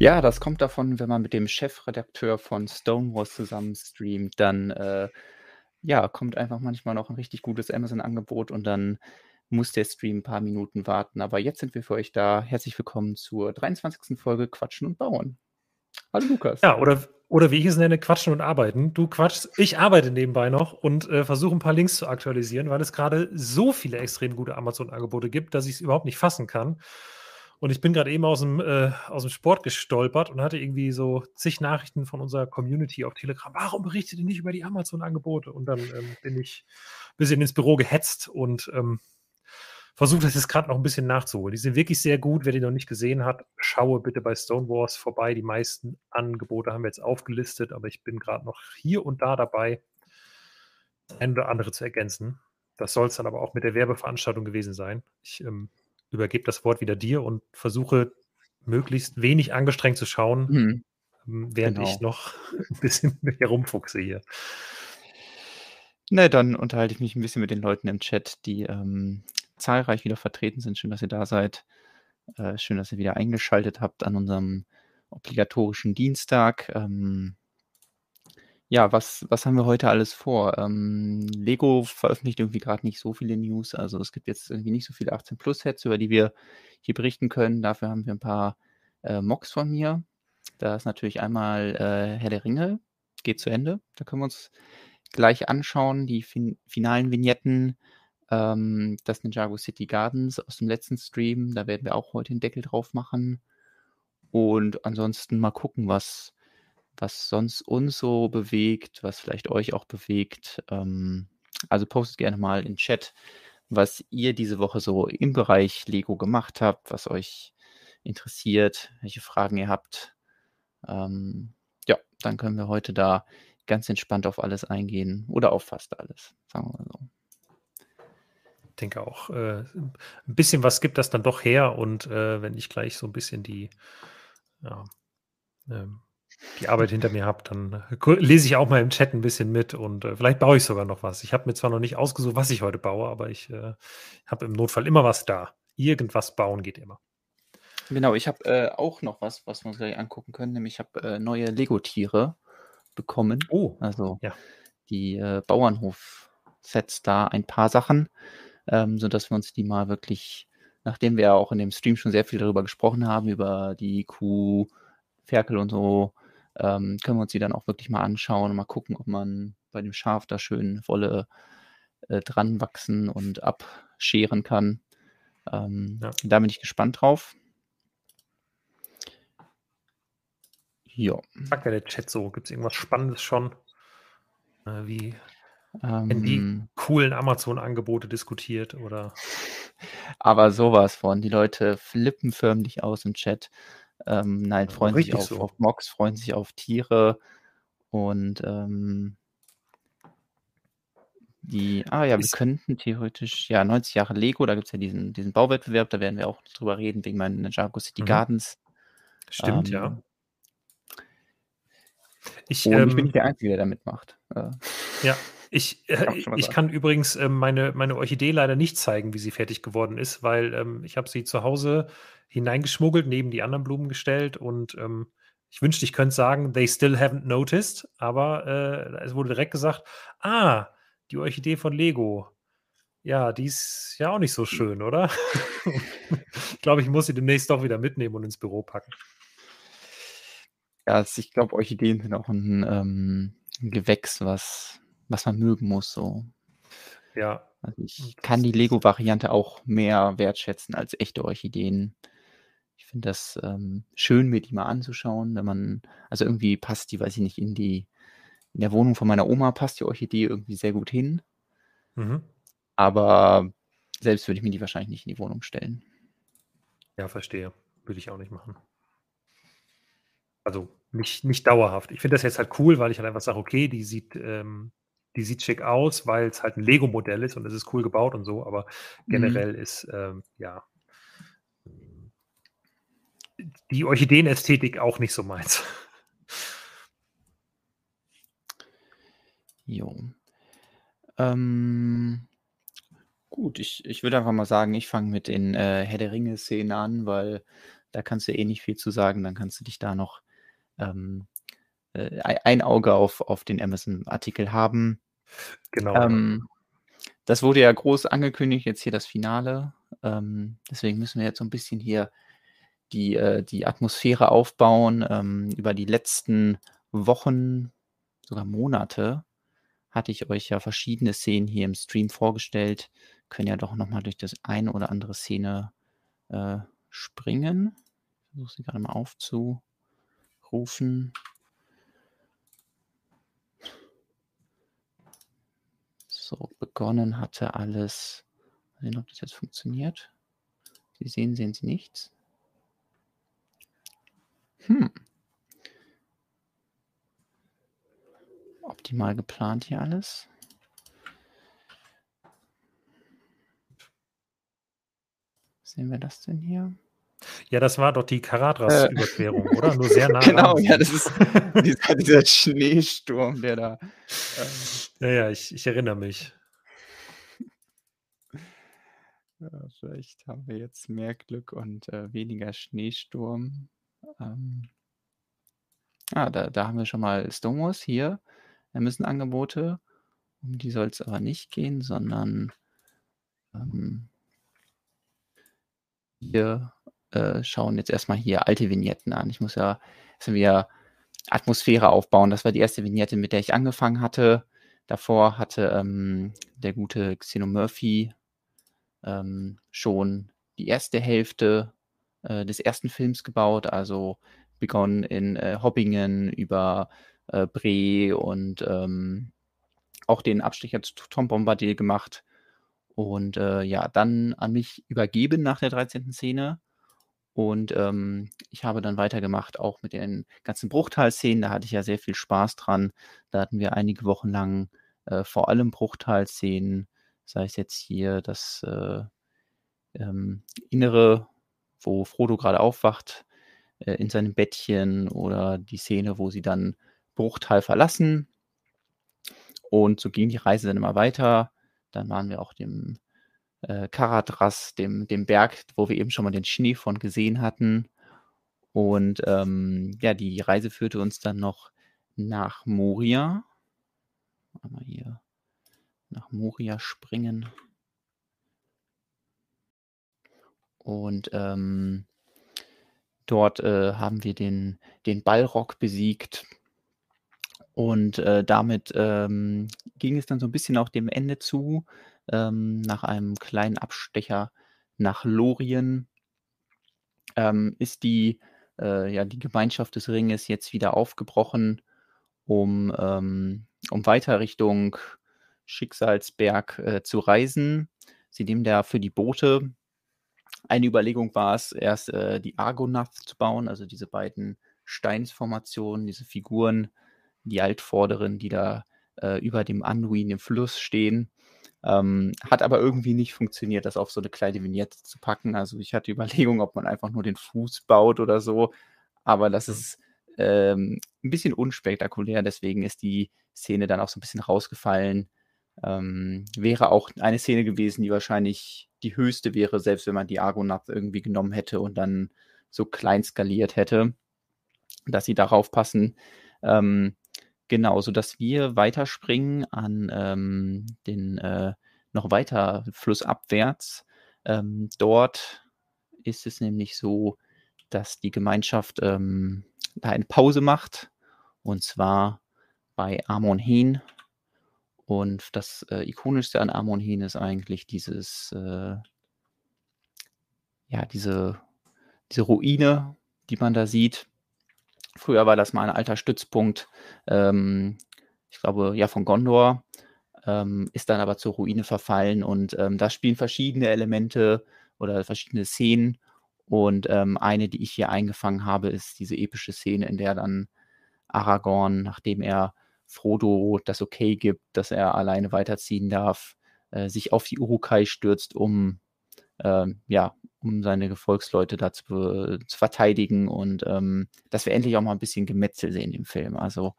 Ja, das kommt davon, wenn man mit dem Chefredakteur von Stonewalls zusammen streamt, dann, äh, ja, kommt einfach manchmal noch ein richtig gutes Amazon-Angebot und dann muss der Stream ein paar Minuten warten. Aber jetzt sind wir für euch da. Herzlich willkommen zur 23. Folge Quatschen und Bauen. Hallo Lukas. Ja, oder, oder wie ich es nenne, Quatschen und Arbeiten. Du quatschst, ich arbeite nebenbei noch und äh, versuche ein paar Links zu aktualisieren, weil es gerade so viele extrem gute Amazon-Angebote gibt, dass ich es überhaupt nicht fassen kann. Und ich bin gerade eben aus dem, äh, aus dem Sport gestolpert und hatte irgendwie so zig Nachrichten von unserer Community auf Telegram. Warum berichtet ihr nicht über die Amazon-Angebote? Und dann ähm, bin ich ein bisschen ins Büro gehetzt und ähm, versuche das jetzt gerade noch ein bisschen nachzuholen. Die sind wirklich sehr gut. Wer die noch nicht gesehen hat, schaue bitte bei Stonewalls vorbei. Die meisten Angebote haben wir jetzt aufgelistet, aber ich bin gerade noch hier und da dabei, das eine oder andere zu ergänzen. Das soll es dann aber auch mit der Werbeveranstaltung gewesen sein. Ich ähm, übergebe das Wort wieder dir und versuche möglichst wenig angestrengt zu schauen, mhm. Ähm, während genau. ich noch ein bisschen herumfuchse hier. Ne, dann unterhalte ich mich ein bisschen mit den Leuten im Chat, die ähm, zahlreich wieder vertreten sind. Schön, dass ihr da seid. Äh, schön, dass ihr wieder eingeschaltet habt an unserem obligatorischen Dienstag. Ähm, ja, was, was haben wir heute alles vor? Ähm, Lego veröffentlicht irgendwie gerade nicht so viele News. Also es gibt jetzt irgendwie nicht so viele 18 Plus Sets, über die wir hier berichten können. Dafür haben wir ein paar äh, Mocks von mir. Da ist natürlich einmal äh, Herr der Ringe, geht zu Ende. Da können wir uns gleich anschauen. Die fin finalen Vignetten, ähm, das Ninjago City Gardens aus dem letzten Stream. Da werden wir auch heute den Deckel drauf machen. Und ansonsten mal gucken, was was sonst uns so bewegt, was vielleicht euch auch bewegt. Ähm, also postet gerne mal in Chat, was ihr diese Woche so im Bereich Lego gemacht habt, was euch interessiert, welche Fragen ihr habt. Ähm, ja, dann können wir heute da ganz entspannt auf alles eingehen oder auf fast alles, sagen wir mal so. Ich denke auch, äh, ein bisschen was gibt das dann doch her und äh, wenn ich gleich so ein bisschen die ja, ähm, die Arbeit hinter mir habe, dann lese ich auch mal im Chat ein bisschen mit und äh, vielleicht baue ich sogar noch was. Ich habe mir zwar noch nicht ausgesucht, was ich heute baue, aber ich äh, habe im Notfall immer was da. Irgendwas bauen geht immer. Genau, ich habe äh, auch noch was, was wir uns gleich angucken können, nämlich ich habe äh, neue Lego-Tiere bekommen. Oh, also ja. die äh, Bauernhof-Sets da ein paar Sachen, ähm, sodass wir uns die mal wirklich, nachdem wir auch in dem Stream schon sehr viel darüber gesprochen haben, über die Kuh, Ferkel und so, ähm, können wir uns die dann auch wirklich mal anschauen und mal gucken, ob man bei dem Schaf da schön Wolle äh, dran wachsen und abscheren kann. Ähm, ja. Da bin ich gespannt drauf. Ja. Sagt ja der Chat so. Gibt es irgendwas Spannendes schon? Äh, wie ähm, die coolen Amazon-Angebote diskutiert oder? Aber sowas von. Die Leute flippen förmlich aus im Chat. Ähm, nein, freuen sich auf, so. auf Mox, freuen sich auf Tiere und ähm, die, ah ja, wir könnten theoretisch, ja, 90 Jahre Lego, da gibt es ja diesen, diesen Bauwettbewerb, da werden wir auch drüber reden, wegen meinen Ninjago City mhm. Gardens. Stimmt, ähm, ja. Ich, und ähm, ich bin nicht der Einzige, der da mitmacht. Äh. Ja, ich, äh, ich kann übrigens äh, meine, meine Orchidee leider nicht zeigen, wie sie fertig geworden ist, weil ähm, ich habe sie zu Hause hineingeschmuggelt, neben die anderen Blumen gestellt und ähm, ich wünschte, ich könnte sagen, they still haven't noticed, aber äh, es wurde direkt gesagt, ah, die Orchidee von Lego. Ja, die ist ja auch nicht so schön, oder? ich glaube, ich muss sie demnächst doch wieder mitnehmen und ins Büro packen. Ja, ich glaube, Orchideen sind auch ein, ähm, ein Gewächs, was, was man mögen muss. So. Ja. Also ich kann die Lego-Variante auch mehr wertschätzen als echte Orchideen finde das ähm, schön, mir die mal anzuschauen, wenn man, also irgendwie passt die, weiß ich nicht, in die, in der Wohnung von meiner Oma passt die Orchidee irgendwie sehr gut hin. Mhm. Aber selbst würde ich mir die wahrscheinlich nicht in die Wohnung stellen. Ja, verstehe. Würde ich auch nicht machen. Also nicht, nicht dauerhaft. Ich finde das jetzt halt cool, weil ich halt einfach sage, okay, die sieht, ähm, die sieht schick aus, weil es halt ein Lego-Modell ist und es ist cool gebaut und so, aber mhm. generell mhm. ist, ähm, ja, die Orchideenästhetik auch nicht so meins. Jo. Ähm, gut, ich, ich würde einfach mal sagen, ich fange mit den äh, Herr der Ringe-Szenen an, weil Da kannst du eh nicht viel zu sagen. Dann kannst du dich da noch ähm, äh, ein Auge auf, auf den Amazon-Artikel haben. Genau. Ähm, das wurde ja groß angekündigt, jetzt hier das Finale. Ähm, deswegen müssen wir jetzt so ein bisschen hier die, äh, die Atmosphäre aufbauen. Ähm, über die letzten Wochen, sogar Monate, hatte ich euch ja verschiedene Szenen hier im Stream vorgestellt. Können ja doch nochmal durch das eine oder andere Szene äh, springen. Ich versuche sie gerade mal aufzurufen. So, begonnen hatte alles. Mal sehen, ob das jetzt funktioniert. Sie sehen, sehen Sie nichts. Hm. Optimal geplant hier alles. Sehen wir das denn hier? Ja, das war doch die Karadras-Überquerung, äh, oder? Nur sehr nah. genau, ja, das ist dieser, dieser, Schneesturm, der da. Ähm, ja, ja, ich, ich erinnere mich. Ja, vielleicht haben wir jetzt mehr Glück und äh, weniger Schneesturm. Ähm, ah, da, da haben wir schon mal Stonewalls hier. Da müssen Angebote. Um die soll es aber nicht gehen, sondern ähm, wir äh, schauen jetzt erstmal hier alte Vignetten an. Ich muss ja erstmal wieder Atmosphäre aufbauen. Das war die erste Vignette, mit der ich angefangen hatte. Davor hatte ähm, der gute Xeno Murphy ähm, schon die erste Hälfte äh, des ersten Films gebaut, also begonnen in äh, Hobbingen über äh, Bre und ähm, auch den Abstecher zu Tom Bombadil gemacht. Und äh, ja, dann an mich übergeben nach der 13. Szene. Und ähm, ich habe dann weitergemacht, auch mit den ganzen Bruchteil-Szenen. Da hatte ich ja sehr viel Spaß dran. Da hatten wir einige Wochen lang äh, vor allem Bruchteil-Szenen, sei es jetzt hier das äh, ähm, Innere, wo Frodo gerade aufwacht äh, in seinem Bettchen oder die Szene, wo sie dann Bruchteil verlassen. Und so ging die Reise dann immer weiter. Dann waren wir auch dem äh, Karadras, dem, dem Berg, wo wir eben schon mal den Schnee von gesehen hatten. Und ähm, ja, die Reise führte uns dann noch nach Moria. Mal hier nach Moria springen. Und ähm, dort äh, haben wir den, den Ballrock besiegt. Und äh, damit ähm, ging es dann so ein bisschen auch dem Ende zu, ähm, nach einem kleinen Abstecher nach Lorien. Ähm, ist die, äh, ja, die Gemeinschaft des Ringes jetzt wieder aufgebrochen, um, ähm, um weiter Richtung Schicksalsberg äh, zu reisen. Sie nehmen da für die Boote. Eine Überlegung war es, erst äh, die Argonath zu bauen, also diese beiden Steinsformationen, diese Figuren, die Altvorderen, die da äh, über dem Anduin im Fluss stehen. Ähm, hat aber irgendwie nicht funktioniert, das auf so eine kleine Vignette zu packen. Also ich hatte Überlegungen, ob man einfach nur den Fuß baut oder so. Aber das ist ähm, ein bisschen unspektakulär. Deswegen ist die Szene dann auch so ein bisschen rausgefallen. Ähm, wäre auch eine Szene gewesen, die wahrscheinlich die höchste wäre, selbst wenn man die Argonath irgendwie genommen hätte und dann so klein skaliert hätte, dass sie darauf passen. Ähm, Genau, sodass wir weiterspringen an ähm, den äh, noch weiter flussabwärts. Ähm, dort ist es nämlich so, dass die Gemeinschaft ähm, da eine Pause macht. Und zwar bei Amon Hen. Und das äh, ikonischste an Amon Hen ist eigentlich dieses, äh, ja, diese, diese Ruine, die man da sieht. Früher war das mal ein alter Stützpunkt, ähm, ich glaube, ja, von Gondor, ähm, ist dann aber zur Ruine verfallen und ähm, da spielen verschiedene Elemente oder verschiedene Szenen. Und ähm, eine, die ich hier eingefangen habe, ist diese epische Szene, in der dann Aragorn, nachdem er Frodo das Okay gibt, dass er alleine weiterziehen darf, äh, sich auf die Urukai stürzt, um ähm, ja, um seine Gefolgsleute da zu, zu verteidigen und ähm, dass wir endlich auch mal ein bisschen Gemetzel sehen im Film. Also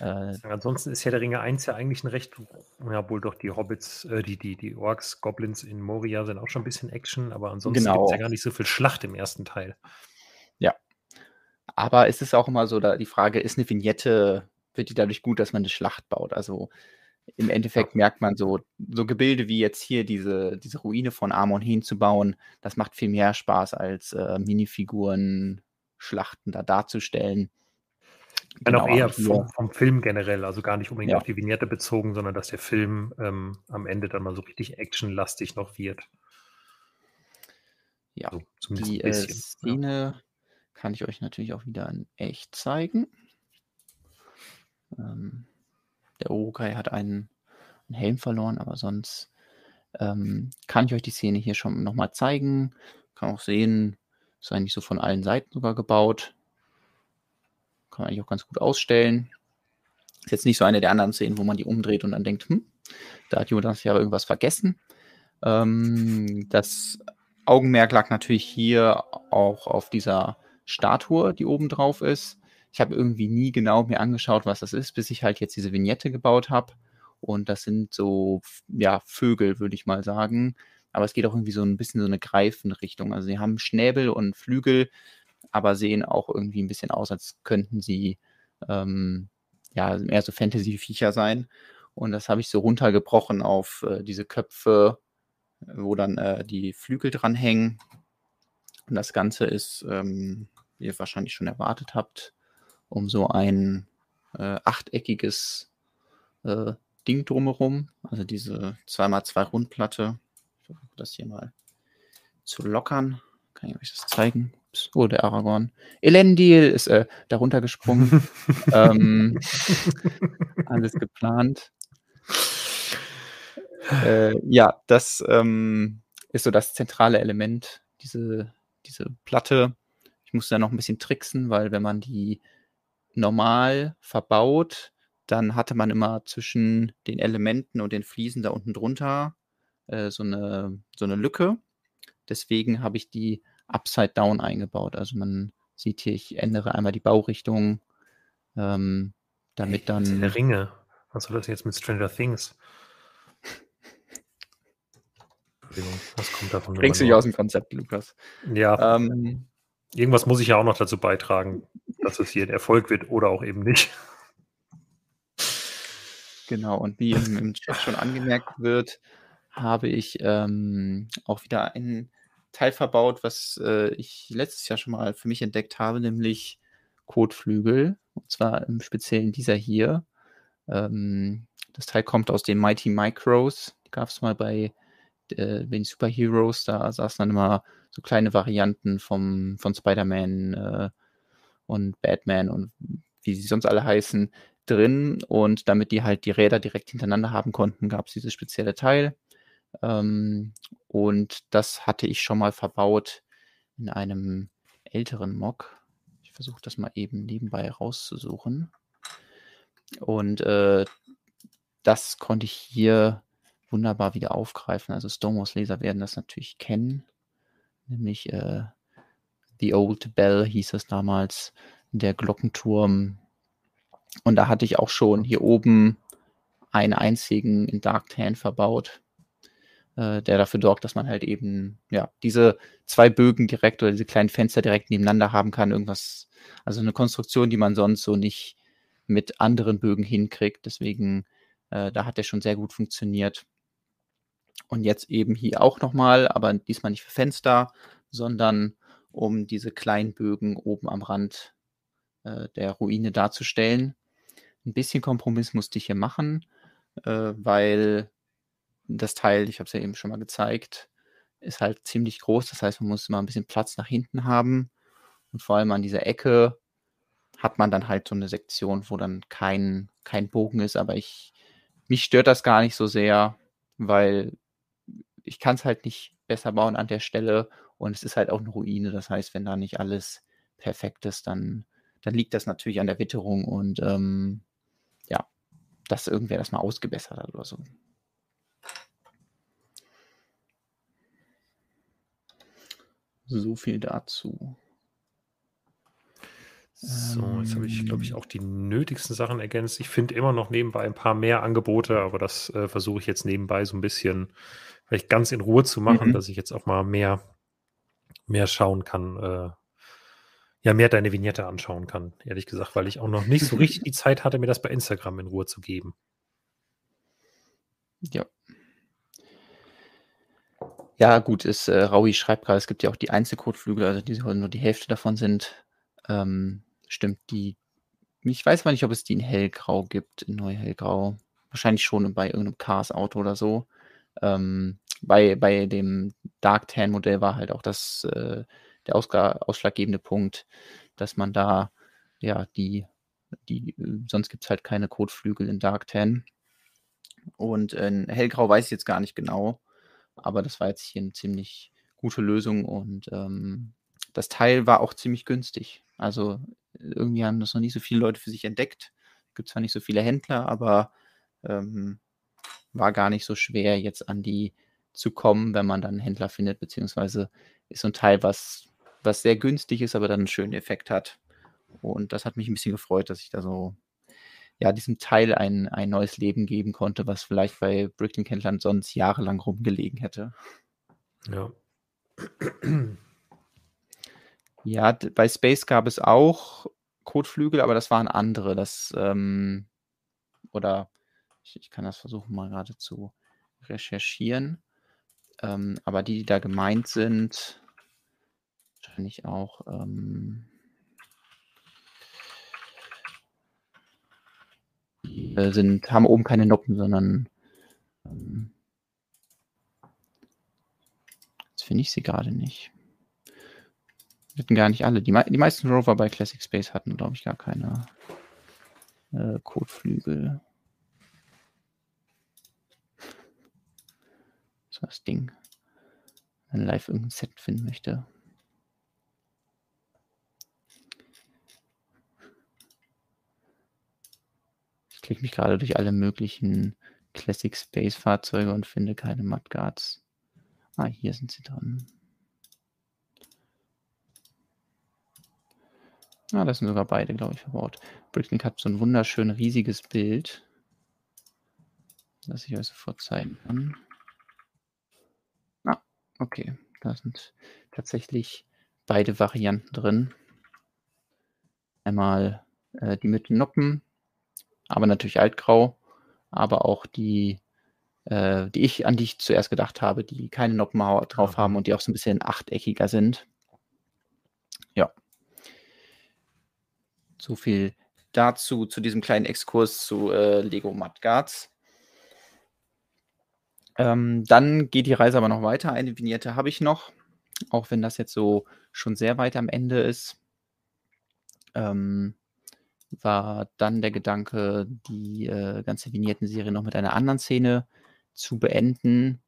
äh, Ansonsten ist ja der Ringe 1 ja eigentlich ein recht, ja, wohl doch die Hobbits, äh, die, die, die Orks, Goblins in Moria sind auch schon ein bisschen Action, aber ansonsten genau. gibt es ja gar nicht so viel Schlacht im ersten Teil. Aber es ist auch immer so da die Frage, ist eine Vignette wird die dadurch gut, dass man eine Schlacht baut? Also, im Endeffekt Ja. merkt man so so Gebilde wie jetzt hier diese diese Ruine von Amon Hen zu bauen, das macht viel mehr Spaß als, äh, Minifiguren Schlachten da darzustellen. Dann auch Genau, eher aber hier vom vom Film generell, also gar nicht unbedingt Ja. auf die Vignette bezogen, sondern dass der Film, ähm, am Ende dann mal so richtig actionlastig noch wird. Ja, So, zumindest die, ein äh, bisschen, ja. Szene kann ich euch natürlich auch wieder in echt zeigen. Ähm, der Urukai hat einen 'n Helm verloren, aber sonst, ähm, kann ich euch die Szene hier schon noch mal zeigen. Kann auch sehen, ist eigentlich so von allen Seiten sogar gebaut. Kann man eigentlich auch ganz gut ausstellen. Ist jetzt nicht so eine der anderen Szenen, wo man die umdreht und dann denkt: „Hm, da hat Jonas ja irgendwas vergessen.“ Ähm, das Augenmerk lag natürlich hier auch auf dieser Statue, die oben drauf ist. Ich habe irgendwie nie genau mir angeschaut, was das ist, bis ich halt jetzt diese Vignette gebaut habe. Und das sind so, ja, Vögel, würde ich mal sagen. Aber es geht auch irgendwie so 'n bisschen so 'ne Greifenrichtung. Also, sie haben Schnäbel und Flügel, aber sehen auch irgendwie 'n bisschen aus, als könnten sie, ähm, ja, eher so Fantasyviecher sein. Und das habe ich so runtergebrochen auf, äh, diese Köpfe, wo dann, äh, die Flügel dranhängen. Und das Ganze ist, ähm, wie ihr wahrscheinlich schon erwartet habt, um so ein, äh, achteckiges, äh, Ding drumherum. Also, diese 2 mal 2 Rundplatte. Ich versuche das hier mal zu lockern. Kann ich euch das zeigen? Ups, oh, der Aragorn. Elendil ist, äh, da runtergesprungen. Ähm, alles geplant. Äh, ja, das, ähm, ist so das zentrale Element, diese diese Platte. Ich musste da noch 'n bisschen tricksen, weil wenn man die normal verbaut, dann hatte man immer zwischen den Elementen und den Fliesen da unten drunter, äh, so 'ne so 'ne Lücke. Deswegen habe ich die upside down eingebaut. Also, man sieht hier, ich ändere einmal die Baurichtung, ähm, damit der dann Ringe. Was soll das jetzt mit Stranger Things? Entschuldigung, das kommt da von mir Bringst du dich aus'm Konzept, Lukas. Ja. Ähm Irgendwas muss ich ja auch noch dazu beitragen, dass es hier 'n Erfolg wird oder auch eben nicht. Genau, und wie im im Chat schon angemerkt wird, habe ich, ähm, auch wieder ein Teil verbaut, was, äh, ich letztes Jahr schon mal für mich entdeckt habe, nämlich Kotflügel. Und zwar im Speziellen dieser hier. Ähm, das Teil kommt aus den Mighty Micros. Die gab's mal bei, äh, den Superheroes. Da saßen dann immer so kleine Varianten vom von Spider-Man, äh, und Batman und wie sie sonst alle heißen, drin. Und damit die halt die Räder direkt hintereinander haben konnten, gab's dieses spezielle Teil. Ähm, und das hatte ich schon mal verbaut in einem älteren Mock. Ich versuche das mal eben nebenbei rauszusuchen. Und, äh, das konnte ich hier wunderbar wieder aufgreifen. Also, Stonewalls-Leser werden das natürlich kennen, nämlich, äh, „The Old Bell“ hieß das damals, der Glockenturm. Und da hatte ich auch schon hier oben einen einzigen in Dark Tan verbaut, äh, der dafür sorgt, dass man halt eben, ja, diese 2 Bögen direkt oder diese kleinen Fenster direkt nebeneinander haben kann. Irgendwas also, 'ne Konstruktion, die man sonst so nicht mit anderen Bögen hinkriegt. Deswegen, äh, da hat der schon sehr gut funktioniert. Und jetzt eben hier auch noch mal, aber diesmal nicht für Fenster, sondern um diese kleinen Bögen oben am Rand, äh, der Ruine darzustellen. 'N bisschen Kompromiss musste ich hier machen, äh, weil das Teil, ich habe es ja eben schon mal gezeigt, ist halt ziemlich groß. Das heißt, man muss immer 'n bisschen Platz nach hinten haben. Und vor allem an dieser Ecke hat man dann halt so 'ne Sektion, wo dann kein kein Bogen ist. Aber ich mich stört das gar nicht so sehr, weil ich kann's halt nicht besser bauen an der Stelle und es ist halt auch 'ne Ruine. Das heißt, wenn da nicht alles perfekt ist, dann dann liegt das natürlich an der Witterung und, ähm, ja, dass irgendwer das mal ausgebessert hat oder so. So viel dazu. So, jetzt habe ich, glaube ich, Ähm auch die nötigsten Sachen ergänzt. Ich finde immer noch nebenbei ein paar mehr Angebote, aber das, äh, versuche ich jetzt nebenbei so 'n bisschen vielleicht ganz in Ruhe zu machen, Mhm. dass ich jetzt auch mal mehr mehr schauen kann, äh, ja mehr deine Vignette anschauen kann, ehrlich gesagt, weil ich auch noch nicht so richtig die Zeit hatte, mir das bei Instagram in Ruhe zu geben. Ja. Ja, gut, ist, äh, Raui schreibt gerade, es gibt ja auch die Einzelkotflügel, also die nur die Hälfte davon sind. Ähm, stimmt, die ich weiß mal nicht, ob es die in hellgrau gibt, in neu hellgrau. Wahrscheinlich schon bei irgendeinem Cars-Auto oder so. Ähm, bei, bei dem Dark Tan Modell war halt auch das, äh, der ausschlaggebende Punkt, dass man da, ja, die, die, sonst gibt es halt keine Kotflügel in Dark Tan. Und in hellgrau weiß ich jetzt gar nicht genau, aber das war jetzt hier eine ziemlich gute Lösung und ähm, das Teil war auch ziemlich günstig. Also irgendwie haben das noch nicht so viele Leute für sich entdeckt. Gibt zwar nicht so viele Händler, aber ähm, war gar nicht so schwer, jetzt an die zu kommen, wenn man dann einen Händler findet, beziehungsweise ist so ein Teil, was, was sehr günstig ist, aber dann einen schönen Effekt hat. Und das hat mich ein bisschen gefreut, dass ich da so ja, diesem Teil ein, ein neues Leben geben konnte, was vielleicht bei Bricklink Händlern sonst jahrelang rumgelegen hätte. Ja. Ja, bei Space gab es auch Kotflügel, aber das waren andere. Das, ähm, oder ich, ich kann das versuchen mal gerade zu recherchieren. Ähm, aber die, die da gemeint sind, wahrscheinlich auch. Ähm, äh, sind, haben oben keine Noppen, sondern ähm, jetzt finde ich sie gerade nicht. Hatten gar nicht alle. Die, die meisten Rover bei Classic Space hatten, glaube ich, gar keine äh, Kotflügel. So das Ding. Wenn live irgendein Set finden möchte. Ich klicke mich gerade durch alle möglichen Classic Space Fahrzeuge und finde keine Mudguards. Ah, hier sind sie dran. Ah, das sind sogar beide, glaube ich, verbaut. Bricklink hat so ein wunderschön riesiges Bild, das ich euch sofort zeigen kann. Okay. Da sind tatsächlich beide Varianten drin. Einmal äh, die mit Noppen, aber natürlich altgrau, aber auch die, äh, die ich, an die ich zuerst gedacht habe, die keine Noppen drauf haben und die auch so ein bisschen achteckiger sind. Ja, so viel dazu, zu diesem kleinen Exkurs zu äh, Lego Mudguards. Ähm, dann geht die Reise aber noch weiter. Eine Vignette habe ich noch, auch wenn das jetzt so schon sehr weit am Ende ist. Ähm, war dann der Gedanke, die äh, ganze Vignettenserie noch mit einer anderen Szene zu beenden.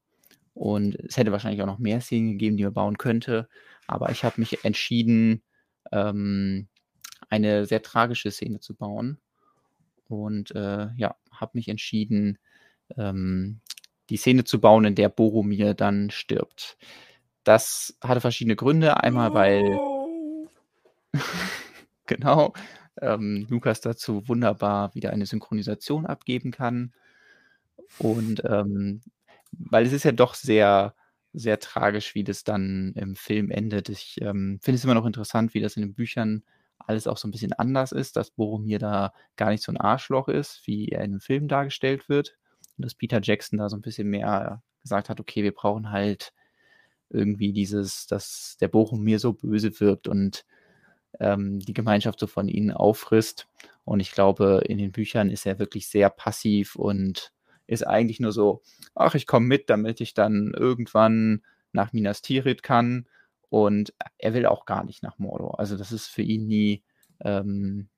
Und es hätte wahrscheinlich auch noch mehr Szenen gegeben, die man bauen könnte. Aber ich habe mich entschieden, ähm, eine sehr tragische Szene zu bauen. Und äh, ja, habe mich entschieden, ähm, die Szene zu bauen, in der Boromir dann stirbt. Das hatte verschiedene Gründe. Einmal, weil genau ähm, Lukas dazu wunderbar wieder eine Synchronisation abgeben kann. Und ähm, weil es ist ja doch sehr, sehr tragisch, wie das dann im Film endet. Ich ähm, finde es immer noch interessant, wie das in den Büchern alles auch so ein bisschen anders ist, dass Boromir da gar nicht so ein Arschloch ist, wie er in dem Film dargestellt wird. Und dass Peter Jackson da so ein bisschen mehr gesagt hat, okay, wir brauchen halt irgendwie dieses, dass der Boromir so böse wirkt und ähm, die Gemeinschaft so von ihnen auffrisst. Und ich glaube, in den Büchern ist er wirklich sehr passiv und ist eigentlich nur so, ach, ich komme mit, damit ich dann irgendwann nach Minas Tirith kann und er will auch gar nicht nach Mordor. Also das ist für ihn nie, ähm,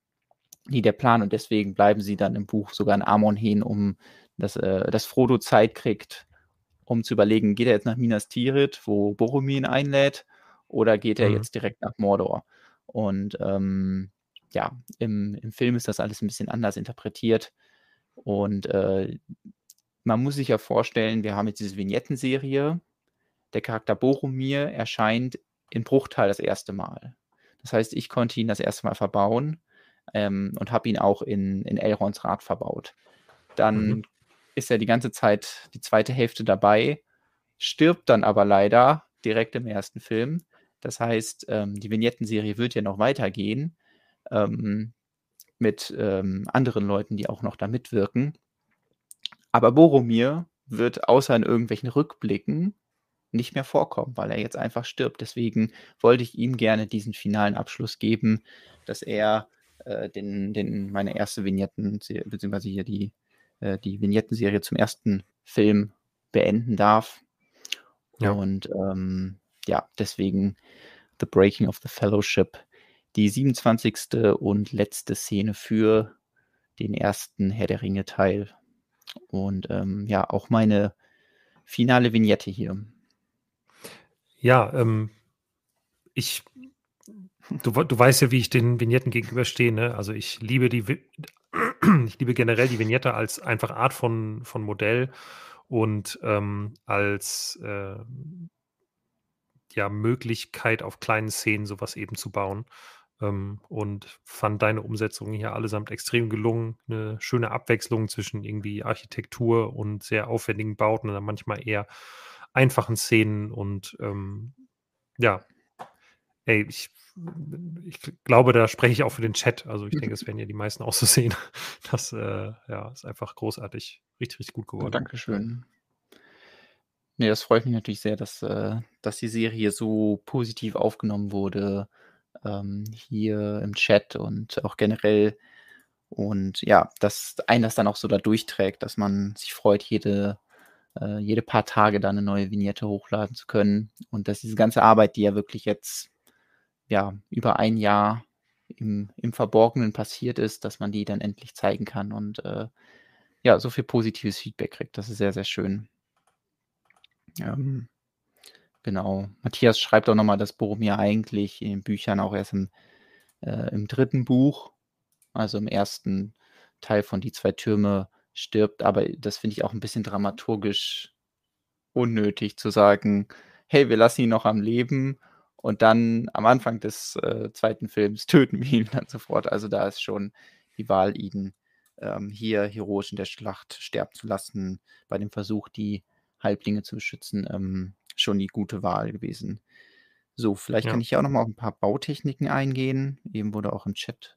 nie der Plan und deswegen bleiben sie dann im Buch sogar in Amon um dass, äh, dass Frodo Zeit kriegt, um zu überlegen, geht er jetzt nach Minas Tirith, wo Boromir ihn einlädt, oder geht er mhm. jetzt direkt nach Mordor? Und ähm, ja, im, im Film ist das alles ein bisschen anders interpretiert. Und äh, man muss sich ja vorstellen, wir haben jetzt diese Vignettenserie, der Charakter Boromir erscheint in Bruchteil das erste Mal. Das heißt, ich konnte ihn das erste Mal verbauen ähm, und habe ihn auch in, in Elrons Rad verbaut. Dann mhm. Ist er die ganze Zeit die zweite Hälfte dabei, stirbt dann aber leider direkt im ersten Film. Das heißt, ähm, die Vignettenserie wird ja noch weitergehen ähm, mit ähm, anderen Leuten, die auch noch da mitwirken. Aber Boromir wird außer in irgendwelchen Rückblicken nicht mehr vorkommen, weil er jetzt einfach stirbt. Deswegen wollte ich ihm gerne diesen finalen Abschluss geben, dass er äh, den, den, meine erste Vignetten, beziehungsweise hier die, äh, die Vignettenserie zum ersten Film beenden darf. Ja. Und ähm, ja, deswegen The Breaking of the Fellowship, die 27. und letzte Szene für den ersten Herr der Ringe Teil. Und ähm, ja, auch meine finale Vignette hier. Ja, ähm, ich, du, du weißt ja, wie ich den Vignetten gegenüberstehe. Ne? Also ich liebe die, ich liebe generell die Vignette als einfach Art von, von Modell und ähm, als äh, ja, Möglichkeit auf kleinen Szenen sowas eben zu bauen. Ähm, und fand deine Umsetzung hier allesamt extrem gelungen. Eine schöne Abwechslung zwischen irgendwie Architektur und sehr aufwendigen Bauten dann manchmal eher einfachen Szenen und ähm, ja, ey, ich, ich glaube, da spreche ich auch für den Chat. Also ich denke, es werden ja die meisten auch so sehen. Das äh, ja, ist einfach großartig. Richtig, richtig gut geworden. Dankeschön. Nee, das freut mich natürlich sehr, dass, äh, dass die Serie so positiv aufgenommen wurde, ähm, hier im Chat und auch generell. Und ja, dass einen das dann auch so da durchträgt, dass man sich freut, jede, äh, jede paar Tage da eine neue Vignette hochladen zu können. Und dass diese ganze Arbeit, die ja wirklich jetzt ja über ein Jahr im, im Verborgenen passiert ist, dass man die dann endlich zeigen kann und äh, ja, so viel positives Feedback kriegt. Das ist sehr, sehr schön. Ähm, genau. Matthias schreibt auch nochmal, dass Boromir eigentlich in den Büchern auch erst im, äh, im dritten Buch, also im ersten Teil von Die zwei Türme, stirbt. Aber das finde ich auch ein bisschen dramaturgisch unnötig zu sagen, hey, wir lassen ihn noch am Leben und dann am Anfang des äh, zweiten Films töten wir ihn dann sofort. Also da ist schon die Wahl, ihn ähm, hier heroisch in der Schlacht sterben zu lassen, bei dem Versuch, die Halblinge zu beschützen, ähm, schon die gute Wahl gewesen. So, vielleicht ja. kann ich ja auch noch mal auf ein paar Bautechniken eingehen. Eben wurde auch im Chat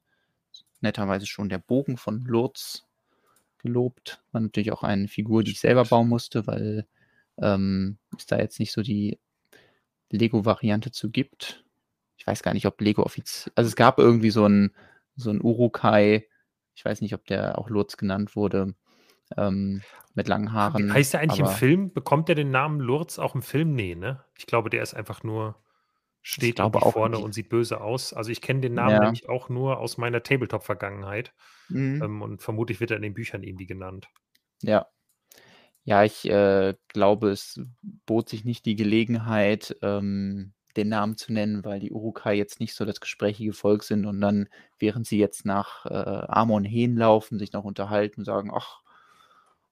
netterweise schon der Bogen von Lurz gelobt. War natürlich auch eine Figur, die ich selber bauen musste, weil ähm, es da jetzt nicht so die Lego-Variante zu gibt. Ich weiß gar nicht, ob Lego offiziell. Also es gab irgendwie so ein, so ein Urukai, ich weiß nicht, ob der auch Lurz genannt wurde, ähm, mit langen Haaren. Heißt der eigentlich im Film, bekommt der den Namen Lurz auch im Film? Nee, ne? Ich glaube, der ist einfach nur, steht auch vorne nicht. und sieht böse aus. Also ich kenne den Namen ja. nämlich auch nur aus meiner Tabletop-Vergangenheit. Mhm. Ähm, und vermutlich wird er in den Büchern irgendwie genannt. Ja. Ja, ich äh, glaube, es bot sich nicht die Gelegenheit, ähm, den Namen zu nennen, weil die Urukai jetzt nicht so das gesprächige Volk sind und dann, während sie jetzt nach äh, Amon Heen laufen, sich noch unterhalten und sagen, ach,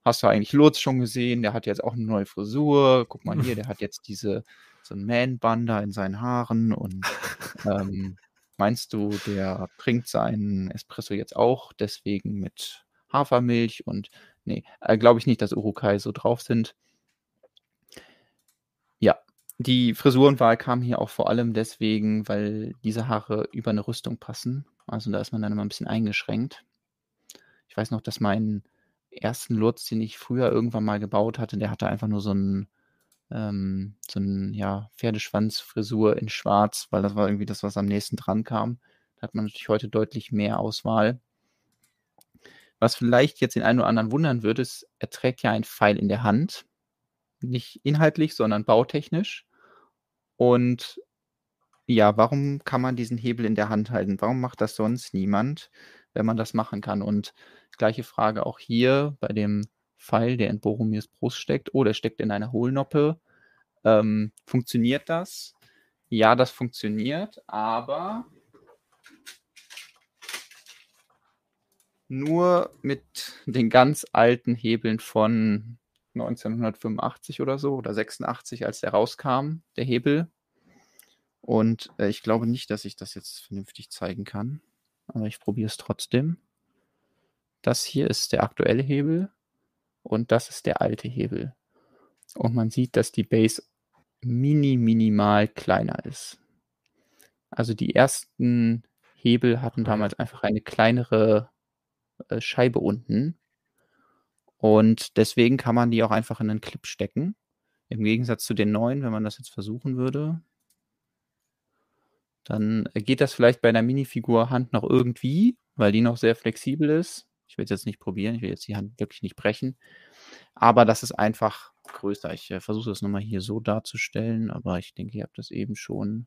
hast du eigentlich Lutz schon gesehen? Der hat jetzt auch eine neue Frisur. Guck mal hier, der hat jetzt diese, so ein Man-Bun in seinen Haaren und ähm, meinst du, der trinkt seinen Espresso jetzt auch deswegen mit Hafermilch und nee, äh, glaube ich nicht, dass Urukai so drauf sind. Ja, die Frisurenwahl kam hier auch vor allem deswegen, weil diese Haare über eine Rüstung passen. Also da ist man dann immer ein bisschen eingeschränkt. Ich weiß noch, dass mein ersten Lutz, den ich früher irgendwann mal gebaut hatte, der hatte einfach nur so ein ähm, so ein ja, Pferdeschwanzfrisur in schwarz, weil das war irgendwie das, was am nächsten dran kam. Da hat man natürlich heute deutlich mehr Auswahl. Was vielleicht jetzt den einen oder anderen wundern würde, ist, er trägt ja einen Pfeil in der Hand. Nicht inhaltlich, sondern bautechnisch. Und ja, warum kann man diesen Hebel in der Hand halten? Warum macht das sonst niemand, wenn man das machen kann? Und Gleiche Frage auch hier bei dem Pfeil, der in Boromirs Brust steckt. Oh, der steckt in einer Hohlnoppe. Ähm, funktioniert das? Ja, das funktioniert, aber nur mit den ganz alten Hebeln von 1985 oder so oder 86, als der rauskam, der Hebel. Und äh, ich glaube nicht, dass ich das jetzt vernünftig zeigen kann. Aber ich probiere es trotzdem. Das hier ist der aktuelle Hebel und das ist der alte Hebel. Und man sieht, dass die Base mini, minimal kleiner ist. Also die ersten Hebel hatten damals einfach eine kleinere äh, Scheibe unten. Und deswegen kann man die auch einfach in einen Clip stecken. Im Gegensatz zu den neuen, wenn man das jetzt versuchen würde, dann geht das vielleicht bei einer Minifigur Hand noch irgendwie, weil die noch sehr flexibel ist. Ich will es jetzt nicht probieren, ich will jetzt die Hand wirklich nicht brechen. Aber das ist einfach größer. Ich äh, versuche das nochmal hier so darzustellen, aber ich denke, ihr habt das eben schon,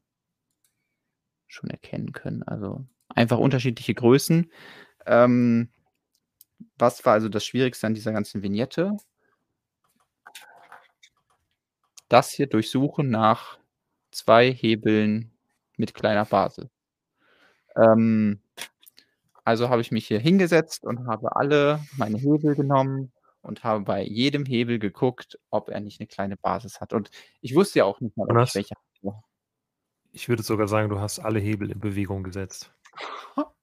schon erkennen können. Also einfach unterschiedliche Größen. Ähm, was war also das Schwierigste an dieser ganzen Vignette? Das hier durchsuchen nach zwei Hebeln mit kleiner Basis. Ähm, also habe ich mich hier hingesetzt und habe alle meine Hebel genommen und habe bei jedem Hebel geguckt, ob er nicht eine kleine Basis hat. Und ich wusste ja auch nicht mal, ob Jonas? ich welche. Ich würde sogar sagen, du hast alle Hebel in Bewegung gesetzt.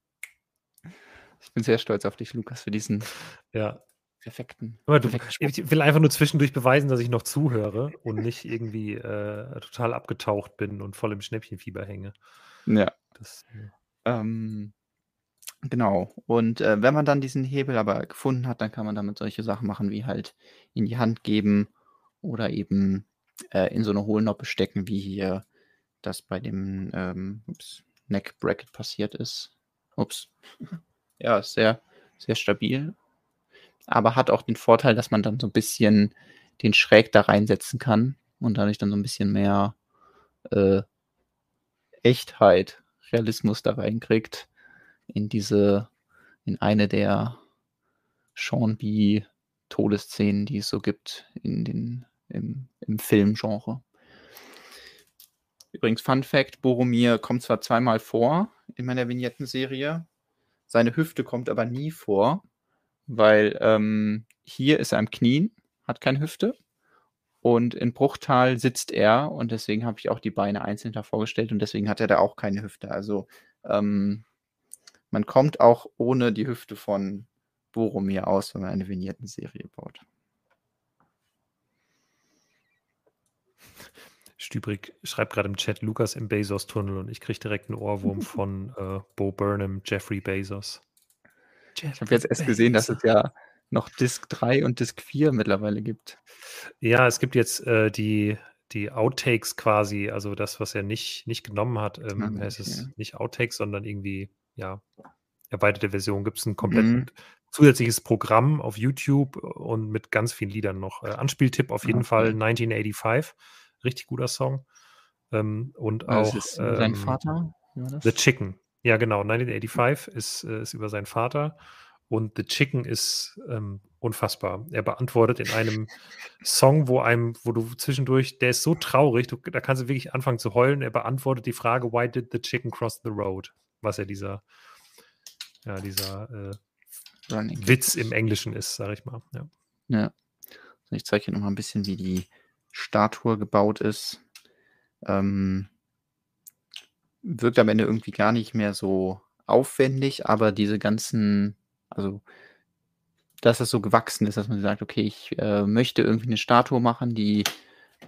Ich bin sehr stolz auf dich, Lukas, für diesen Ja. perfekten. Aber du, perfekten ich will einfach nur zwischendurch beweisen, dass ich noch zuhöre und nicht irgendwie äh, total abgetaucht bin und voll im Schnäppchenfieber hänge. Ja. Das, äh, Ähm, genau. Und äh, wenn man dann diesen Hebel aber gefunden hat, dann kann man damit solche Sachen machen, wie halt in die Hand geben oder eben äh, in so eine Hohlnoppe stecken, wie hier das bei dem ähm, ups, Neck Bracket passiert ist. Ups. Ja, ist sehr, sehr stabil. Aber hat auch den Vorteil, dass man dann so ein bisschen den Schräg da reinsetzen kann und dadurch dann so ein bisschen mehr äh, Echtheit, Realismus da reinkriegt in diese, in eine der Sean B. Todesszenen, die es so gibt in den, im, im Filmgenre. Übrigens, Fun Fact: Boromir kommt zwar zweimal vor in meiner Vignettenserie, seine Hüfte kommt aber nie vor, weil ähm, hier ist er am Knien, hat keine Hüfte. Und in Bruchtal sitzt er und deswegen habe ich auch die Beine einzeln vorgestellt und deswegen hat er da auch keine Hüfte. Also ähm, man kommt auch ohne die Hüfte von Boromir aus, wenn man eine Vignettenserie baut. Stübrig schreibt gerade im Chat Lukas im Bezos-Tunnel und ich kriege direkt einen Ohrwurm von äh, Bo Burnham, Jeffrey Bezos. Ich habe jetzt erst gesehen, dass es ja noch Disk 3 und Disk 4 mittlerweile gibt. Ja, es gibt jetzt äh, die, die Outtakes quasi, also das, was er nicht, nicht genommen hat. Ähm, Ah, Es ist okay. nicht Outtakes, sondern irgendwie, ja, erweiterte Version. Gibt es ein komplett Mhm. zusätzliches Programm auf YouTube und mit ganz vielen Liedern noch. Äh, Anspieltipp auf jeden Okay. Fall 1985. Richtig guter Song. Ähm, und Das auch ist ähm, Vater. War das? The Chicken. Ja, genau. 1985 ist, äh, ist über seinen Vater. Und The Chicken ist ähm, unfassbar. Er beantwortet in einem Song, wo einem, wo du zwischendurch, der ist so traurig, du, da kannst du wirklich anfangen zu heulen. Er beantwortet die Frage, why did the chicken cross the road? Was ja dieser, ja, dieser äh, Witz im Englischen ist, sag ich mal. Ja. Ja. So, Ich zeige hier nochmal ein bisschen, wie die Statue gebaut ist. Ähm, wirkt am Ende irgendwie gar nicht mehr so aufwendig, aber diese ganzen, also dass es so gewachsen ist, dass man sagt, okay, ich äh, möchte irgendwie eine Statue machen, die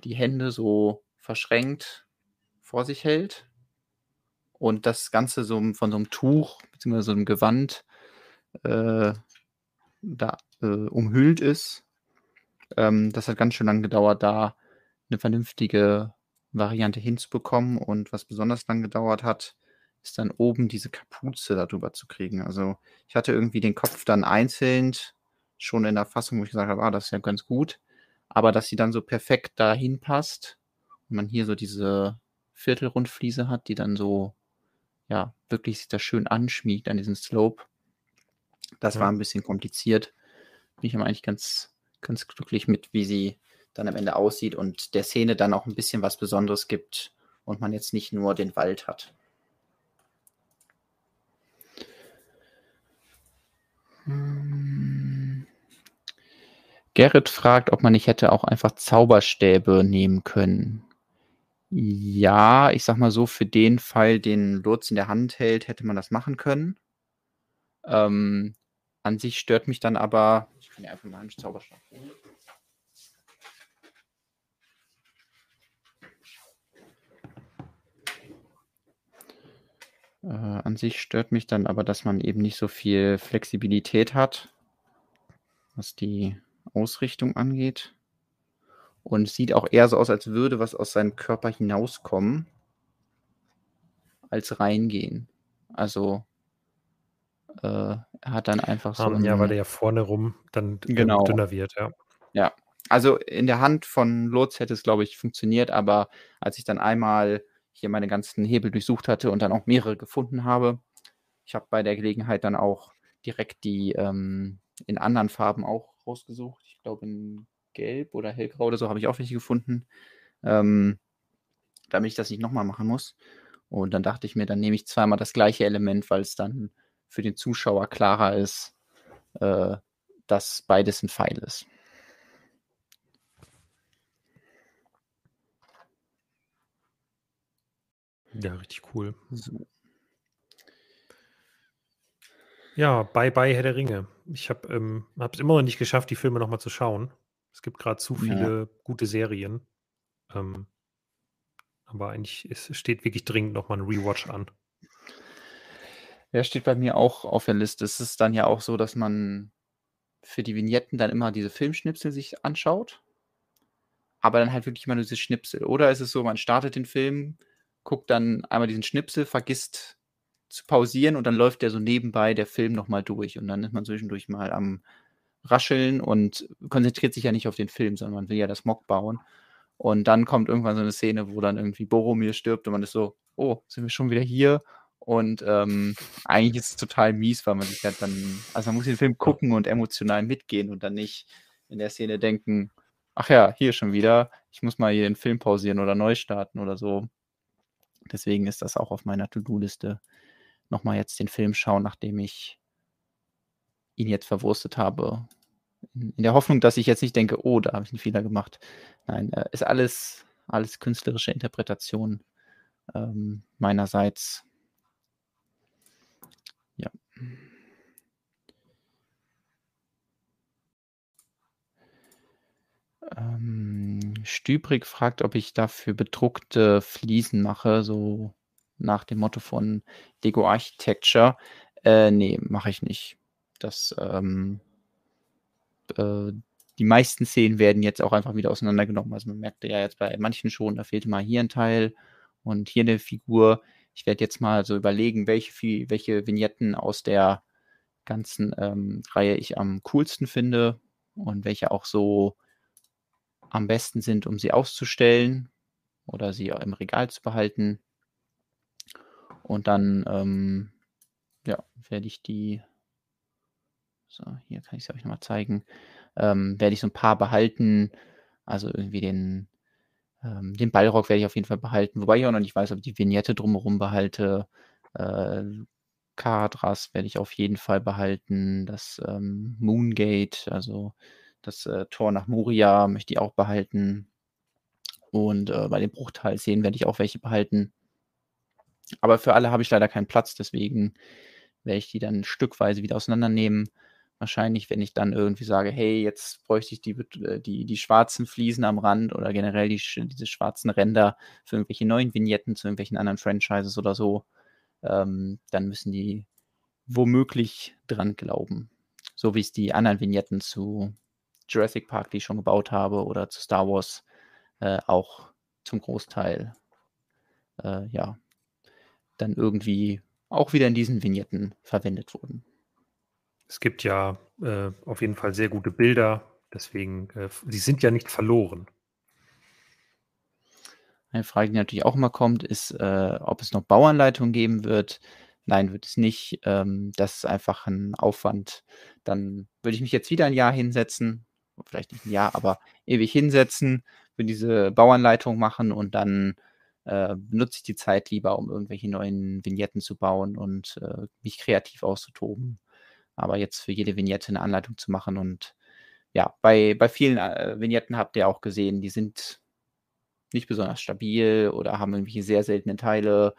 die Hände so verschränkt vor sich hält und das Ganze so von so einem Tuch bzw. so einem Gewand äh, da äh, umhüllt ist. Ähm, das hat ganz schön lang gedauert, da eine vernünftige Variante hinzubekommen. Und was besonders lang gedauert hat, ist dann oben diese Kapuze darüber zu kriegen. Also ich hatte irgendwie den Kopf dann einzeln schon in der Fassung, wo ich gesagt habe, ah, das ist ja ganz gut. Aber dass sie dann so perfekt dahin passt und man hier so diese Viertelrundfliese hat, die dann so, ja, wirklich sich da schön anschmiegt an diesen Slope. Das Ja. war ein bisschen kompliziert. Bin ich aber eigentlich ganz, ganz glücklich mit, wie sie dann am Ende aussieht und der Szene dann auch ein bisschen was Besonderes gibt und man jetzt nicht nur den Wald hat. Hm. Gerrit fragt, ob man nicht hätte auch einfach Zauberstäbe nehmen können. Ja, ich sag mal so, für den Fall, den Lutz in der Hand hält, hätte man das machen können. Ähm, an sich stört mich dann aber. Kann ja einfach mal einen Zauberstab. Äh, an sich stört mich dann aber, dass man eben nicht so viel Flexibilität hat, was die Ausrichtung angeht. Und sieht auch eher so aus, als würde was aus seinem Körper hinauskommen, als reingehen. Also äh, er hat dann einfach so. Um, ja, weil er ja vorne rum dann genau. dünner wird, ja. Ja, also in der Hand von Lutz hätte es, glaube ich, funktioniert, aber als ich dann einmal hier meine ganzen Hebel durchsucht hatte und dann auch mehrere gefunden habe, ich habe bei der Gelegenheit dann auch direkt die ähm, in anderen Farben auch rausgesucht. Ich glaube in Gelb oder Hellgrau oder so habe ich auch welche gefunden, ähm, damit ich das nicht nochmal machen muss. Und dann dachte ich mir, dann nehme ich zweimal das gleiche Element, weil es dann für den Zuschauer klarer ist, äh, dass beides ein Pfeil ist. Ja, richtig cool. So. Ja, bye bye Herr der Ringe. Ich habe es ähm, immer noch nicht geschafft, die Filme nochmal zu schauen. Es gibt gerade zu viele ja. gute Serien. Ähm, aber eigentlich ist, steht wirklich dringend nochmal ein Rewatch an. Ja, steht bei mir auch auf der Liste. Es ist dann ja auch so, dass man für die Vignetten dann immer diese Filmschnipsel sich anschaut. Aber dann halt wirklich immer nur diese Schnipsel. Oder ist es so, man startet den Film, guckt dann einmal diesen Schnipsel, vergisst zu pausieren und dann läuft der so nebenbei der Film nochmal durch. Und dann ist man zwischendurch mal am rascheln und konzentriert sich ja nicht auf den Film, sondern man will ja das Mock bauen. Und dann kommt irgendwann so eine Szene, wo dann irgendwie Boromir stirbt und man ist so, oh, sind wir schon wieder hier? Und ähm, eigentlich ist es total mies, weil man sich halt dann, also man muss den Film gucken und emotional mitgehen und dann nicht in der Szene denken, ach ja, hier schon wieder, ich muss mal hier den Film pausieren oder neu starten oder so. Deswegen ist das auch auf meiner To-Do-Liste, nochmal jetzt den Film schauen, nachdem ich ihn jetzt verwurstet habe. In der Hoffnung, dass ich jetzt nicht denke, oh, da habe ich einen Fehler gemacht. Nein, äh, ist alles, alles künstlerische Interpretation ähm, meinerseits. Ähm, Stübrig fragt, ob ich dafür bedruckte Fliesen mache, so nach dem Motto von Lego Architecture. Äh, nee, mache ich nicht. Das, ähm, äh, die meisten Szenen werden jetzt auch einfach wieder auseinandergenommen. Also man merkte ja jetzt bei manchen schon, da fehlte mal hier ein Teil und hier eine Figur. Ich werde jetzt mal so überlegen, welche, welche Vignetten aus der ganzen ähm, Reihe ich am coolsten finde und welche auch so am besten sind, um sie auszustellen oder sie im Regal zu behalten. Und dann ähm, ja, werde ich die so, hier kann ich es euch nochmal zeigen. Ähm, werde ich so ein paar behalten. Also irgendwie den, ähm, den Ballrock werde ich auf jeden Fall behalten. Wobei ich auch noch nicht weiß, ob ich die Vignette drumherum behalte. Äh, Kadras werde ich auf jeden Fall behalten. Das ähm, Moongate, also das äh, Tor nach Moria, möchte ich auch behalten. Und äh, bei den Bruchteilszenen werde ich auch welche behalten. Aber für alle habe ich leider keinen Platz, deswegen werde ich die dann stückweise wieder auseinandernehmen. Wahrscheinlich, wenn ich dann irgendwie sage, hey, jetzt bräuchte ich die, äh, die, die schwarzen Fliesen am Rand oder generell die, diese schwarzen Ränder für irgendwelche neuen Vignetten zu irgendwelchen anderen Franchises oder so, ähm, dann müssen die womöglich dran glauben. So wie es die anderen Vignetten zu Jurassic Park, die ich schon gebaut habe, oder zu Star Wars äh, auch zum Großteil, äh, ja, dann irgendwie auch wieder in diesen Vignetten verwendet wurden. Es gibt ja äh, auf jeden Fall sehr gute Bilder, deswegen, äh, sie sind ja nicht verloren. Eine Frage, die natürlich auch immer kommt, ist, äh, ob es noch Bauanleitungen geben wird. Nein, wird es nicht. Ähm, das ist einfach ein Aufwand. Dann würde ich mich jetzt wieder ein Jahr hinsetzen, vielleicht nicht ein Jahr, aber ewig hinsetzen, würde diese Bauanleitung machen und dann äh, benutze ich die Zeit lieber, um irgendwelche neuen Vignetten zu bauen und äh, mich kreativ auszutoben aber jetzt für jede Vignette eine Anleitung zu machen und ja, bei, bei vielen äh, Vignetten habt ihr auch gesehen, die sind nicht besonders stabil oder haben irgendwelche sehr seltenen Teile.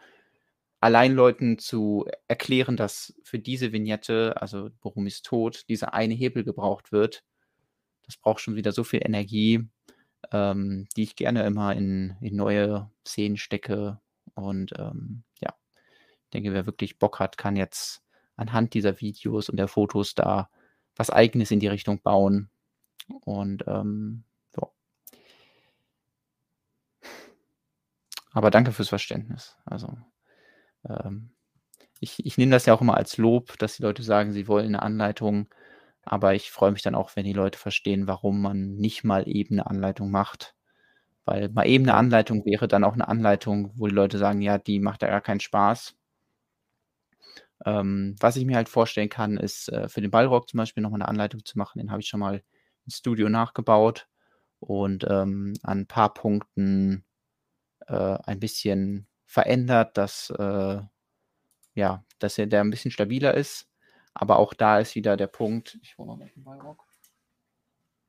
Allein Leuten zu erklären, dass für diese Vignette, also ist tot, dieser eine Hebel gebraucht wird, das braucht schon wieder so viel Energie, ähm, die ich gerne immer in, in neue Szenen stecke. Und ähm, ja, Ich denke, wer wirklich Bock hat, kann jetzt anhand dieser Videos und der Fotos da was Eigenes in die Richtung bauen. Und ähm, so. Aber danke fürs Verständnis. Also ähm, ich, ich nehme das ja auch immer als Lob, dass die Leute sagen, sie wollen eine Anleitung. Aber ich freue mich dann auch, wenn die Leute verstehen, warum man nicht mal eben eine Anleitung macht. Weil mal eben eine Anleitung wäre dann auch eine Anleitung, wo die Leute sagen, ja, die macht ja gar keinen Spaß. Ähm, was ich mir halt vorstellen kann, ist äh, für den Ballrock zum Beispiel nochmal eine Anleitung zu machen. Den habe ich schon mal im Studio nachgebaut und ähm, an ein paar Punkten äh, ein bisschen verändert, dass, äh, ja, dass er der ein bisschen stabiler ist. Aber auch da ist wieder der Punkt. Ich hole mal den Ballrock.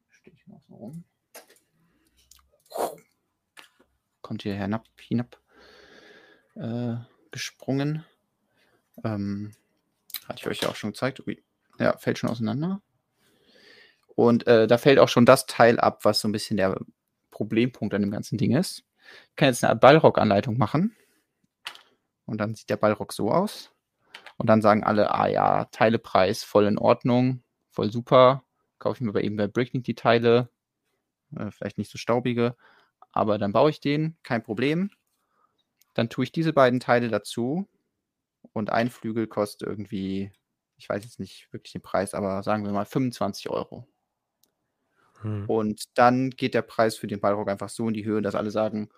Stehe ich noch so rum. Kommt hier hinab, hinab äh, gesprungen. Ähm, hatte ich euch ja auch schon gezeigt. Ui. Ja, fällt schon auseinander. Und äh, da fällt auch schon das Teil ab, was so ein bisschen der Problempunkt an dem ganzen Ding ist. Ich kann jetzt eine Ballrock-Anleitung machen. Und dann sieht der Ballrock so aus. Und dann sagen alle, ah ja, Teilepreis voll in Ordnung, voll super. Kaufe ich mir aber eben bei Bricknik die Teile. Äh, vielleicht nicht so staubige. Aber dann baue ich den, kein Problem. Dann tue ich diese beiden Teile dazu und ein Flügel kostet irgendwie, ich weiß jetzt nicht wirklich den Preis, aber sagen wir mal 25 Euro. Hm. Und dann geht der Preis für den Ballrock einfach so in die Höhe, dass alle sagen,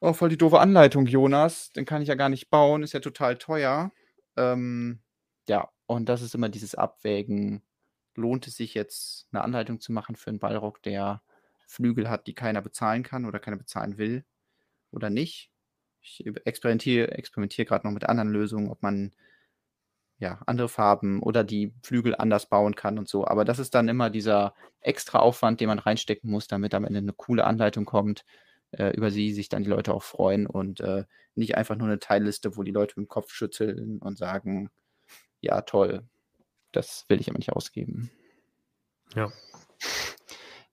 oh, voll die doofe Anleitung, Jonas, den kann ich ja gar nicht bauen, ist ja total teuer. Ähm, ja, und das ist immer dieses Abwägen, lohnt es sich jetzt eine Anleitung zu machen für einen Ballrock, der Flügel hat, die keiner bezahlen kann oder keiner bezahlen will oder nicht? Ich experimentiere, experimentiere gerade noch mit anderen Lösungen, ob man ja andere Farben oder die Flügel anders bauen kann und so. Aber das ist dann immer dieser extra Aufwand, den man reinstecken muss, damit am Ende eine coole Anleitung kommt, äh, über sie sich dann die Leute auch freuen und äh, nicht einfach nur eine Teilliste, wo die Leute mit dem Kopf schütteln und sagen, ja, toll, das will ich aber nicht ausgeben. Ja.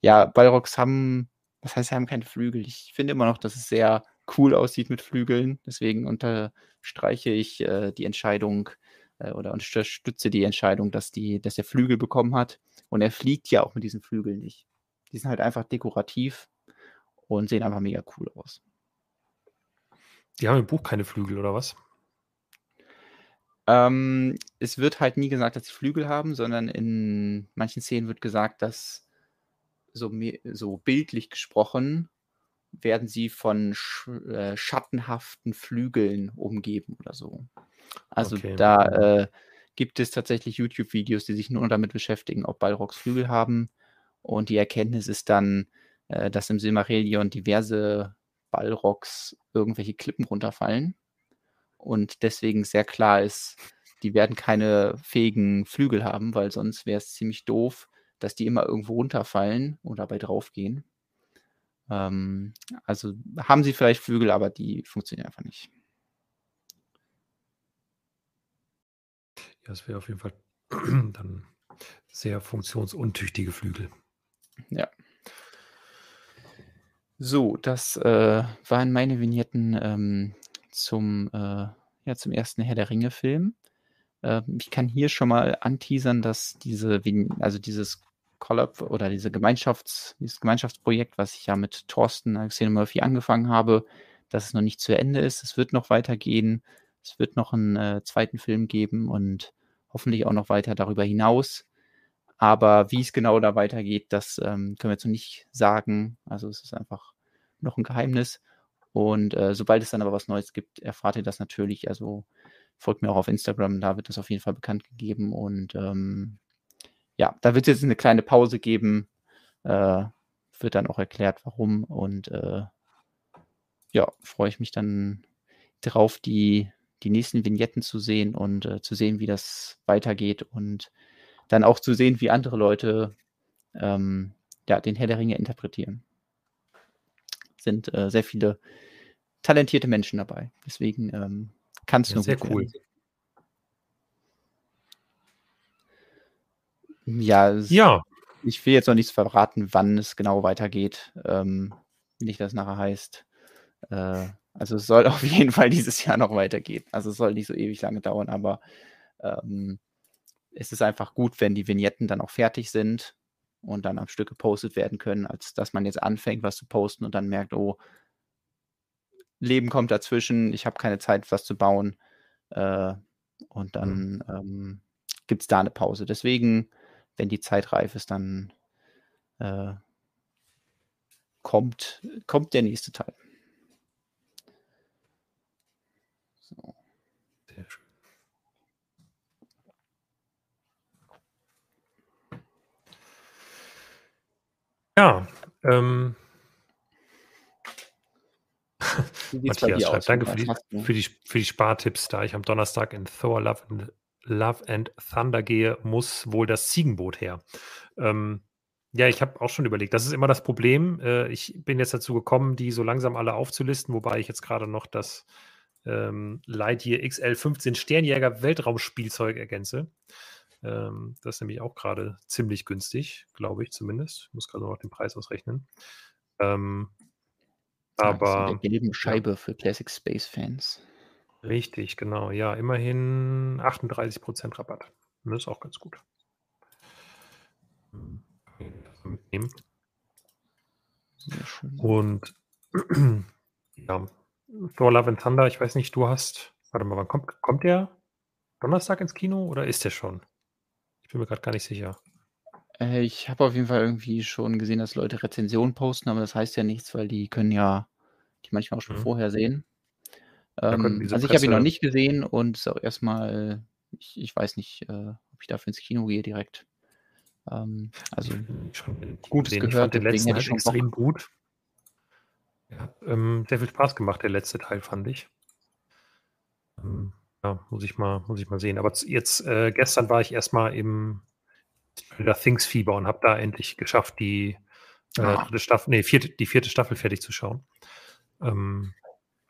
Ja, Balrogs haben, was heißt, sie haben keine Flügel. Ich finde immer noch, dass es sehr cool aussieht mit Flügeln. Deswegen unterstreiche ich äh, die Entscheidung äh, oder unterstütze die Entscheidung, dass, die, dass er Flügel bekommen hat. Und er fliegt ja auch mit diesen Flügeln nicht. Die sind halt einfach dekorativ und sehen einfach mega cool aus. Die haben im Buch keine Flügel, oder was? Ähm, es wird halt nie gesagt, dass sie Flügel haben, sondern in manchen Szenen wird gesagt, dass so, so bildlich gesprochen werden sie von sch äh, schattenhaften Flügeln umgeben oder so. Also okay. da äh, gibt es tatsächlich YouTube-Videos, die sich nur damit beschäftigen, ob Balrogs Flügel haben. Und die Erkenntnis ist dann, äh, dass im Silmarillion diverse Balrogs irgendwelche Klippen runterfallen. Und deswegen sehr klar ist, die werden keine fähigen Flügel haben, weil sonst wäre es ziemlich doof, dass die immer irgendwo runterfallen und dabei draufgehen. Ähm, also haben sie vielleicht Flügel, aber die funktionieren einfach nicht. Ja, es wäre auf jeden Fall dann sehr funktionsuntüchtige Flügel. Ja. So, das äh, waren meine Vignetten ähm, zum, äh, ja, zum ersten Herr der Ringe-Film. Äh, ich kann hier schon mal anteasern, dass diese, also dieses Collab oder diese Gemeinschafts-, dieses Gemeinschaftsprojekt, was ich ja mit Thorsten Alexander Murphy angefangen habe, dass es noch nicht zu Ende ist. Es wird noch weitergehen. Es wird noch einen äh, zweiten Film geben und hoffentlich auch noch weiter darüber hinaus. Aber wie es genau da weitergeht, das ähm, können wir jetzt noch nicht sagen. Also es ist einfach noch ein Geheimnis. Und äh, sobald es dann aber was Neues gibt, erfahrt ihr das natürlich. Also folgt mir auch auf Instagram, da wird das auf jeden Fall bekannt gegeben. Und ähm, ja, da wird es jetzt eine kleine Pause geben. Äh, wird dann auch erklärt, warum. Und äh, ja, freue ich mich dann drauf, die, die nächsten Vignetten zu sehen und äh, zu sehen, wie das weitergeht und dann auch zu sehen, wie andere Leute ähm, ja, den Herr der Ringe interpretieren. Sind äh, sehr viele talentierte Menschen dabei. Deswegen ähm, kann es ja, nur sehr cool. Werden. Ja, ja. Ich will jetzt noch nichts verraten, wann es genau weitergeht. Ähm, nicht, dass es nachher heißt, äh, Also es soll auf jeden Fall dieses Jahr noch weitergehen. Also es soll nicht so ewig lange dauern, aber ähm, es ist einfach gut, wenn die Vignetten dann auch fertig sind und dann am Stück gepostet werden können, als dass man jetzt anfängt, was zu posten und dann merkt, oh, Leben kommt dazwischen, ich habe keine Zeit, was zu bauen. Äh, und Mhm. dann ähm, gibt es da eine Pause. Deswegen, wenn die Zeit reif ist, dann äh, kommt, kommt der nächste Teil. So. Sehr schön. Ja, ähm, Matthias schreibt, danke für die, für, die, für die Spartipps, da ich am Donnerstag in Thor Love and, Love and Thunder gehe, muss wohl das Ziegenboot her. Ähm, ja, ich habe auch schon überlegt, das ist immer das Problem. Äh, ich bin jetzt dazu gekommen, die so langsam alle aufzulisten, wobei ich jetzt gerade noch das ähm, Lightyear XL15 Sternjäger Weltraumspielzeug ergänze. Ähm, das ist nämlich auch gerade ziemlich günstig, glaube ich zumindest. Ich muss gerade noch den Preis ausrechnen. Ähm, Ja, aber gelben Scheibe für Classic Space Fans. Richtig, genau. Ja, immerhin 38% Rabatt. Das ist auch ganz gut. Hm, kann ich das mal mitnehmen. Sehr schön. Und ja, Thor Love and Thunder, ich weiß nicht, du hast, warte mal, wann kommt, kommt der Donnerstag ins Kino oder ist der schon? Ich bin mir gerade gar nicht sicher. Äh, ich habe auf jeden Fall irgendwie schon gesehen, dass Leute Rezensionen posten, aber das heißt ja nichts, weil die können ja die manchmal auch schon Mhm. vorher sehen. Ähm, also ich habe ihn noch nicht gesehen und ist auch erstmal, ich, ich weiß nicht, äh, ob ich dafür ins Kino gehe direkt. Ähm, also schon Gutes gesehen. Ich gehört, fand den letzten halt ich extrem gut. Ja, ähm, sehr viel Spaß gemacht, der letzte Teil, fand ich. Ähm, ja, muss ich mal, muss ich mal sehen. Aber jetzt, äh, gestern war ich erstmal im Stranger Things Fieber und habe da endlich geschafft, die äh, Ah. Staffel, nee, vierte, die vierte Staffel fertig zu schauen. Ähm,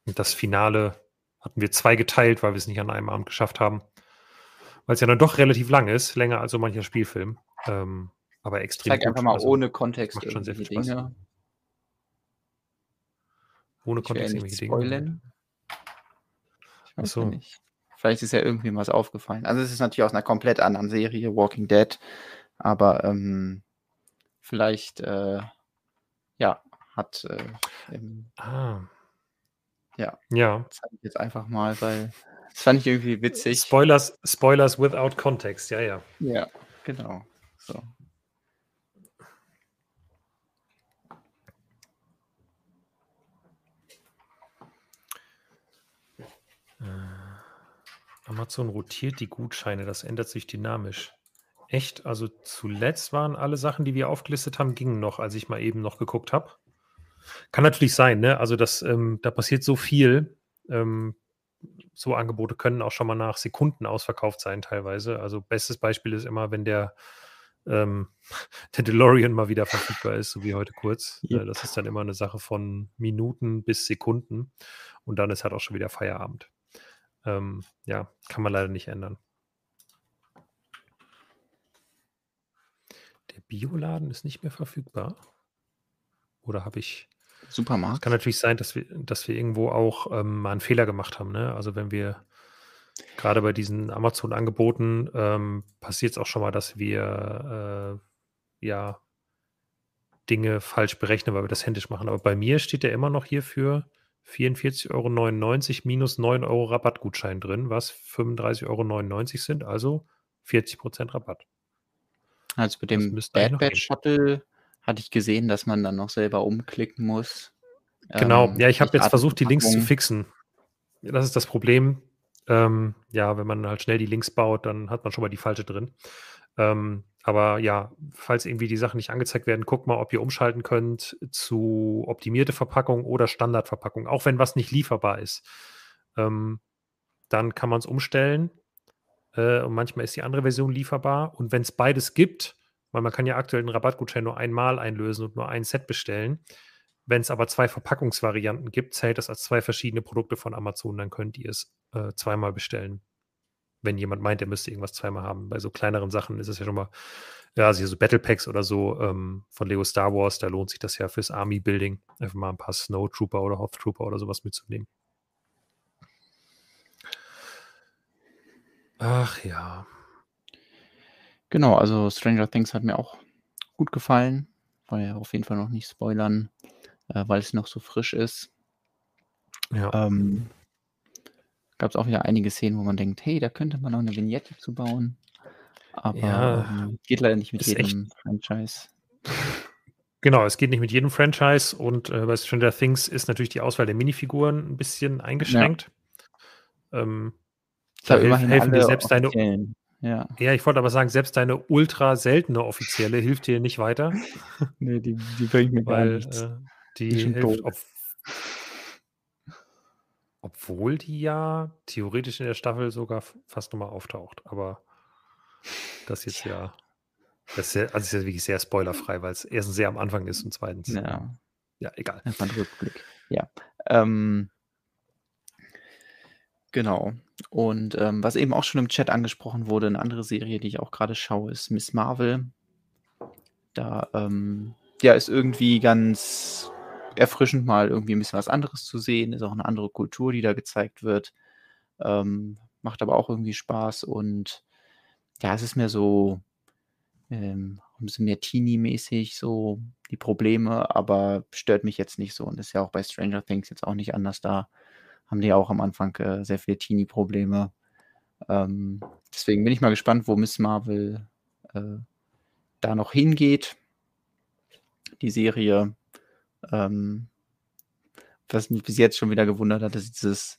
und das Finale hatten wir zwei geteilt, weil wir es nicht an einem Abend geschafft haben. Weil es ja dann doch relativ lang ist, länger als so mancher Spielfilm. Ähm, aber extrem zeig einfach mal Also, ohne Kontext macht schon sehr viel Spaß. Dinge. Ohne Ich Kontext irgendwelche Dinge. spoilern. Ich weiß so. nicht. Vielleicht ist ja irgendwem was aufgefallen. Also es ist natürlich aus einer komplett anderen Serie, Walking Dead, aber ähm, vielleicht äh, ja, hat äh, Ah. Ja. Ja. zeige ich jetzt einfach mal, weil das fand ich irgendwie witzig. Spoilers, Spoilers without Context, ja, ja. Ja, genau. So. Amazon rotiert die Gutscheine, das ändert sich dynamisch. Echt? Also zuletzt waren alle Sachen, die wir aufgelistet haben, gingen noch, als ich mal eben noch geguckt habe. Kann natürlich sein, ne? Also das, ähm, da passiert so viel. Ähm, so Angebote können auch schon mal nach Sekunden ausverkauft sein, teilweise. Also bestes Beispiel ist immer, wenn der, ähm, der DeLorean mal wieder verfügbar ist, so wie heute kurz. Yep. das ist dann immer eine Sache von Minuten bis Sekunden. Und dann ist halt auch schon wieder Feierabend. Ähm, ja, kann man leider nicht ändern. Der Bioladen ist nicht mehr verfügbar. Oder habe ich. Es Supermarkt. kann natürlich sein, dass wir, dass wir irgendwo auch ähm, mal einen Fehler gemacht haben. Ne? Also wenn wir gerade bei diesen Amazon-Angeboten ähm, passiert es auch schon mal, dass wir äh, ja Dinge falsch berechnen, weil wir das händisch machen. Aber bei mir steht der immer noch hier für 44,99 Euro minus 9 Euro Rabattgutschein drin, was 35,99 Euro sind, also 40% Rabatt. Also bei Das dem Bad gehen. Shuttle hatte ich gesehen, dass man dann noch selber umklicken muss. Genau, Ähm, ja, ich habe jetzt versucht, die Links zu fixen. Das ist das Problem. Ähm, ja, wenn man halt schnell die Links baut, dann hat man schon mal die falsche drin. Ähm, aber ja, falls irgendwie die Sachen nicht angezeigt werden, guckt mal, ob ihr umschalten könnt zu optimierte Verpackung oder Standardverpackung, auch wenn was nicht lieferbar ist. Ähm, dann kann man es umstellen äh, und manchmal ist die andere Version lieferbar. Und wenn es beides gibt, weil man kann ja aktuell einen Rabattgutschein nur einmal einlösen und nur ein Set bestellen. Wenn es aber zwei Verpackungsvarianten gibt, zählt das als zwei verschiedene Produkte von Amazon, dann könnt ihr es äh, zweimal bestellen. Wenn jemand meint, er müsste irgendwas zweimal haben. Bei so kleineren Sachen ist es ja schon mal, ja, also hier so Battle Packs oder so ähm, von Lego Star Wars, da lohnt sich das ja fürs Army-Building, einfach mal ein paar Snowtrooper oder Hoth Trooper oder sowas mitzunehmen. Ach ja. Genau, also Stranger Things hat mir auch gut gefallen. Ja auf jeden Fall noch nicht spoilern, äh, weil es noch so frisch ist. Ja. Ähm, Gab es auch wieder einige Szenen, wo man denkt, hey, da könnte man noch eine Vignette zu bauen. Aber Ja, ähm, geht leider nicht mit ist echt jedem Franchise. Genau, es geht nicht mit jedem Franchise und äh, bei Stranger Things ist natürlich die Auswahl der Minifiguren ein bisschen Ja. eingeschränkt. Ähm, Ich da helfen dir selbst deine. Ja. ja, ich wollte aber sagen, selbst deine ultra seltene offizielle hilft dir nicht weiter, Nee, die, die bringt mir gar weil nichts. äh, Die die hilft, ob, obwohl die ja theoretisch in der Staffel sogar fast nochmal auftaucht. Aber das jetzt Tja. ja, das ist ja, also ist ja wirklich sehr spoilerfrei, weil es erstens sehr am Anfang ist und zweitens, Ja, ja, egal. einfach ein Rückblick. Ja. Ähm, genau. Und ähm, was eben auch schon im Chat angesprochen wurde, eine andere Serie, die ich auch gerade schaue, ist Miss Marvel. Da ähm, ja, ist irgendwie ganz erfrischend, mal irgendwie ein bisschen was anderes zu sehen. Ist auch eine andere Kultur, die da gezeigt wird. Ähm, macht aber auch irgendwie Spaß und ja, es ist mehr so ähm, ein bisschen mehr Teenie-mäßig, so die Probleme, aber stört mich jetzt nicht so. Und ist ja auch bei Stranger Things jetzt auch nicht anders. Da haben die auch am Anfang äh, sehr viele Teenie-Probleme. Ähm, deswegen bin ich mal gespannt, wo Miss Marvel äh, da noch hingeht. Die Serie. Ähm, was mich bis jetzt schon wieder gewundert hat, ist dieses,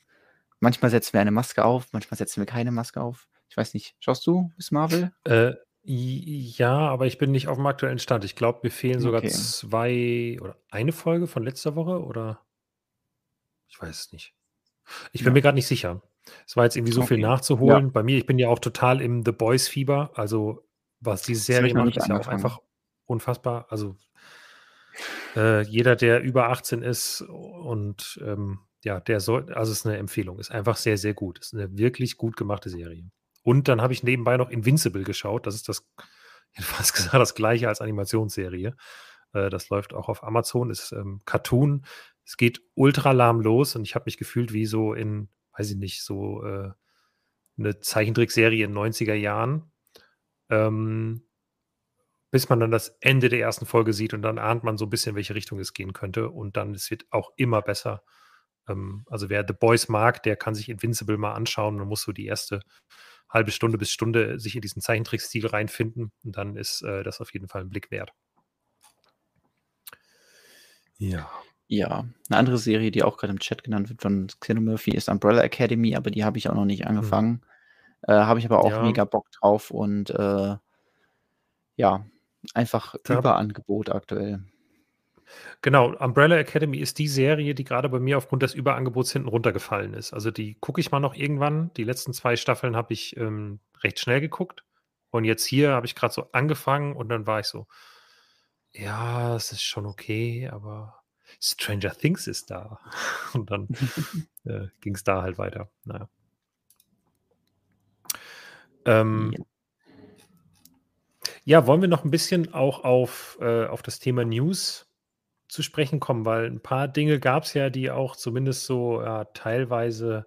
manchmal setzen wir eine Maske auf, manchmal setzen wir keine Maske auf. Ich weiß nicht, schaust du Miss Marvel? Äh, ja, aber ich bin nicht auf dem aktuellen Stand. Ich glaube, mir fehlen sogar Okay. zwei oder eine Folge von letzter Woche oder ich weiß es nicht. Ich bin Ja. mir gerade nicht sicher. Es war jetzt irgendwie so viel Okay. nachzuholen. Ja. Bei mir, ich bin ja auch total im The Boys-Fieber. Also, was diese Serie macht, ist ja auch einfach unfassbar. Also, äh, jeder, der über 18 ist und ähm, ja, der soll, also es ist eine Empfehlung, ist einfach sehr, sehr gut. Ist eine wirklich gut gemachte Serie. Und dann habe ich nebenbei noch Invincible geschaut. Das ist das, fast gesagt, das gleiche als Animationsserie. Äh, das läuft auch auf Amazon, ist ähm, Cartoon. Es geht ultra lahm los und ich habe mich gefühlt wie so in, weiß ich nicht, so äh, eine Zeichentrickserie in 90er Jahren. Ähm, bis man dann das Ende der ersten Folge sieht und dann ahnt man so ein bisschen, welche Richtung es gehen könnte. Und dann es wird auch immer besser. Ähm, also wer The Boys mag, der kann sich Invincible mal anschauen. Man muss so die erste halbe Stunde bis Stunde sich in diesen Zeichentrickstil reinfinden. Und dann ist äh, das auf jeden Fall ein Blick wert. Ja. Ja, eine andere Serie, die auch gerade im Chat genannt wird von Xenomurphy, ist Umbrella Academy, aber die habe ich auch noch nicht angefangen. Äh, habe ich aber auch Ja. mega Bock drauf und äh, ja, einfach Da- Überangebot aktuell. Genau, Umbrella Academy ist die Serie, die gerade bei mir aufgrund des Überangebots hinten runtergefallen ist. Also die gucke ich mal noch irgendwann. Die letzten zwei Staffeln habe ich ähm, recht schnell geguckt. Und jetzt hier habe ich gerade so angefangen und dann war ich so, ja, es ist schon okay, aber Stranger Things ist da. Und dann äh, ging es da halt weiter. Naja. Ähm, Ja. ja, wollen wir noch ein bisschen auch auf, äh, auf das Thema News zu sprechen kommen, weil ein paar Dinge gab es ja, die auch zumindest so ja, teilweise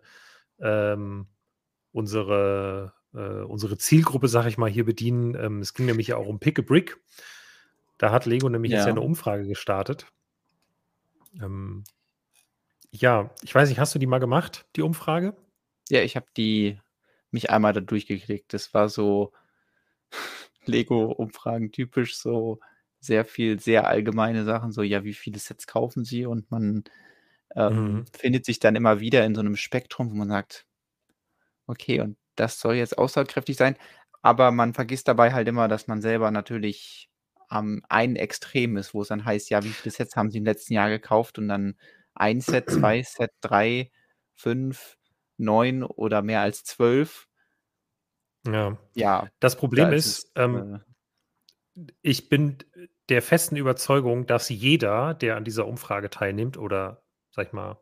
ähm, unsere, äh, unsere Zielgruppe, sag ich mal, hier bedienen. Ähm, es ging nämlich ja auch um Pick a Brick. Da hat Lego nämlich jetzt ja Ja. eine Umfrage gestartet. Ähm, ja, ich weiß nicht, hast du die mal gemacht, die Umfrage? Ja, ich habe die mich einmal da durchgeklickt. Das war so Lego-Umfragen typisch, so sehr viel, sehr allgemeine Sachen, so ja, wie viele Sets kaufen sie? Und man ähm, Mhm. findet sich dann immer wieder in so einem Spektrum, wo man sagt, okay, und das soll jetzt aussagekräftig sein, aber man vergisst dabei halt immer, dass man selber natürlich am einen Extrem ist, wo es dann heißt, ja, wie viele Sets haben sie im letzten Jahr gekauft? Und dann ein Set, zwei Set, drei, fünf, neun oder mehr als zwölf. Ja. Ja, Das Problem da ist, es, ähm, äh, ich bin der festen Überzeugung, dass jeder, der an dieser Umfrage teilnimmt, oder sag ich mal,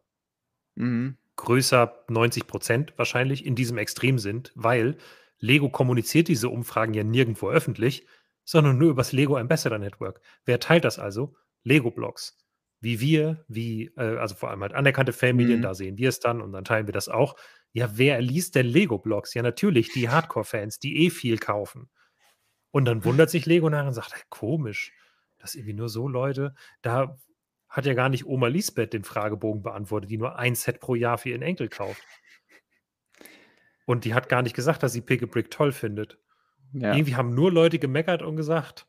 mhm. größer 90 Prozent wahrscheinlich in diesem Extrem sind, weil Lego kommuniziert diese Umfragen ja nirgendwo öffentlich, sondern nur übers Lego Ambassador Network. Wer teilt das also? Lego-Blogs. Wie wir, wie, äh, also vor allem halt anerkannte Fanmedien, Mhm. da sehen wir es dann und dann teilen wir das auch. Ja, wer liest denn Lego-Blogs? Ja, natürlich, die Hardcore-Fans, die eh viel kaufen. Und dann wundert sich Lego nachher und sagt, hey, komisch, dass irgendwie nur so Leute, da hat ja gar nicht Oma Lisbeth den Fragebogen beantwortet, die nur ein Set pro Jahr für ihren Enkel kauft. Und die hat gar nicht gesagt, dass sie Pick a Brick toll findet. Ja. Irgendwie haben nur Leute gemeckert und gesagt,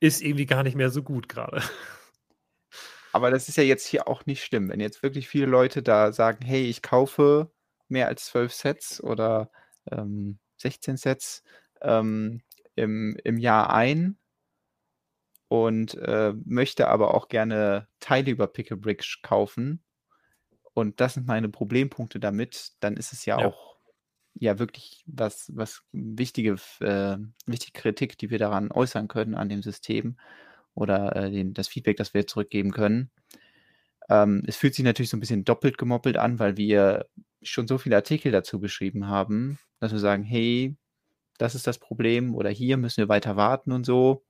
ist irgendwie gar nicht mehr so gut gerade. Aber das ist ja jetzt hier auch nicht schlimm. Wenn jetzt wirklich viele Leute da sagen, hey, ich kaufe mehr als zwölf Sets oder ähm, 16 Sets ähm, im, im Jahr ein und äh, möchte aber auch gerne Teile über Pickle Brick kaufen und das sind meine Problempunkte damit, dann ist es ja, ja. auch ja wirklich was, was wichtige, äh, wichtige Kritik, die wir daran äußern können an dem System oder äh, den, das Feedback, das wir zurückgeben können. Ähm, es fühlt sich natürlich so ein bisschen doppelt gemoppelt an, weil wir schon so viele Artikel dazu geschrieben haben, dass wir sagen, hey, das ist das Problem oder hier müssen wir weiter warten und so.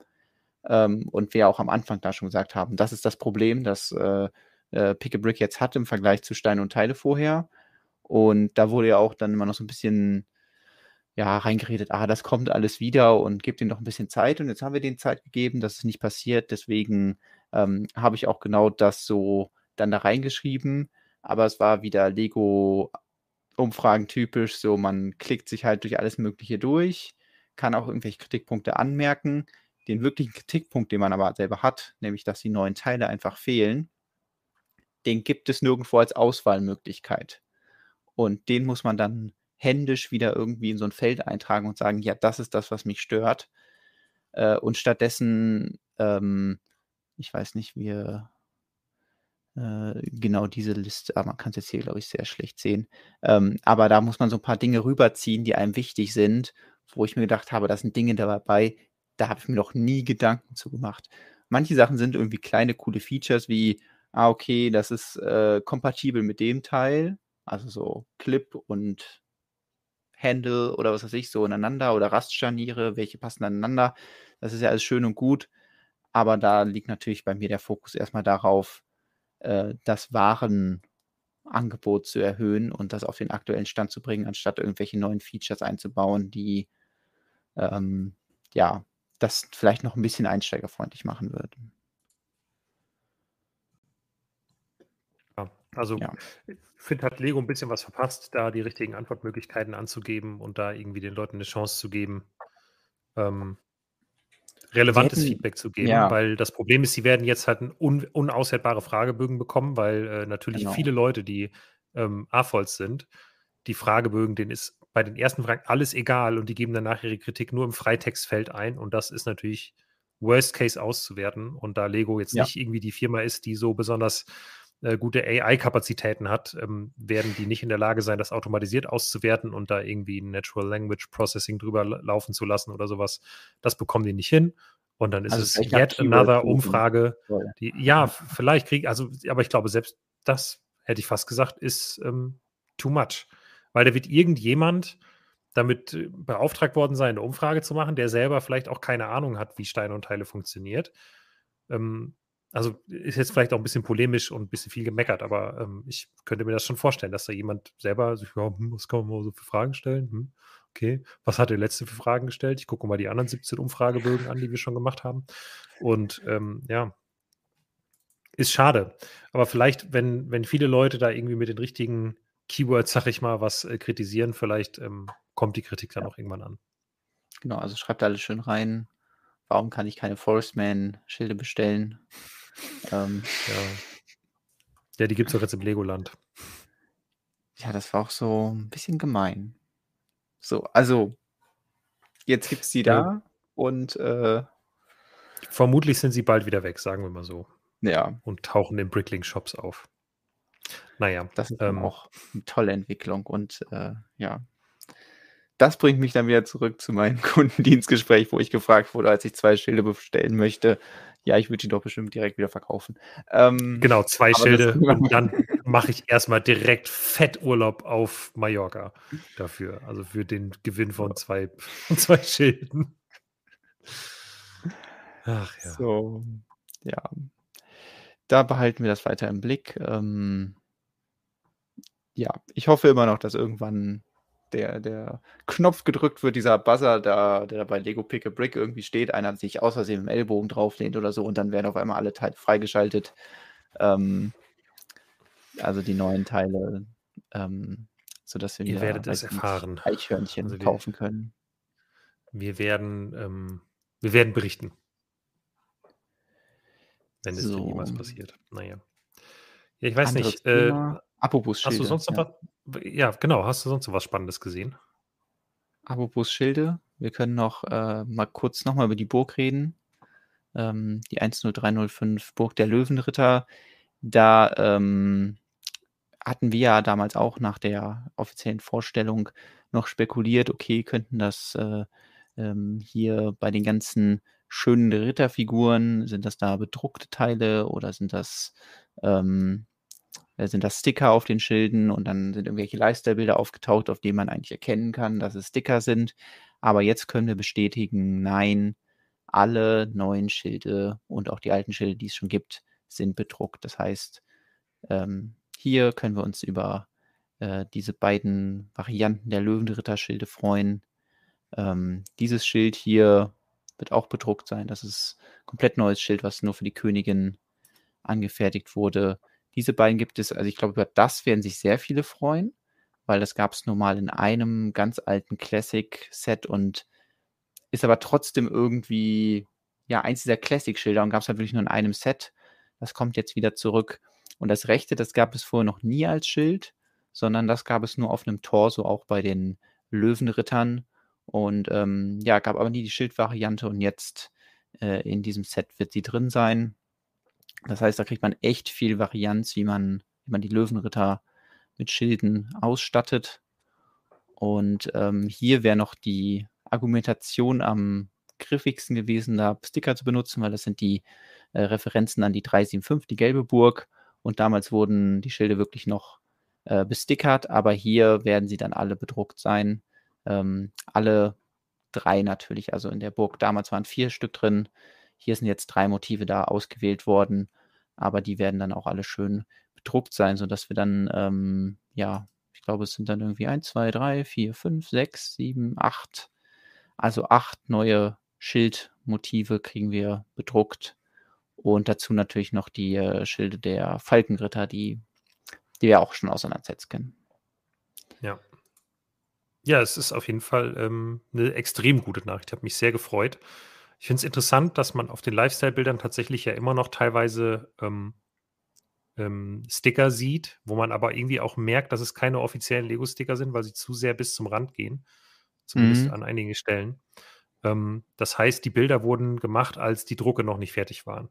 Ähm, und wir auch am Anfang da schon gesagt haben, das ist das Problem, das äh, äh, Pick a Brick jetzt hat im Vergleich zu Steine und Teile vorher. Und da wurde ja auch dann immer noch so ein bisschen ja, reingeredet, ah, das kommt alles wieder und gibt ihnen noch ein bisschen Zeit. Und jetzt haben wir denen Zeit gegeben, dass es nicht passiert. Deswegen ähm, habe ich auch genau das so dann da reingeschrieben. Aber es war wieder Lego-Umfragen typisch. So, man klickt sich halt durch alles Mögliche durch, kann auch irgendwelche Kritikpunkte anmerken. Den wirklichen Kritikpunkt, den man aber selber hat, nämlich dass die neuen Teile einfach fehlen, den gibt es nirgendwo als Auswahlmöglichkeit. Und den muss man dann händisch wieder irgendwie in so ein Feld eintragen und sagen, ja, das ist das, was mich stört. Äh, und stattdessen, ähm, ich weiß nicht, wir äh, genau diese Liste, aber man kann es jetzt hier, glaube ich, sehr schlecht sehen. Ähm, aber da muss man so ein paar Dinge rüberziehen, die einem wichtig sind, wo ich mir gedacht habe, da sind Dinge dabei, da habe ich mir noch nie Gedanken zu gemacht. Manche Sachen sind irgendwie kleine, coole Features wie, ah, okay, das ist äh, kompatibel mit dem Teil, also so Clip und Handle oder was weiß ich, so ineinander oder Rastscharniere, welche passen aneinander. Das ist ja alles schön und gut. Aber da liegt natürlich bei mir der Fokus erstmal darauf, äh, das Warenangebot zu erhöhen und das auf den aktuellen Stand zu bringen, anstatt irgendwelche neuen Features einzubauen, die ähm, ja das vielleicht noch ein bisschen einsteigerfreundlich machen würden. Also ja. ich finde, hat Lego ein bisschen was verpasst, da die richtigen Antwortmöglichkeiten anzugeben und da irgendwie den Leuten eine Chance zu geben, ähm, relevantes hätten, Feedback zu geben, ja. weil das Problem ist, sie werden jetzt halt un unauswertbare Fragebögen bekommen, weil äh, natürlich genau. viele Leute, die ähm, AFOLs sind, die Fragebögen, denen ist bei den ersten Fragen alles egal und die geben danach ihre Kritik nur im Freitextfeld ein und das ist natürlich Worst Case auszuwerten und da Lego jetzt ja. nicht irgendwie die Firma ist, die so besonders äh, gute AI-Kapazitäten hat, ähm, werden die nicht in der Lage sein, das automatisiert auszuwerten und da irgendwie Natural Language Processing drüber laufen zu lassen oder sowas. Das bekommen die nicht hin. Und dann ist also es yet another Umfrage. Die, ja, vielleicht krieg, also, aber ich glaube, selbst das hätte ich fast gesagt, ist ähm, too much. Weil da wird irgendjemand damit äh, beauftragt worden sein, eine Umfrage zu machen, der selber vielleicht auch keine Ahnung hat, wie Steine und Teile funktioniert. Ähm, also ist jetzt vielleicht auch ein bisschen polemisch und ein bisschen viel gemeckert, aber ähm, ich könnte mir das schon vorstellen, dass da jemand selber sich, ja, hm, was kann man mal so für Fragen stellen? Hm, okay, was hat der letzte für Fragen gestellt? Ich gucke mal die anderen 17 Umfragebögen an, die wir schon gemacht haben. Und ähm, ja, ist schade. Aber vielleicht, wenn, wenn viele Leute da irgendwie mit den richtigen Keywords, sag ich mal, was äh, kritisieren, vielleicht ähm, kommt die Kritik dann auch irgendwann an. Genau, also schreibt alles schön rein. Warum kann ich keine Forestman-Schilde bestellen? Ähm, ja. ja, die gibt es doch jetzt im Legoland. Ja, das war auch so ein bisschen gemein. So, also, jetzt gibt es die ja. da und äh, vermutlich sind sie bald wieder weg, sagen wir mal so. Ja. Und tauchen in Brickling-Shops auf. Naja. Das ist ähm, auch eine tolle Entwicklung und äh, ja, das bringt mich dann wieder zurück zu meinem Kundendienstgespräch, wo ich gefragt wurde, als ich zwei Schilde bestellen möchte. Ja, ich würde die doch bestimmt direkt wieder verkaufen. Ähm, genau, zwei Schilde und dann mache ich erstmal direkt Fetturlaub auf Mallorca dafür. Also für den Gewinn von zwei, zwei Schilden. Ach ja. So, ja. Da behalten wir das weiter im Blick. Ähm, ja, ich hoffe immer noch, dass irgendwann der, der Knopf gedrückt wird, dieser Buzzer, da, der da bei Lego Pick a Brick irgendwie steht, einer sich aus Versehen im Ellbogen drauflehnt oder so und dann werden auf einmal alle Teile freigeschaltet. Ähm, also die neuen Teile, ähm, sodass wir Ihr wieder werdet es erfahren. Eichhörnchen Also die- kaufen können. Wir werden, ähm, wir werden berichten. Wenn es denn So. jemals passiert. Naja. Ja, ich weiß Anderes nicht. Äh, Apropos hast du Schilde. sonst noch ja. was? Ja, genau. Hast du sonst noch was Spannendes gesehen? Apropos Schilde, wir können noch äh, mal kurz nochmal über die Burg reden. Ähm, die 10305 Burg der Löwenritter. Da ähm, hatten wir ja damals auch nach der offiziellen Vorstellung noch spekuliert, okay, könnten das äh, ähm, hier bei den ganzen schönen Ritterfiguren, sind das da bedruckte Teile oder sind das ähm, äh, sind das Sticker auf den Schilden und dann sind irgendwelche Lifestyle-Bilder aufgetaucht, auf denen man eigentlich erkennen kann, dass es Sticker sind. Aber jetzt können wir bestätigen, nein, alle neuen Schilde und auch die alten Schilde, die es schon gibt, sind bedruckt. Das heißt, ähm, hier können wir uns über äh, diese beiden Varianten der Löwenritter-Schilde freuen. Ähm, dieses Schild hier wird auch bedruckt sein. Das ist ein komplett neues Schild, was nur für die Königin angefertigt wurde. Diese beiden gibt es, also ich glaube, über das werden sich sehr viele freuen, weil das gab es nur mal in einem ganz alten Classic-Set und ist aber trotzdem irgendwie, ja, eins dieser Classic-Schilder und gab es halt wirklich nur in einem Set. Das kommt jetzt wieder zurück. Und das rechte, das gab es vorher noch nie als Schild, sondern das gab es nur auf einem Torso, auch bei den Löwenrittern. Und ähm, ja, gab aber nie die Schildvariante und jetzt äh, in diesem Set wird sie drin sein. Das heißt, da kriegt man echt viel Varianz, wie man, wie man die Löwenritter mit Schilden ausstattet. Und ähm, hier wäre noch die Argumentation am griffigsten gewesen, da Sticker zu benutzen, weil das sind die äh, Referenzen an die 375, die gelbe Burg. Und damals wurden die Schilde wirklich noch äh, bestickert, aber hier werden sie dann alle bedruckt sein. Ähm, alle drei natürlich. Also in der Burg damals waren vier Stück drin. Hier sind jetzt drei Motive da ausgewählt worden, aber die werden dann auch alle schön bedruckt sein, sodass wir dann, ähm, ja, ich glaube, es sind dann irgendwie 1, 2, 3, 4, 5, 6, 7, 8. Also acht neue Schildmotive kriegen wir bedruckt. Und dazu natürlich noch die äh, Schilde der Falkenritter, die, die wir auch schon aus anderen Sets kennen. Ja. Ja, es ist auf jeden Fall ähm, eine extrem gute Nachricht. Ich habe mich sehr gefreut. Ich finde es interessant, dass man auf den Lifestyle-Bildern tatsächlich ja immer noch teilweise ähm, ähm, Sticker sieht, wo man aber irgendwie auch merkt, dass es keine offiziellen Lego-Sticker sind, weil sie zu sehr bis zum Rand gehen. Zumindest Mhm. an einigen Stellen. Ähm, das heißt, die Bilder wurden gemacht, als die Drucke noch nicht fertig waren.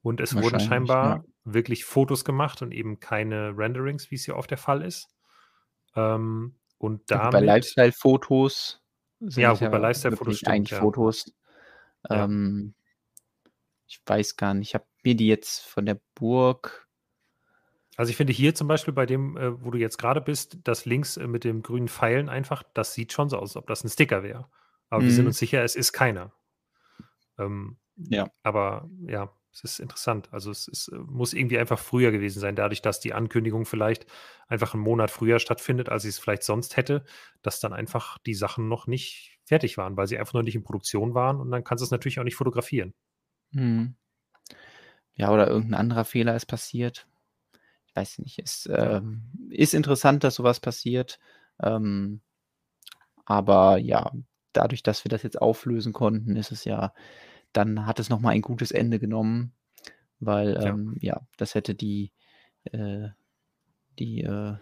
Und es wurden scheinbar ja. wirklich Fotos gemacht und eben keine Renderings, wie es hier oft der Fall ist. Ähm, und gut, bei damit, Lifestyle-Fotos sind ja ja bei Lifestyle-Fotos eigentlich ja. Fotos. Ja. Ähm, ich weiß gar nicht, ich habe mir die jetzt von der Burg. Also ich finde hier zum Beispiel bei dem, äh, wo du jetzt gerade bist, das links äh, mit dem grünen Pfeilen einfach, das sieht schon so aus, als ob das ein Sticker wäre. Aber wir sind Mhm. uns sicher, es ist keiner. Ähm, Ja. aber ja, es ist interessant. Also es ist, äh, muss irgendwie einfach früher gewesen sein, dadurch, dass die Ankündigung vielleicht einfach einen Monat früher stattfindet, als sie es vielleicht sonst hätte, dass dann einfach die Sachen noch nicht fertig waren, weil sie einfach noch nicht in Produktion waren und dann kannst du es natürlich auch nicht fotografieren. Mhm. Ja, oder irgendein anderer Fehler ist passiert. Ich weiß nicht. Es Ja. ähm, ist interessant, dass sowas passiert. Ähm, aber ja, dadurch, dass wir das jetzt auflösen konnten, ist es ja, dann hat es nochmal ein gutes Ende genommen, weil Ja. ähm, ja, das hätte die, äh, die äh,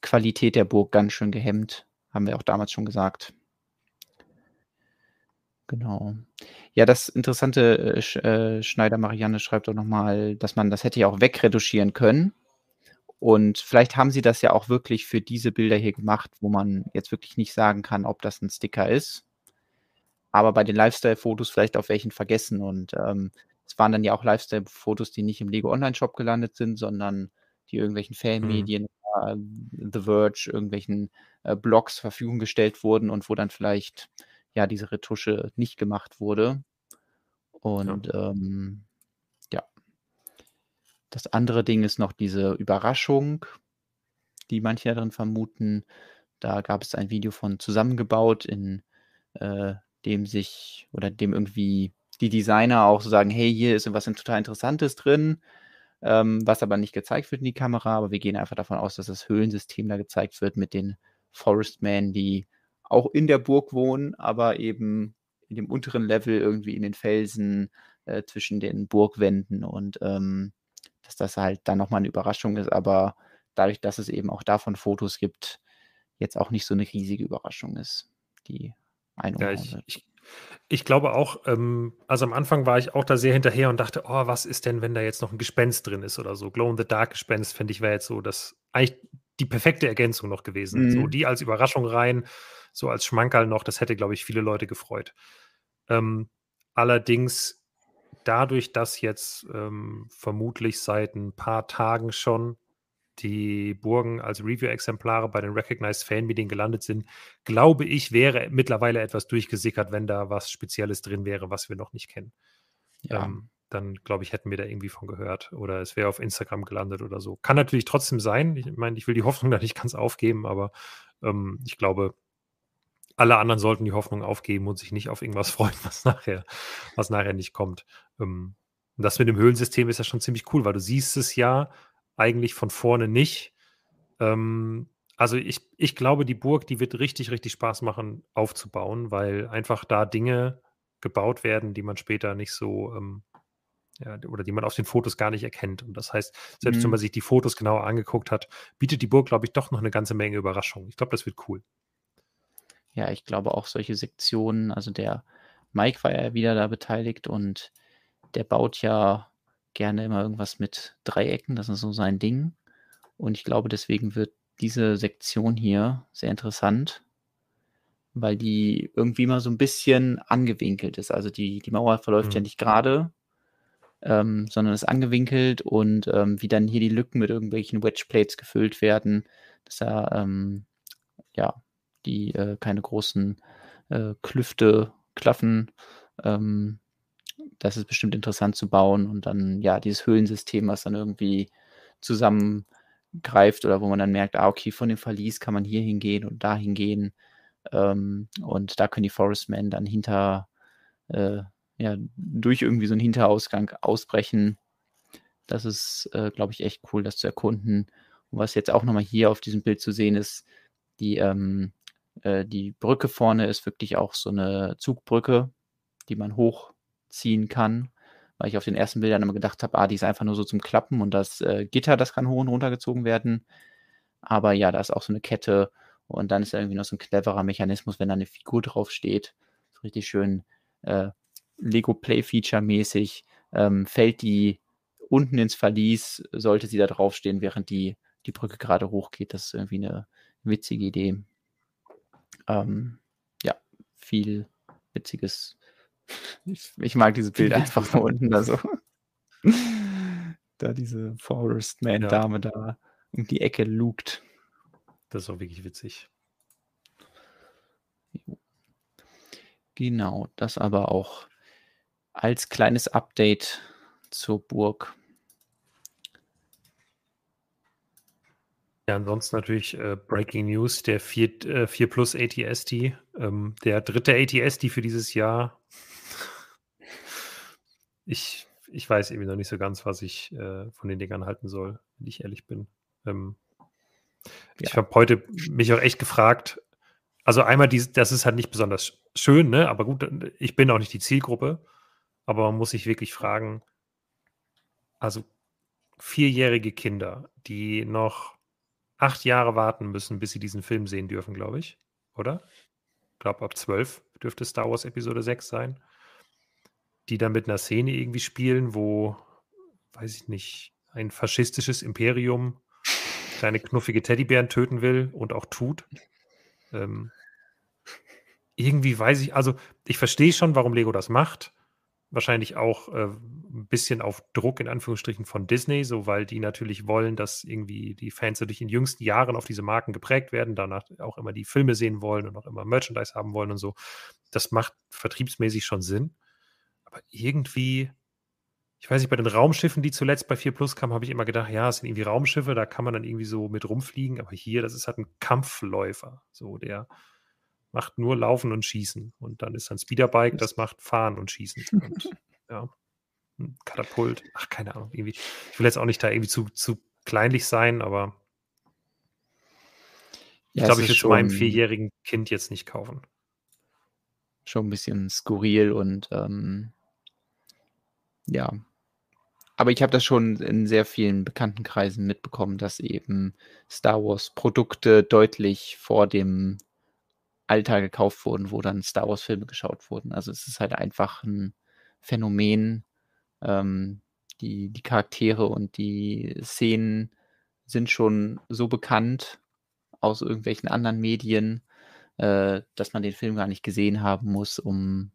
Qualität der Burg ganz schön gehemmt. Haben wir auch damals schon gesagt. Genau. Ja, das interessante äh, Sch äh, Schneider Marianne schreibt auch nochmal, dass man das hätte ja auch wegretuschieren können. Und vielleicht haben sie das ja auch wirklich für diese Bilder hier gemacht, wo man jetzt wirklich nicht sagen kann, ob das ein Sticker ist. Aber bei den Lifestyle-Fotos vielleicht auf welchen vergessen. Und ähm, es waren dann ja auch Lifestyle-Fotos, die nicht im Lego Online-Shop gelandet sind, sondern die irgendwelchen Mhm. Fanmedien, äh, The Verge, irgendwelchen äh, Blogs zur Verfügung gestellt wurden und wo dann vielleicht ja diese Retusche nicht gemacht wurde. Ja. Und ähm, ja, das andere Ding ist noch diese Überraschung. die manche darin vermuten. Da gab es ein Video von zusammengebaut, in äh, dem sich oder dem irgendwie die Designer auch so sagen, hey, hier ist was total Interessantes drin, ähm, was aber nicht gezeigt wird in die Kamera, aber wir gehen einfach davon aus, dass das Höhlensystem da gezeigt wird mit den Forestmen, die auch in der Burg wohnen, aber eben in dem unteren Level irgendwie in den Felsen äh, zwischen den Burgwänden und ähm, dass das halt dann nochmal eine Überraschung ist, aber dadurch, dass es eben auch davon Fotos gibt, jetzt auch nicht so eine riesige Überraschung ist, die ja, ich, ich, ich, glaube auch, ähm, also am Anfang war ich auch da sehr hinterher und dachte, oh, was ist denn, wenn da jetzt noch ein Gespenst drin ist oder so. Glow in the Dark Gespenst, finde ich, wäre jetzt so das eigentlich die perfekte Ergänzung noch gewesen. Mhm. So die als Überraschung rein, so als Schmankerl noch, das hätte, glaube ich, viele Leute gefreut. Ähm, allerdings dadurch, dass jetzt ähm, vermutlich seit ein paar Tagen schon die Burgen als Review-Exemplare bei den Recognized Fan-Medien gelandet sind, glaube ich, wäre mittlerweile etwas durchgesickert, wenn da was Spezielles drin wäre, was wir noch nicht kennen. Ja. Ähm, dann glaube ich, hätten wir da irgendwie von gehört oder es wäre auf Instagram gelandet oder so. Kann natürlich trotzdem sein. Ich meine, ich will die Hoffnung da nicht ganz aufgeben, aber ähm, ich glaube, alle anderen sollten die Hoffnung aufgeben und sich nicht auf irgendwas freuen, was nachher, was nachher nicht kommt. Ähm, und das mit dem Höhlensystem ist ja schon ziemlich cool, weil du siehst es ja eigentlich von vorne nicht. Ähm, also ich, ich glaube, die Burg, die wird richtig, richtig Spaß machen aufzubauen, weil einfach da Dinge gebaut werden, die man später nicht so ähm, ja, oder die man auf den Fotos gar nicht erkennt. Und das heißt, selbst mhm. wenn man sich die Fotos genauer angeguckt hat, bietet die Burg, glaube ich, doch noch eine ganze Menge Überraschungen. Ich glaube, das wird cool. Ja, ich glaube auch solche Sektionen, also der Mike war ja wieder da beteiligt und der baut ja gerne immer irgendwas mit Dreiecken, das ist so sein Ding. Und ich glaube, deswegen wird diese Sektion hier sehr interessant, weil die irgendwie mal so ein bisschen angewinkelt ist. Also die, die Mauer verläuft mhm. ja nicht gerade, ähm, sondern ist angewinkelt und ähm, wie dann hier die Lücken mit irgendwelchen Wedgeplates gefüllt werden, dass da ähm, ja die äh, keine großen äh, Klüfte klaffen. Ähm, das ist bestimmt interessant zu bauen und dann ja dieses Höhlensystem, was dann irgendwie zusammengreift oder wo man dann merkt, ah, okay, von dem Verlies kann man hier hingehen und da hingehen. Ähm, und da können die Forestmen dann hinter äh, ja, durch irgendwie so einen Hinterausgang ausbrechen. Das ist, äh, glaube ich, echt cool, das zu erkunden. Und was jetzt auch nochmal hier auf diesem Bild zu sehen ist, die, ähm, äh, die Brücke vorne ist wirklich auch so eine Zugbrücke, die man hochziehen kann. Weil ich auf den ersten Bildern immer gedacht habe, ah, die ist einfach nur so zum Klappen und das äh, Gitter, das kann hoch und runter gezogen werden. Aber ja, da ist auch so eine Kette und dann ist irgendwie noch so ein cleverer Mechanismus, wenn da eine Figur draufsteht. So richtig schön äh, Lego Play Feature mäßig ähm, fällt die unten ins Verlies, sollte sie da draufstehen, während die, die Brücke gerade hochgeht. Das ist irgendwie eine witzige Idee. Ähm, ja, viel witziges. Ich, ich mag dieses Bild einfach von unten da so. da diese Forest Man Dame ja. da um die Ecke lugt. Das ist auch wirklich witzig. Genau, das aber auch als kleines Update zur Burg. Ja, ansonsten natürlich äh, Breaking News, der 4, äh, 4 Plus ATST, ähm, der dritte ATST für dieses Jahr. Ich, ich weiß irgendwie noch nicht so ganz, was ich äh, von den Dingern halten soll, wenn ich ehrlich bin. Ähm, ja. Ich habe heute mich auch echt gefragt, also einmal, die, das ist halt nicht besonders schön, ne? aber gut, ich bin auch nicht die Zielgruppe. Aber man muss sich wirklich fragen, also vierjährige Kinder, die noch acht Jahre warten müssen, bis sie diesen Film sehen dürfen, glaube ich, oder? Ich glaube, ab zwölf dürfte Star Wars Episode 6 sein, die dann mit einer Szene irgendwie spielen, wo, weiß ich nicht, ein faschistisches Imperium kleine knuffige Teddybären töten will und auch tut. Ähm, irgendwie weiß ich, also ich verstehe schon, warum Lego das macht wahrscheinlich auch äh, ein bisschen auf Druck in Anführungsstrichen von Disney, so weil die natürlich wollen, dass irgendwie die Fans durch in jüngsten Jahren auf diese Marken geprägt werden, danach auch immer die Filme sehen wollen und auch immer Merchandise haben wollen und so. Das macht vertriebsmäßig schon Sinn. Aber irgendwie ich weiß nicht, bei den Raumschiffen, die zuletzt bei 4 Plus kamen, habe ich immer gedacht, ja, es sind irgendwie Raumschiffe, da kann man dann irgendwie so mit rumfliegen, aber hier, das ist halt ein Kampfläufer, so der macht nur Laufen und Schießen und dann ist ein Speederbike, das macht Fahren und Schießen und ja, ein Katapult, ach, keine Ahnung, irgendwie, ich will jetzt auch nicht da irgendwie zu, zu kleinlich sein, aber ich Ja, glaube, ich würde es meinem schon vierjährigen Kind jetzt nicht kaufen. schon 'n bisschen skurril und, ähm ja. Aber ich habe das schon in sehr vielen Bekanntenkreisen mitbekommen, dass eben Star-Wars-Produkte deutlich vor dem Alter gekauft wurden, wo dann Star-Wars-Filme geschaut wurden. Also, es ist halt einfach 'n Phänomen. Ähm, die die Charaktere und die Szenen sind schon so bekannt aus irgendwelchen anderen Medien, äh, dass man den Film gar nicht gesehen haben muss, um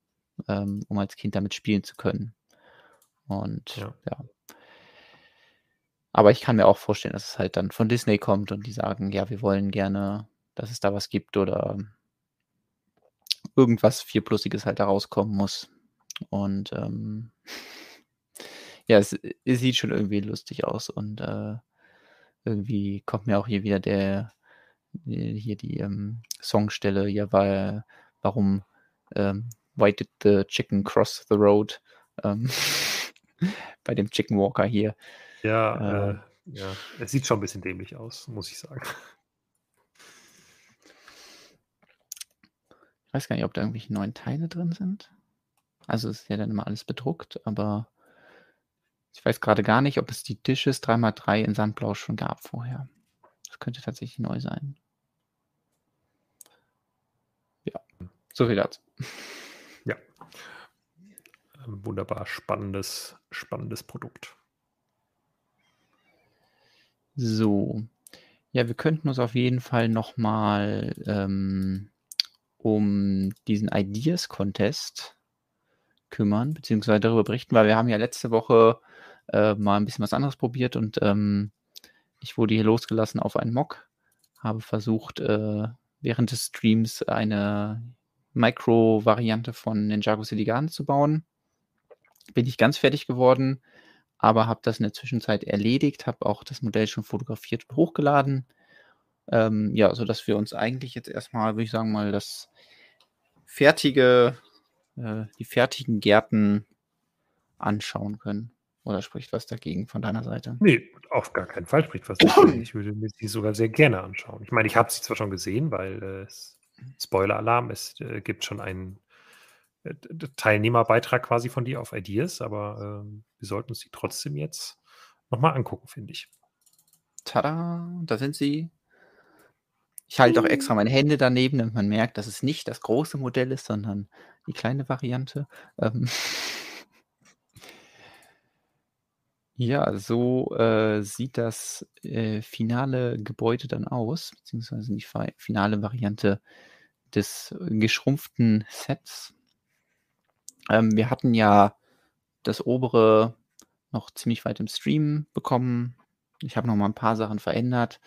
ähm, um als Kind damit spielen zu können. Und Ja. ja. Aber ich kann mir auch vorstellen, dass es halt dann von Disney kommt und die sagen: „Ja, wir wollen gerne, dass es da was gibt“ oder irgendwas 4 Plusiges halt da rauskommen muss. Und, ähm, ja, es es sieht schon irgendwie lustig aus und, äh, irgendwie kommt mir auch hier wieder der äh, hier die, ähm, Songstelle, ja, weil warum, ähm „Why did the chicken cross the road?“ Ähm, bei dem Chicken Walker hier. Ja, Äh äh, ja, es sieht schon 'n bisschen dämlich aus, muss ich sagen. Weiß gar nicht, ob da irgendwelche neuen Teile drin sind. Also, es ist ja dann immer alles bedruckt, aber ich weiß grade gar nicht, ob es die Dishes 3x3 in Sandblau schon gab vorher. Das könnte tatsächlich neu sein. Ja, so viel dazu. Ja. Ähm, wunderbar spannendes spannendes Produkt. So. Ja, wir könnten uns auf jeden Fall noch mal, ähm, um diesen Ideas Contest kümmern, beziehungsweise darüber berichten, weil wir haben ja letzte Woche, äh, mal 'n bisschen was anderes probiert und, ähm, ich wurde hier losgelassen auf einen Mock, habe versucht, äh, während des Streams eine Micro-Variante von Ninjago Siligane zu bauen. Bin nicht ganz fertig geworden, aber habe das in der Zwischenzeit erledigt, habe auch das Modell schon fotografiert und hochgeladen. Ähm, ja, sodass wir uns eigentlich jetzt erst mal, würde ich sagen, mal das fertige äh, die fertigen Gärten anschauen können. Oder spricht was dagegen von deiner Seite? Ne, auf gar keinen Fall spricht was dagegen. Ich würde mir die sogar sehr gerne anschauen. Ich meine, ich habe sie zwar schon gesehen, weil, äh, Spoiler-Alarm, es, äh, gibt schon einen, äh, Teilnehmerbeitrag quasi von dir auf Ideas, aber, ähm, wir sollten uns die trotzdem jetzt noch mal angucken, finde ich. Tada, da sind sie. Ich halte auch extra meine Hände daneben, damit man merkt, dass es nicht das große Modell ist, sondern die kleine Variante. Ähm Ja, so, äh, sieht das, äh, finale Gebäude dann aus, beziehungsweise die fi finale Variante des geschrumpften Sets. Ähm, wir hatten ja das obere noch ziemlich weit im Stream bekommen. Ich habe noch mal 'n paar Sachen verändert.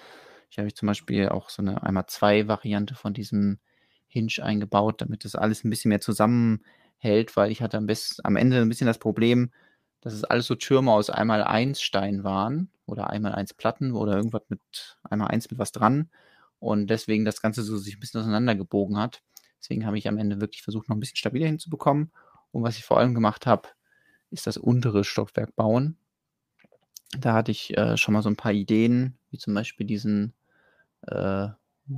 Ich habe zum Beispiel auch so 'ne 1x2-Variante von diesem Hinge eingebaut, damit das alles 'n bisschen mehr zusammenhält, weil ich hatte am bess am Ende 'n bisschen das Problem, dass es alles so Türme aus 1x1 Stein waren oder 1x1 Platten oder irgendwas mit 1x1 mit was dran und deswegen das Ganze so sich 'n bisschen auseinandergebogen hat. Deswegen habe ich am Ende wirklich versucht, noch 'n bisschen stabiler hinzubekommen. Und was ich vor allem gemacht habe, ist das untere Stockwerk bauen. Da hatte ich, äh, schon mal so 'n paar Ideen, wie zum Beispiel diesen, äh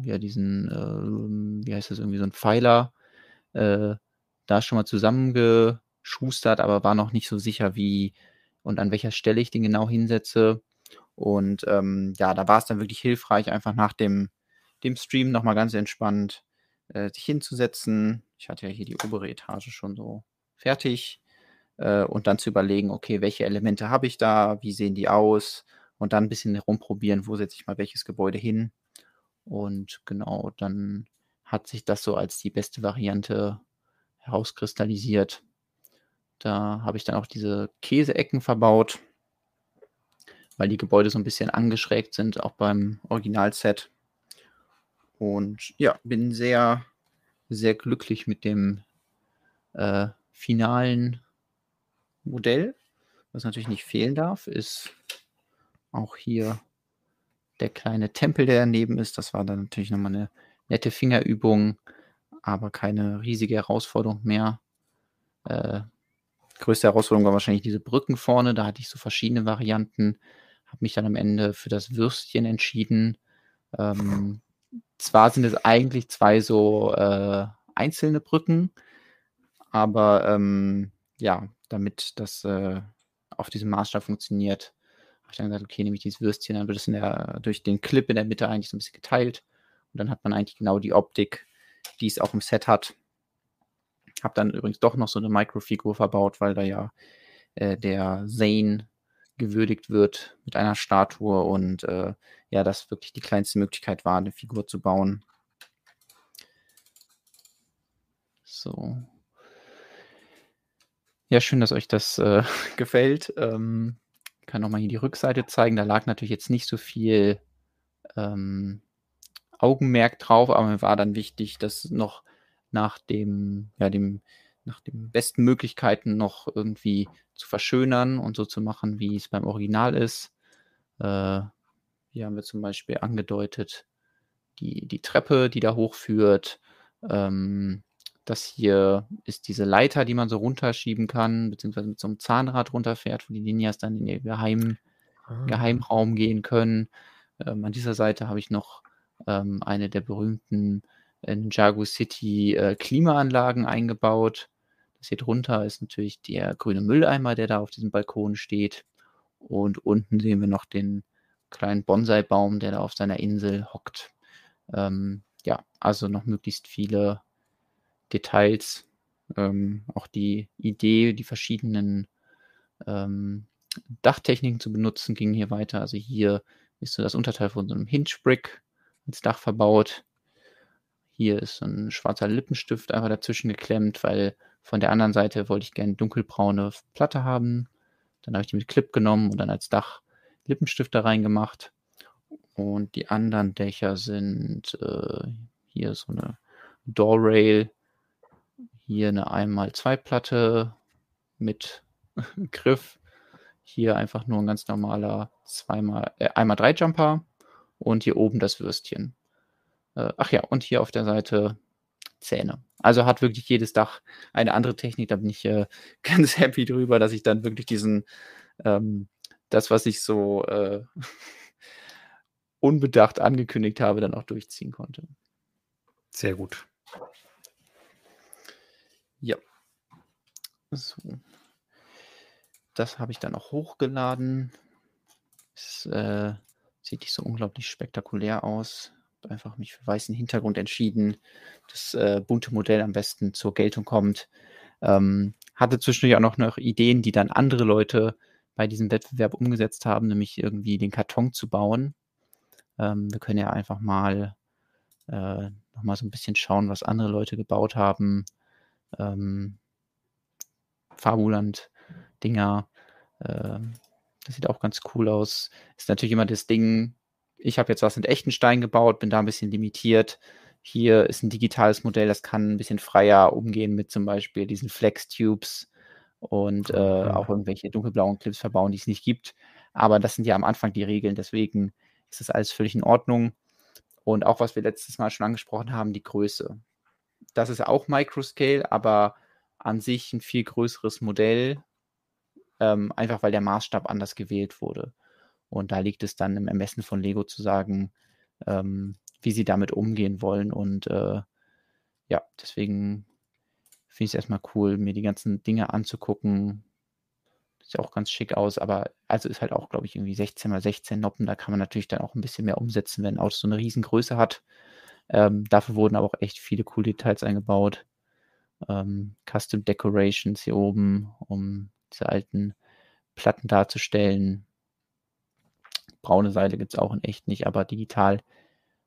ja, diesen, ähm wie heißt das, irgendwie so 'n Pfeiler, äh, da schon mal zusammengeschustert, aber war noch nicht so sicher, wie und an welcher Stelle ich den genau hinsetze. Und, ähm, ja, da war's dann wirklich hilfreich, einfach nach dem dem Stream noch mal ganz entspannt, äh, sich hinzusetzen. Ich hatte ja hier die obere Etage schon so fertig, äh, und dann zu überlegen: „Okay, welche Elemente habe ich da? Wie sehen die aus?“ Und dann 'n bisschen rumprobieren, wo setze ich mal welches Gebäude hin. Und genau, dann hat sich das so als die beste Variante herauskristallisiert. Da habe ich dann auch diese Käseecken verbaut weil die Gebäude so 'n bisschen angeschrägt sind, auch beim Originalset. Und ja, bin sehr, sehr glücklich mit dem, äh, finalen Modell. Was natürlich nicht fehlen darf, ist auch hier der kleine Tempel, der daneben ist. Das war dann natürlich nochmal eine nette Fingerübung, aber keine riesige Herausforderung mehr. Äh, größte Herausforderung war wahrscheinlich diese Brücken vorne. Da hatte ich so verschiedene Varianten. Habe mich dann am Ende für das Würstchen entschieden. Ähm, zwar sind es eigentlich zwei so äh, einzelne Brücken, aber ähm, ja, damit das äh, auf diesem Maßstab funktioniert, habe ich dann gesagt, okay, nehme ich dieses Würstchen, dann wird es der, durch den Clip in der Mitte eigentlich so ein bisschen geteilt. Und dann hat man eigentlich genau die Optik, die es auch im Set hat. Habe dann übrigens doch noch so eine Microfigur verbaut, weil da ja äh, der Zane gewürdigt wird mit einer Statue und äh, ja, das wirklich die kleinste Möglichkeit war, eine Figur zu bauen. So. Ja, schön, dass euch das äh, gefällt. Ähm, kann nochmal hier die Rückseite zeigen. Da lag natürlich jetzt nicht so viel ähm, Augenmerk drauf, aber mir war dann wichtig, das noch nach dem, ja, dem, nach den besten Möglichkeiten noch irgendwie zu verschönern und so zu machen, wie es beim Original ist. Äh, hier haben wir zum Beispiel angedeutet die, die Treppe, die da hochführt. Ähm, das hier ist diese Leiter, die man so runterschieben kann, beziehungsweise mit so einem Zahnrad runterfährt, wo die Ninjas dann in ihr Geheim, ah. Geheimraum gehen können. Ähm, an dieser Seite habe ich noch ähm, eine der berühmten Ninjago City äh, Klimaanlagen eingebaut. Das hier drunter ist natürlich der grüne Mülleimer, der da auf diesem Balkon steht. Und unten sehen wir noch den kleinen Bonsai-Baum, der da auf seiner Insel hockt. Ähm, ja, also noch möglichst viele Details. Ähm, auch die Idee, die verschiedenen ähm, Dachtechniken zu benutzen, ging hier weiter. Also hier ist so das Unterteil von so einem Hinge-Brick als Dach verbaut. Hier ist so ein schwarzer Lippenstift einfach dazwischen geklemmt, weil von der anderen Seite wollte ich gerne dunkelbraune Platte haben. Dann habe ich die mit Clip genommen und dann als Dach Lippenstift da reingemacht. Und die anderen Dächer sind äh, hier so eine Door Rail, hier eine 1x2 Platte mit Griff. Hier einfach nur ein ganz normaler 2x, äh, 1x3 Jumper und hier oben das Würstchen. Äh, ach ja, und hier auf der Seite Zähne. Also hat wirklich jedes Dach eine andere Technik. Da bin ich äh, ganz happy drüber, dass ich dann wirklich diesen, ähm, das, was ich so äh, unbedacht angekündigt habe, dann auch durchziehen konnte. Sehr gut. Ja. So. Das habe ich dann auch hochgeladen. Es äh, sieht nicht so unglaublich spektakulär aus einfach mich für weißen Hintergrund entschieden, das äh, bunte Modell am besten zur Geltung kommt. Ähm, hatte zwischendurch auch noch, noch Ideen, die dann andere Leute bei diesem Wettbewerb umgesetzt haben, nämlich irgendwie den Karton zu bauen. Ähm, wir können ja einfach mal äh, nochmal so ein bisschen schauen, was andere Leute gebaut haben. Ähm, Fabuland-Dinger. Äh, das sieht auch ganz cool aus. Ist natürlich immer das Ding, ich habe jetzt was mit echten Stein gebaut, bin da ein bisschen limitiert. Hier ist ein digitales Modell, das kann ein bisschen freier umgehen mit zum Beispiel diesen Flex-Tubes und äh, auch irgendwelche dunkelblauen Clips verbauen, die es nicht gibt. Aber das sind ja am Anfang die Regeln, deswegen ist das alles völlig in Ordnung. Und auch was wir letztes Mal schon angesprochen haben, die Größe. Das ist auch Microscale, aber an sich ein viel größeres Modell, ähm, einfach weil der Maßstab anders gewählt wurde. Und da liegt es dann im Ermessen von Lego zu sagen, ähm, wie sie damit umgehen wollen. Und äh, ja, deswegen finde ich es erstmal cool, mir die ganzen Dinge anzugucken. Sieht auch ganz schick aus, aber also ist halt auch, glaube ich, irgendwie 16 mal 16 Noppen. Da kann man natürlich dann auch ein bisschen mehr umsetzen, wenn ein Auto so eine Riesengröße hat. Ähm, dafür wurden aber auch echt viele coole Details eingebaut. Ähm, Custom Decorations hier oben, um diese alten Platten darzustellen braune Seile gibt es auch in echt nicht, aber digital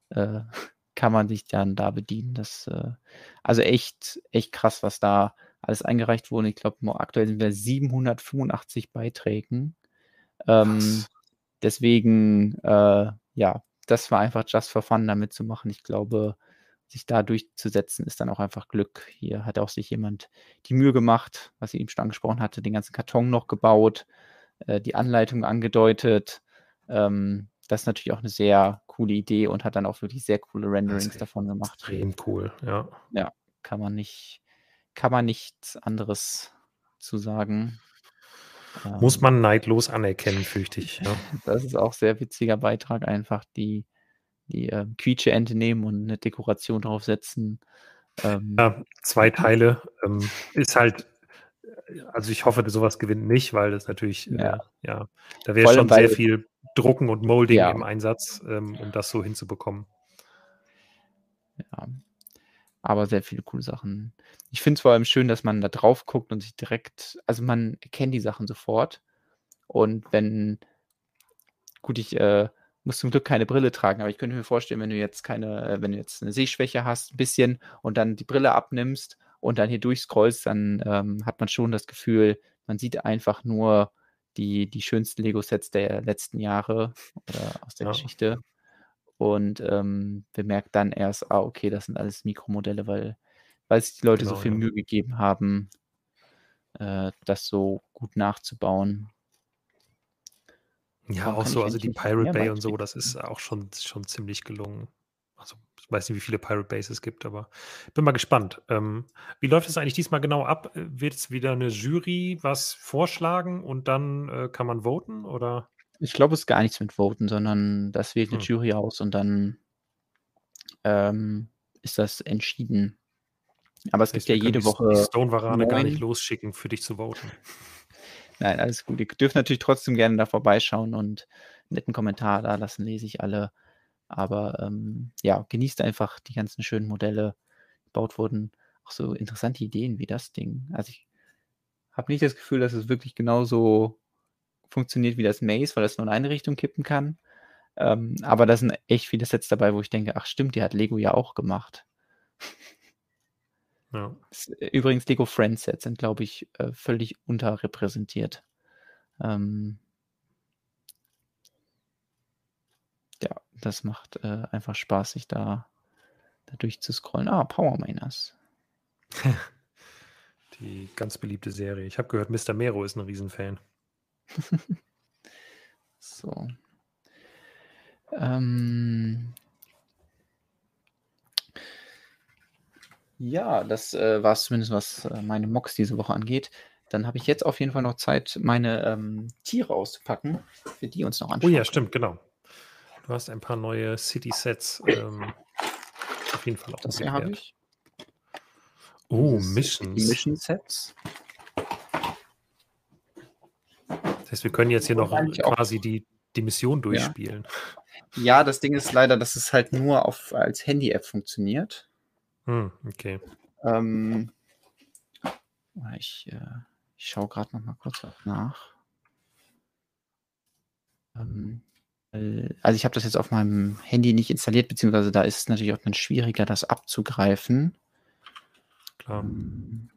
äh, kann man sich dann da bedienen. Das, äh, also echt, echt krass, was da alles eingereicht wurde. Ich glaube, aktuell sind wir 785 Beiträgen. Ähm, deswegen, äh, ja, das war einfach just for fun, damit zu machen. Ich glaube, sich da durchzusetzen, ist dann auch einfach Glück. Hier hat auch sich jemand die Mühe gemacht, was ich eben schon angesprochen hatte, den ganzen Karton noch gebaut. äh, die Anleitung angedeutet. Ähm, das ist natürlich auch eine sehr coole Idee und hat dann auch wirklich sehr coole Renderings davon gemacht. Extrem cool, ja. Ja, kann man nicht, kann man nichts anderes zu sagen. Muss ähm, man neidlos anerkennen, fürchte ich. Ja. Das ist auch sehr witziger Beitrag, einfach die, die äh, Quietsche-Ente nehmen und eine Dekoration draufsetzen. Ähm, ja, zwei Teile. Ähm, ist halt, also ich hoffe, sowas gewinnt nicht, weil das natürlich, äh, ja, äh, ja da wäre schon sehr viel Drucken und Molding ja. im Einsatz, ähm, um das so hinzubekommen. Ja, aber sehr viele coole Sachen. Ich finde es vor allem schön, dass man da drauf guckt und sich direkt, also man erkennt die Sachen sofort. Und wenn, gut, ich äh, muss zum Glück keine Brille tragen, aber ich könnte mir vorstellen, wenn du jetzt keine, äh, wenn du jetzt eine Sehschwäche hast, ein bisschen und dann die Brille abnimmst und dann hier durchscrollst, dann ähm, hat man schon das Gefühl, man sieht einfach nur die, die schönsten Lego-Sets der letzten Jahre oder aus der ja. Geschichte und ähm, bemerkt dann erst, ah, okay, das sind alles Mikromodelle, weil, weil sich die Leute genau, so viel ja. Mühe gegeben haben, äh, das so gut nachzubauen. Ja, Warum auch so, also die Pirate Bay und so, das ist auch schon, schon ziemlich gelungen. Also ich weiß nicht, wie viele Pirate Bays es gibt, aber ich bin mal gespannt. Ähm, wie läuft es eigentlich diesmal genau ab? Wird es wieder eine Jury was vorschlagen und dann äh, kann man voten oder? Ich glaube, es ist gar nichts mit Voten, sondern das wählt eine hm. Jury aus und dann ähm, ist das entschieden. Aber es das gibt ja jede Woche. Stone-Varane gar nicht losschicken, für dich zu voten. Nein, alles gut. Ihr dürft natürlich trotzdem gerne da vorbeischauen und einen netten Kommentar da lassen, lese ich alle. Aber ähm, ja, genießt einfach die ganzen schönen Modelle. Gebaut wurden auch so interessante Ideen wie das Ding. Also ich habe nicht das Gefühl, dass es wirklich genauso funktioniert wie das Maze, weil das nur in eine Richtung kippen kann. Ähm, aber da sind echt viele Sets dabei, wo ich denke, ach stimmt, die hat Lego ja auch gemacht. Ja. Äh, übrigens, Lego Friends Sets sind, glaube ich, äh, völlig unterrepräsentiert. Ähm, ja, das macht äh, einfach Spaß, sich da, da durchzuscrollen. Ah, Power Miners. Die ganz beliebte Serie. Ich habe gehört, Mr. Mero ist ein Riesenfan. so. Ähm, ja, das äh, war es zumindest, was äh, meine Mocks diese Woche angeht. Dann habe ich jetzt auf jeden Fall noch Zeit, meine ähm, Tiere auszupacken, für die uns noch anschauen. Oh ja, stimmt, genau. Du hast ein paar neue City-Sets. Ähm, auf jeden Fall auch. Das hier habe ich. Oh, Missions. Mission-Sets. Das heißt, wir können jetzt hier noch quasi die, die Mission durchspielen. Ja. ja. das Ding ist leider, dass es halt nur auf, als Handy-App funktioniert. Hm, okay. Ähm, ich, äh, ich schaue gerade noch mal kurz nach. Ähm, also ich habe das jetzt auf meinem Handy nicht installiert, beziehungsweise da ist es natürlich auch dann schwieriger, das abzugreifen. Klar. Ähm,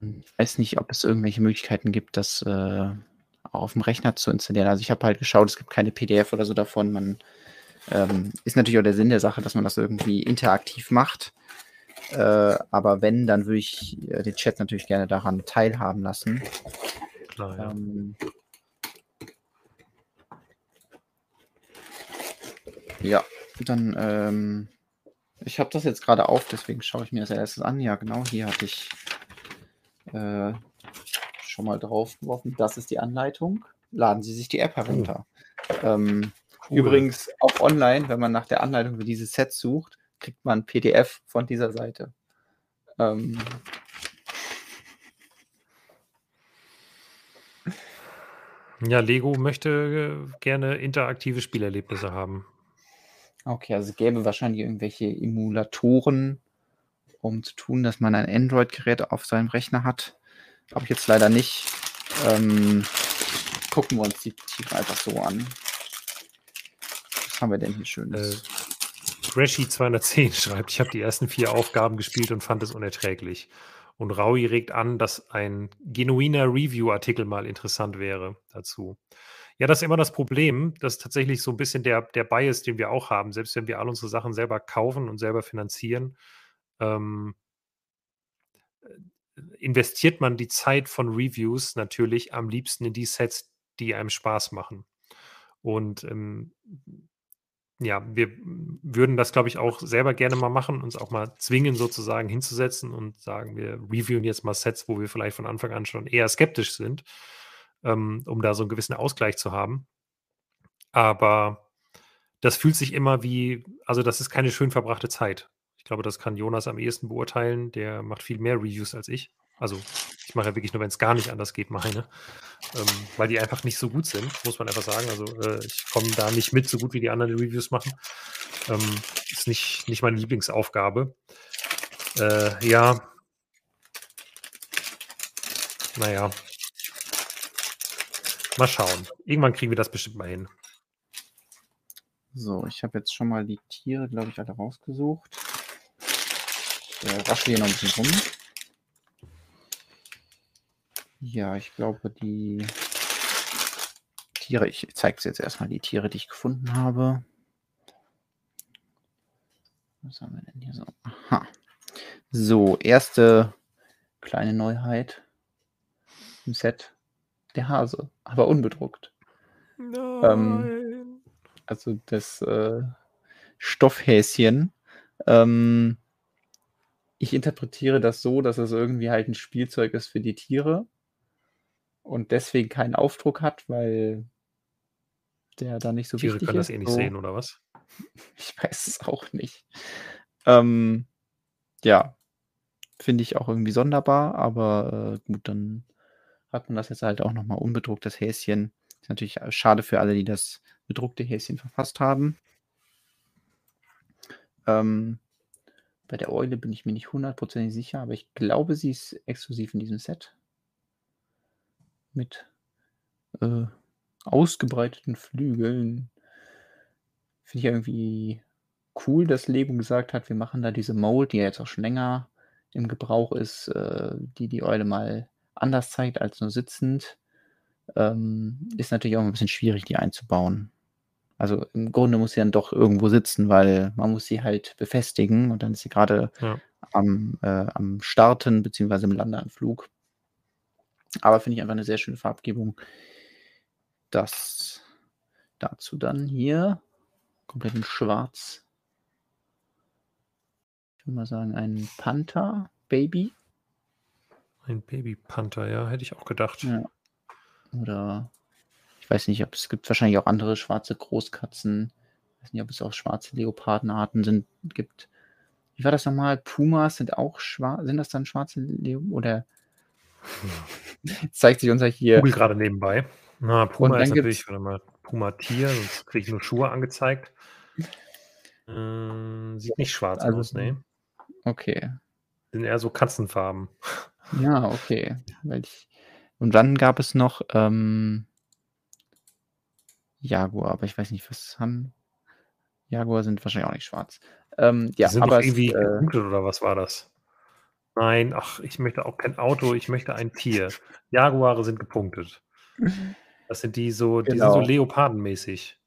Ich weiß nicht, ob es irgendwelche Möglichkeiten gibt, das äh, auf dem Rechner zu installieren. Also ich habe halt geschaut, es gibt keine PDF oder so davon. Man ähm, ist natürlich auch der Sinn der Sache, dass man das irgendwie interaktiv macht. Äh, aber wenn, dann würde ich äh, den Chat natürlich gerne daran teilhaben lassen. Klar, ja. Ähm, ja, dann, ähm, ich habe das jetzt gerade auf, deswegen schaue ich mir das erstes an. Ja, genau, hier hatte ich äh, schon mal drauf geworfen. Das ist die Anleitung. Laden Sie sich die App herunter. Oh. Ähm, cool. Übrigens auch online, wenn man nach der Anleitung für dieses Set sucht, kriegt man PDF von dieser Seite. Ähm, ja, Lego möchte äh, gerne interaktive Spielerlebnisse haben. Okay, also es gäbe wahrscheinlich irgendwelche Emulatoren, um zu tun, dass man ein Android-Gerät auf seinem Rechner hat. Habe ich jetzt leider nicht. Ähm, gucken wir uns die Tiere einfach so an. Was haben wir denn hier Schönes? Äh, Crashy210 schreibt, ich habe die ersten vier Aufgaben gespielt und fand es unerträglich. Und Raui regt an, dass ein genuiner Review-Artikel mal interessant wäre dazu. Ja, das ist immer das Problem. Das ist tatsächlich so ein bisschen der, der Bias, den wir auch haben. Selbst wenn wir all unsere Sachen selber kaufen und selber finanzieren, ähm, investiert man die Zeit von Reviews natürlich am liebsten in die Sets, die einem Spaß machen. Und ähm, ja, wir würden das, glaube ich, auch selber gerne mal machen, uns auch mal zwingen, sozusagen hinzusetzen und sagen, wir reviewen jetzt mal Sets, wo wir vielleicht von Anfang an schon eher skeptisch sind, ähm, um da so einen gewissen Ausgleich zu haben. Aber das fühlt sich immer wie, also das ist keine schön verbrachte Zeit. Ich glaube, das kann Jonas am ehesten beurteilen. Der macht viel mehr Reviews als ich. Also ich mache ja wirklich nur, wenn es gar nicht anders geht, meine. Ähm, weil die einfach nicht so gut sind, muss man einfach sagen. Also äh, ich komme da nicht mit, so gut wie die anderen Reviews machen. Ähm, ist nicht, nicht meine Lieblingsaufgabe. Äh, ja. Naja. Mal schauen. Irgendwann kriegen wir das bestimmt mal hin. So, ich habe jetzt schon mal die Tiere, glaube ich, alle rausgesucht. Äh, wasche hier noch ein bisschen rum. Ja, ich glaube, die Tiere, ich zeige es jetzt erstmal, die Tiere, die ich gefunden habe. Was haben wir denn hier so? Aha. So, erste kleine Neuheit im Set. Der Hase, aber unbedruckt. Ähm, also das äh, Stoffhäschen. Ähm, ich interpretiere das so, dass es irgendwie halt ein Spielzeug ist für die Tiere und deswegen keinen Aufdruck hat, weil der da nicht so Tiere wichtig können ist. das eh nicht so. sehen, oder was? Ich weiß es auch nicht. Ähm, ja, finde ich auch irgendwie sonderbar, aber äh, gut, dann hat man das jetzt halt auch nochmal unbedruckt, das Häschen. Ist natürlich schade für alle, die das bedruckte Häschen verfasst haben. Ähm, bei der Eule bin ich mir nicht hundertprozentig sicher, aber ich glaube, sie ist exklusiv in diesem Set mit äh, ausgebreiteten Flügeln. Finde ich irgendwie cool, dass Lego gesagt hat, wir machen da diese Mold, die ja jetzt auch schon länger im Gebrauch ist, äh, die die Eule mal anders zeigt als nur sitzend. Ähm, ist natürlich auch ein bisschen schwierig, die einzubauen. Also im Grunde muss sie dann doch irgendwo sitzen, weil man muss sie halt befestigen und dann ist sie gerade Ja. am, äh, am Starten beziehungsweise im Landeanflug. Aber finde ich einfach eine sehr schöne Farbgebung. Das dazu dann hier komplett in schwarz. Ich würde mal sagen, ein Panther Baby. Ein Baby-Panther, ja, hätte ich auch gedacht. Ja. Oder weiß nicht, ob es gibt wahrscheinlich auch andere schwarze Großkatzen. Ich weiß nicht, ob es auch schwarze Leopardenarten sind, gibt. Wie war das nochmal? Pumas sind auch schwarz. Sind das dann schwarze Leo oder Jetzt zeigt sich unser hier. Google gerade nebenbei. Na, Puma ist natürlich, warte mal, Puma Tier, sonst kriege ich nur Schuhe angezeigt. Ähm, sieht nicht schwarz Also- aus, ne? Okay. Sind eher so Katzenfarben. Ja, okay. Und dann gab es noch ähm, Jaguar, aber ich weiß nicht, was haben. Jaguar sind wahrscheinlich auch nicht schwarz. Ähm, ja, sind aber doch es, irgendwie äh, gepunktet oder was war das? Nein, ach, ich möchte auch kein Auto, ich möchte ein Tier. Jaguare sind gepunktet. Das sind die so, die sind so Genau. Leopardenmäßig.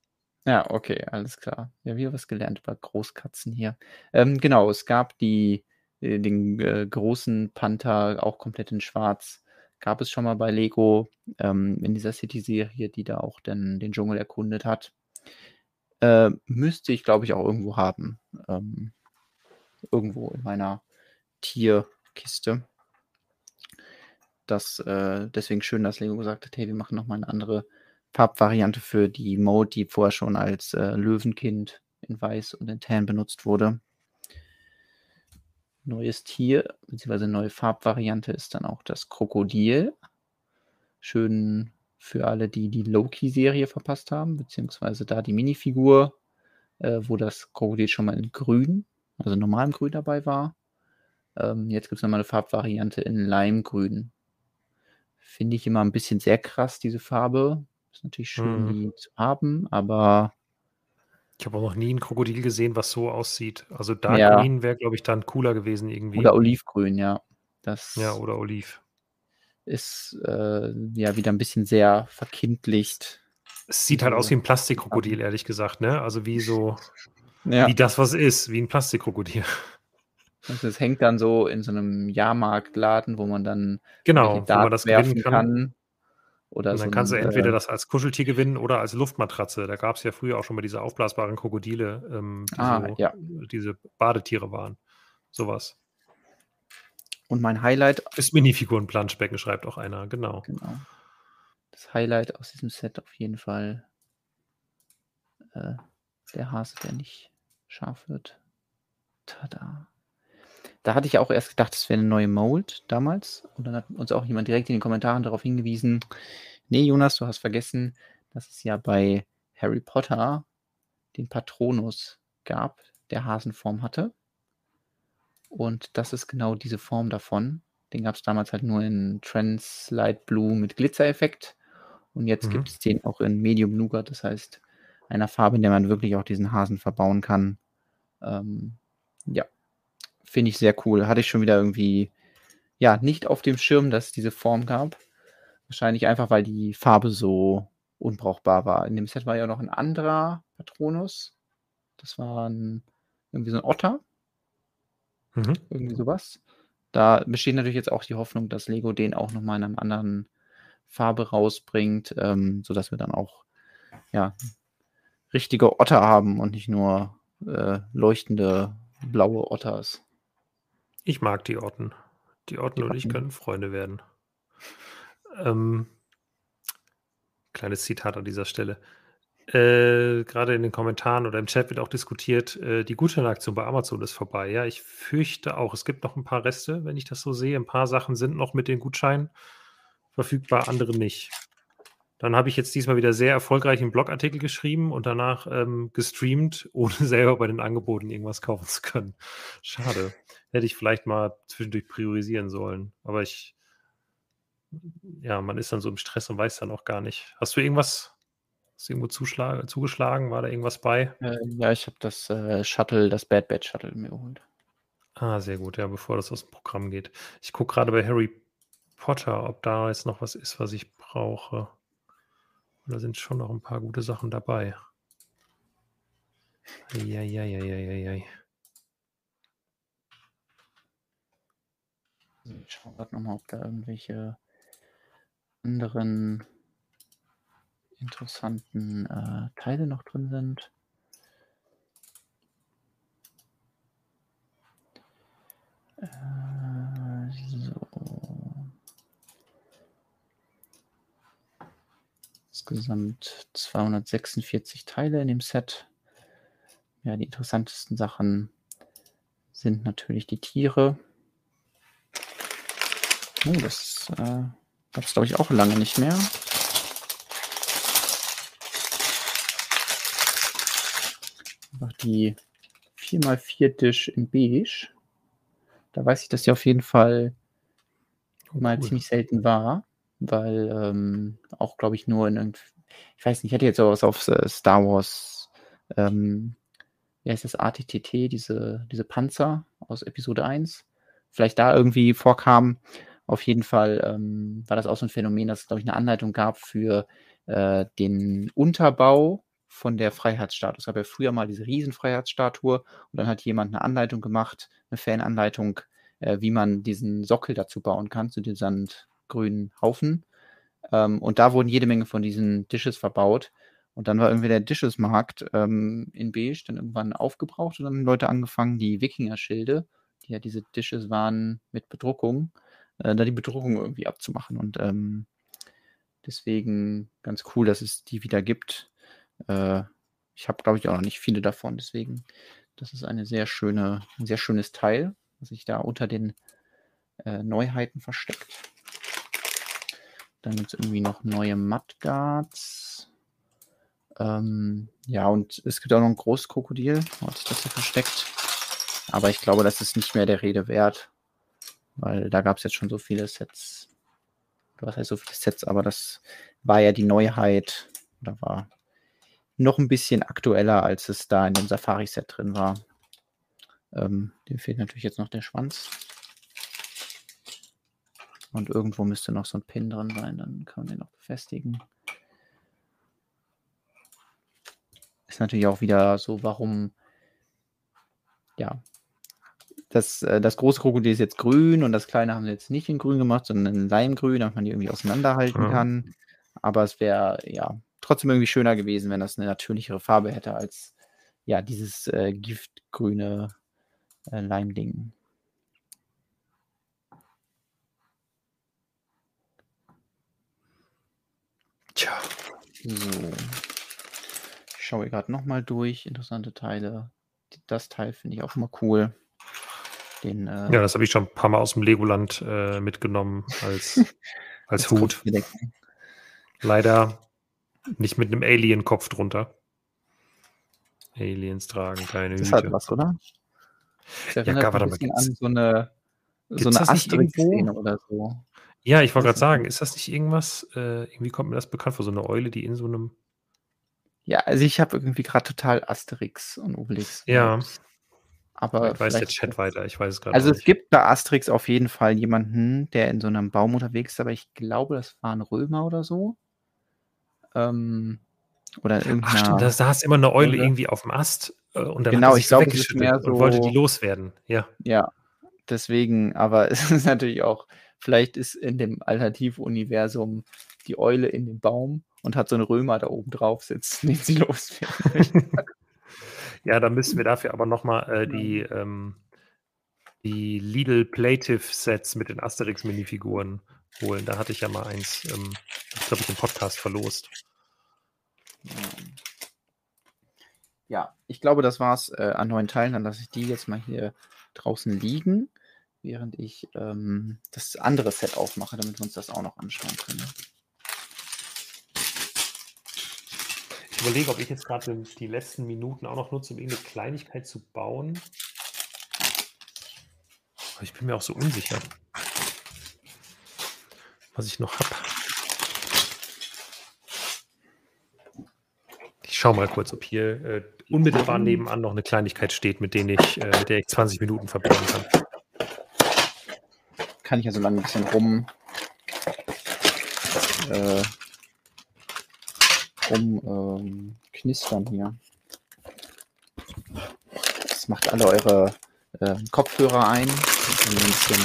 Ja, okay, alles klar. Ja, wieder was gelernt über Großkatzen hier. Ähm, genau, es gab die, äh, den äh, großen Panther, auch komplett in Schwarz. Gab es schon mal bei Lego ähm, in dieser City-Serie, die da auch den, den Dschungel erkundet hat. Äh, müsste ich, glaube ich, auch irgendwo haben. Ähm, irgendwo in meiner Tierkiste. Das, äh, deswegen schön, dass Lego gesagt hat, hey, wir machen nochmal eine andere Farbvariante für die Mode, die vorher schon als äh, Löwenkind in Weiß und in Tan benutzt wurde. Neues Tier, beziehungsweise neue Farbvariante ist dann auch das Krokodil. Schön für alle, die die Loki-Serie verpasst haben, beziehungsweise da die Minifigur, äh, wo das Krokodil schon mal in grün, also normalem Grün dabei war. Ähm, jetzt gibt es nochmal eine Farbvariante in Limegrün. Finde ich immer ein bisschen sehr krass, diese Farbe. Ist natürlich schön, Mhm. die zu haben, aber Ich habe auch noch nie ein Krokodil gesehen, was so aussieht. Also Dark Ja. Green wäre, glaube ich, dann cooler gewesen irgendwie. oder Olivgrün, ja. Das ja, oder Oliv. ist äh, ja wieder ein bisschen sehr verkindlicht. Es sieht halt aus wie ein Plastikkrokodil, ehrlich gesagt, ne? Also wie so, Ja, wie das, was ist, wie ein Plastikkrokodil. Also es hängt dann so in so einem Jahrmarktladen, wo man dann Genau, wo man das gewinnen kann. kann. Oder Und so dann kannst du 'n, entweder äh das als Kuscheltier gewinnen oder als Luftmatratze. Da gab es ja früher auch schon mal diese aufblasbaren Krokodile, ähm, die Ah, so ja. diese Badetiere waren. So was. Und mein Highlight Ist Minifiguren-Planschbecken, schreibt auch einer, genau. Genau. Das Highlight aus diesem Set auf jeden Fall äh, der Hase, der nicht scharf wird. Tada. Da hatte ich auch erst gedacht, das wäre 'ne neue Mold damals. Und dann hat uns auch jemand direkt in den Kommentaren darauf hingewiesen: „Ne, Jonas, du hast vergessen, dass es ja bei Harry Potter den Patronus gab, der Hasenform hatte.“ Und das ist genau diese Form davon. Den gab's damals halt nur in Translight Blue mit Glitzereffekt. Und jetzt Mhm. gibt es den auch in Medium Nougat, das heißt, einer Farbe, in der man wirklich auch diesen Hasen verbauen kann. Ähm, ja, finde ich sehr cool. Hatte ich schon wieder irgendwie, ja, nicht auf dem Schirm, dass es diese Form gab. Wahrscheinlich einfach, weil die Farbe so unbrauchbar war. In dem Set war ja noch 'n anderer Patronus. Das war 'n irgendwie so 'n Otter. Mhm. Irgendwie so was. Da besteht natürlich jetzt auch die Hoffnung, dass Lego den auch noch mal in 'ner anderen Farbe rausbringt, ähm, sodass wir dann auch, ja, richtige Otter haben und nicht nur, äh, leuchtende blaue Otters. Ich mag die Otten. Die Otten Die und ich können Freunde werden. Ähm kleines Zitat an dieser Stelle. Äh, grade in den Kommentaren oder im Chat wird auch diskutiert, äh, die Gutscheinaktion bei Amazon ist vorbei. Ja, ich fürchte auch. Es gibt noch 'n paar Reste, wenn ich das so sehe. 'N paar Sachen sind noch mit den Gutscheinen verfügbar, andere nicht. Dann habe ich jetzt diesmal wieder sehr erfolgreich 'n Blogartikel geschrieben und danach, ähm, gestreamt, ohne selber bei den Angeboten irgendwas kaufen zu können. Schade. Hätte ich vielleicht mal zwischendurch priorisieren sollen. Aber ich ja, man ist dann so im Stress und weiß dann auch gar nicht. Hast du irgendwas hast du irgendwo zugeschlagen? War da irgendwas bei? Äh, ja, ich habe das, äh, Shuttle das Bad Batch Shuttle mir geholt. Ah, sehr gut, ja, bevor das aus'm Programm geht. Ich gucke grade bei Harry Potter, ob da jetzt noch was ist, was ich brauche. Da sind schon noch 'n paar gute Sachen dabei. Ei, ich schaue grad noch mal, ob da irgendwelche anderen interessanten, äh, Teile noch drin sind. Äh, so. Insgesamt 246 Teile in dem Set. Ja, die interessantesten Sachen sind natürlich die Tiere. Oh, das, äh, gab's, glaube ich, auch lange nicht mehr. Einfach die 4 x 4 Dish in beige. Da weiß ich, dass die auf jeden Fall Oh, mal cool. ziemlich selten war, weil, ähm, auch, glaube ich, nur in irgend ich weiß nicht, ich hatte jetzt so was auf, äh, Star Wars, ähm, wie heißt das, ATTT, diese diese Panzer aus Episode 1, vielleicht da irgendwie vorkam. Auf jeden Fall, ähm, war das auch so 'n Phänomen, dass es, glaube ich, 'ne Anleitung gab für, äh, den Unterbau von der Freiheitsstatue. Es gab ja früher mal diese Riesenfreiheitsstatue und dann hat jemand 'ne Anleitung gemacht, 'ne Fananleitung, äh, wie man diesen Sockel dazu bauen kann, zu dem sandgrünen Haufen. Ähm, und da wurden jede Menge von diesen Dishes verbaut. Und dann war irgendwie der Dishes-Markt, ähm, in beige dann irgendwann aufgebraucht und dann haben Leute angefangen, die Wikingerschilde, die ja diese Dishes waren mit Bedruckung, äh, da die Bedruckung irgendwie abzumachen. Und, ähm, deswegen ganz cool, dass es die wieder gibt. Äh, ich habe, glaube ich, auch noch nicht viele davon, deswegen das ist eine sehr schöne 'n sehr schönes Teil, was sich da unter den, äh, Neuheiten versteckt. Dann gibt's irgendwie noch neue Mudguards. Ähm, ja, und es gibt auch noch 'n Großkrokodil. Hat sich das hier versteckt? Aber ich glaube, das ist nicht mehr der Rede wert, weil da gab's jetzt schon so viele Sets. Was heißt so viele Sets, aber das war ja die Neuheit oder war noch 'n bisschen aktueller, als es da in dem Safari-Set drin war. Ähm, dem fehlt natürlich jetzt noch der Schwanz. Und irgendwo müsste noch so 'n Pin drin sein, dann kann man den noch befestigen. Ist natürlich auch wieder so, warum ja, das, äh, das große Krokodil ist jetzt grün und das kleine haben sie jetzt nicht in grün gemacht, sondern in Leimgrün, damit man die irgendwie auseinanderhalten Ja. kann. Aber es wäre ja trotzdem irgendwie schöner gewesen, wenn das eine natürlichere Farbe hätte als ja dieses äh, giftgrüne äh, Leimding. Tja. So. Ich schaue gerade nochmal durch. Interessante Teile. Das Teil finde ich auch immer cool. Den, äh, Ja, das habe ich schon ein paar Mal aus dem Legoland äh, mitgenommen als, als Hut. Leider nicht mit einem Alien-Kopf drunter. Aliens tragen keine Das Hüte. hat was, oder? Das erinnert warte ein mal, bisschen an so eine, so eine das? Asterix-Szene oder so. Ja, ich wollte gerade sagen, ist das nicht irgendwas? Äh, irgendwie kommt mir das bekannt vor, so eine Eule, die in so einem. Ja, also ich habe irgendwie gerade total Asterix und Obelix. Ja, Vibes. Aber ich weiß der Chat weiter, ich weiß es gerade Also es nicht. gibt bei Asterix auf jeden Fall jemanden, der in so einem Baum unterwegs ist, aber ich glaube, das war ein Römer oder so. Ähm, oder Ach irgendeiner. stimmt, da saß immer eine Eule irgendwie auf dem Ast äh, und dann Genau, ich so glaube, mehr und wollte so- die loswerden. Ja. Ja, deswegen, aber es ist natürlich auch, vielleicht ist in dem Alternativuniversum die Eule in dem Baum und hat so einen Römer da oben drauf sitzen, den sie loswerden. Ja, da müssen wir dafür aber nochmal äh, die, ähm, die Lidl Plative Sets mit den Asterix-Minifiguren holen. Da hatte ich ja mal eins, ähm, das glaube ich, im Podcast verlost. Ja, ich glaube, das war's äh, an neuen Teilen. Dann lasse ich die jetzt mal hier draußen liegen, während ich ähm, das andere Set aufmache, damit wir uns das auch noch anschauen können. Ich überlege, ob ich jetzt gerade die letzten Minuten auch noch nutze, um irgendeine Kleinigkeit zu bauen. Aber ich bin mir auch so unsicher, was ich noch habe. Ich schaue mal kurz, ob hier äh, unmittelbar nebenan noch eine Kleinigkeit steht, mit, denen ich, äh, mit der ich 20 Minuten verbringen kann. Kann ich ja so lange ein bisschen rum. Äh, rum ähm, knistern hier. Das macht alle eure äh, Kopfhörer ein. Ein bisschen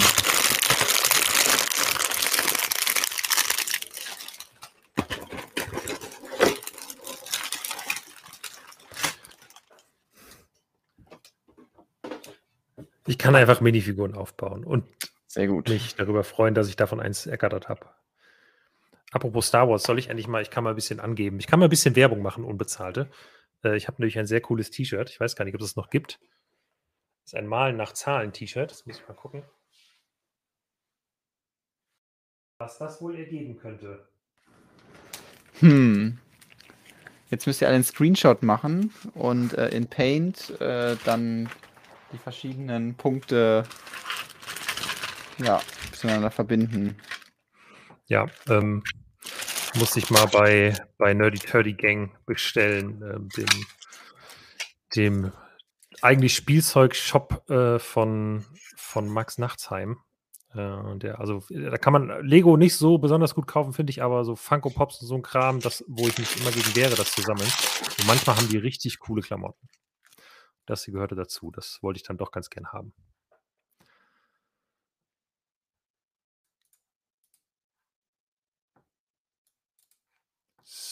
Ich kann einfach Minifiguren aufbauen und sehr gut. mich darüber freuen, dass ich davon eins ergattert habe. Apropos Star Wars, soll ich endlich mal, ich kann mal ein bisschen angeben. Ich kann mal ein bisschen Werbung machen, unbezahlte. Äh, ich habe nämlich ein sehr cooles T-Shirt. Ich weiß gar nicht, ob es das noch gibt. Das ist ein Malen nach Zahlen-T-Shirt. Das muss ich mal gucken. Was das wohl ergeben könnte. Hm. Jetzt müsst ihr einen Screenshot machen und äh, in Paint äh, dann die verschiedenen Punkte ja, miteinander verbinden. Ja, ähm, muss ich mal bei, bei Nerdy Turdy Gang bestellen, ähm, dem, dem eigentlich Spielzeug-Shop äh, von, von Max Nachtsheim. Äh, der, also da kann man Lego nicht so besonders gut kaufen, finde ich, aber so Funko Pops und so ein Kram, das, wo ich mich immer gegen wäre, das zu sammeln. Und manchmal haben die richtig coole Klamotten. Das hier gehörte dazu. Das wollte ich dann doch ganz gern haben.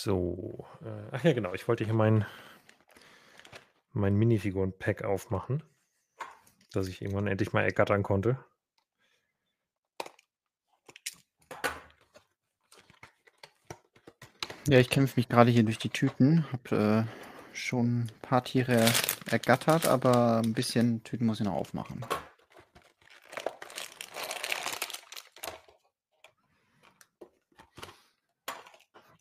So, äh, ach ja, genau. Ich wollte hier mein, mein Minifiguren-Pack aufmachen, das ich irgendwann endlich mal ergattern konnte. Ja, ich kämpfe mich gerade hier durch die Tüten. Hab äh, schon ein paar Tiere ergattert, aber ein bisschen Tüten muss ich noch aufmachen.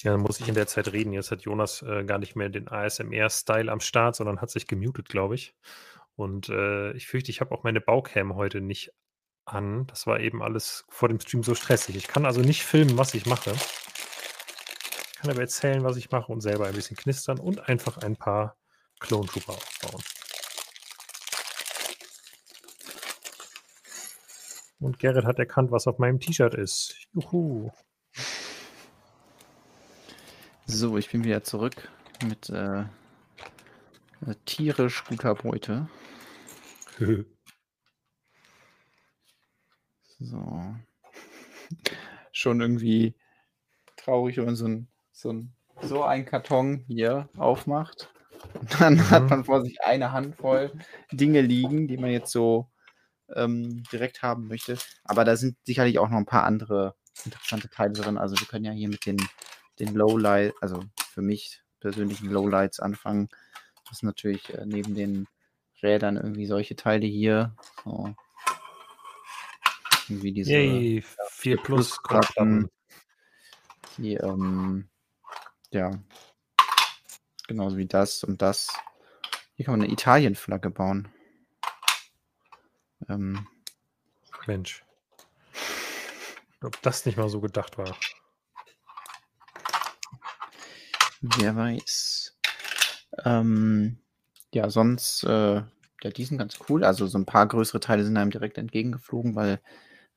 Ja, dann muss ich in der Zeit reden. Jetzt hat Jonas äh, gar nicht mehr den ASMR-Style am Start, sondern hat sich gemutet, glaube ich. Und äh, ich fürchte, ich habe auch meine Baucam heute nicht an. Das war eben alles vor dem Stream so stressig. Ich kann also nicht filmen, was ich mache. Ich kann aber erzählen, was ich mache und selber ein bisschen knistern und einfach ein paar Clone Trooper aufbauen. Und Gerrit hat erkannt, was auf meinem T-Shirt ist. Juhu. So, ich bin wieder zurück mit äh, äh, tierisch guter Beute. So. Schon irgendwie traurig, wenn man so ein, so ein, so ein Karton hier aufmacht. Und dann mhm. hat man vor sich eine Handvoll Dinge liegen, die man jetzt so ähm, direkt haben möchte. Aber da sind sicherlich auch noch ein paar andere interessante Teile drin. Also wir können ja hier mit den, den Lowlights, also für mich persönlichen Lowlights anfangen. Das ist natürlich äh, neben den Rädern irgendwie solche Teile hier. So. Irgendwie diese Yay, 4 Plus Platten. Die, ähm, ja, genauso wie das und das. Hier kann man eine Italien-Flagge bauen. Ähm, Mensch. Ob das nicht mal so gedacht war. Wer weiß. Ähm, ja, sonst, äh, ja, die sind ganz cool. Also so ein paar größere Teile sind einem direkt entgegengeflogen, weil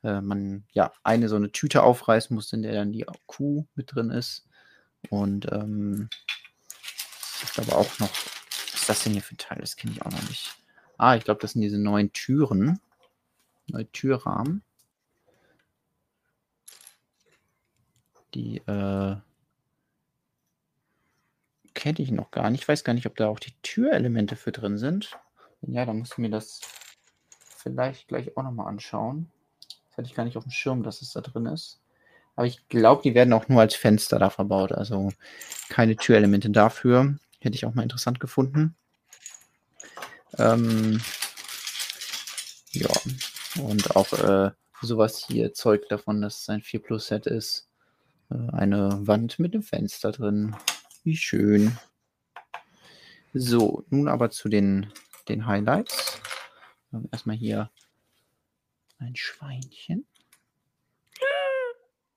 äh, man ja eine so eine Tüte aufreißen muss, in der dann die Kuh mit drin ist. Und ähm, ich glaube auch noch, was ist das denn hier für ein Teil? Das kenne ich auch noch nicht. Ah, ich glaube, das sind diese neuen Türen. Neue Türrahmen. Die äh, kenne ich noch gar nicht. Ich weiß gar nicht, ob da auch die Türelemente für drin sind. Ja, dann muss ich mir das vielleicht gleich auch nochmal anschauen. Das hatte ich gar nicht auf dem Schirm, dass es da drin ist. Aber ich glaube, die werden auch nur als Fenster da verbaut. Also keine Türelemente dafür. Hätte ich auch mal interessant gefunden. Ähm, ja, und auch äh, sowas hier zeugt davon, dass es ein 4 Plus Set ist. Äh, eine Wand mit einem Fenster drin. Wie schön. So, nun aber zu den, den Highlights. Erstmal hier ein Schweinchen.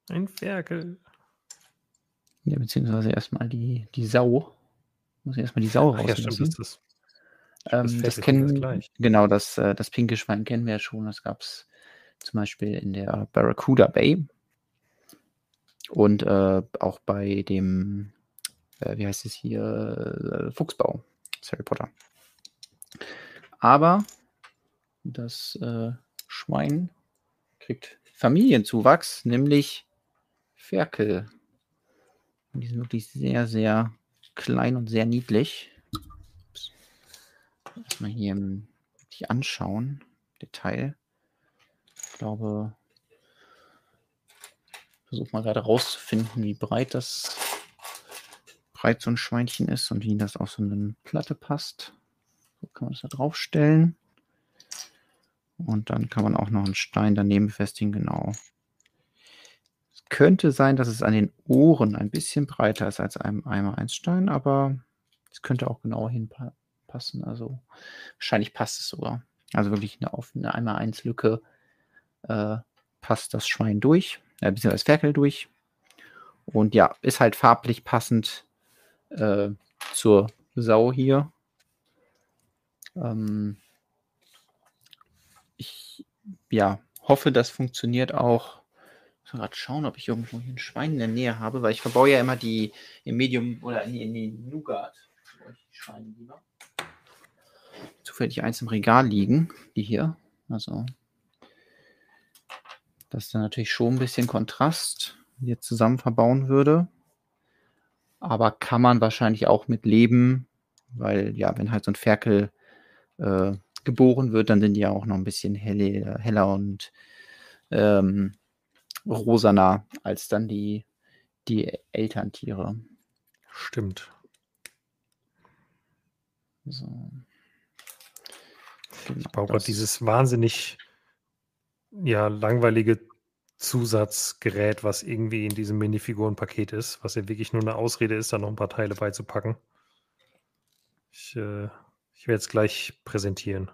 Ein Ferkel. Ja, beziehungsweise erstmal die, die Sau. Muss ich erstmal die Sau raus. Ja, stimmt, das, das, ähm, das kennen das genau das, äh, das pinke Schwein kennen wir ja schon. Das gab es zum Beispiel in der Barracuda Bay. Und äh, auch bei dem, äh, wie heißt es hier, äh, Fuchsbau, Harry Potter. Aber das äh, Schwein kriegt Familienzuwachs, nämlich Ferkel. Die sind wirklich sehr, sehr klein und sehr niedlich. Erstmal hier die anschauen. Detail. Ich glaube, versuche mal gerade rauszufinden, wie breit das breit so ein Schweinchen ist und wie das auf so eine Platte passt. So kann man das da draufstellen. Und dann kann man auch noch einen Stein daneben befestigen, genau. Es könnte sein, dass es an den Ohren ein bisschen breiter ist als einem Eimer 1 Stein, aber es könnte auch genauer hinpassen. Also wahrscheinlich passt es sogar. Also wirklich eine offene Eimer 1 Lücke äh, passt das Schwein durch äh, beziehungsweise das Ferkel durch. Und ja, ist halt farblich passend äh, zur Sau hier. Ähm, ich ja, hoffe, das funktioniert auch. Ich muss gerade schauen, ob ich irgendwo ein Schwein in der Nähe habe, weil ich verbaue ja immer die im Medium oder in, in die Nougat. Die Schweine lieber. Zufällig eins im Regal liegen, die hier. Also das ist dann natürlich schon ein bisschen Kontrast, hier zusammen verbauen würde. Aber kann man wahrscheinlich auch mit leben, weil ja, wenn halt so ein Ferkel äh, geboren wird, dann sind die ja auch noch ein bisschen helle, heller und ähm, rosaner als dann die, die Elterntiere. Stimmt. So. Genau, ich baue gerade dieses wahnsinnig ja, langweilige Zusatzgerät, was irgendwie in diesem Minifigurenpaket ist, was ja wirklich nur eine Ausrede ist, da noch ein paar Teile beizupacken. Ich, äh, ich werde es gleich präsentieren.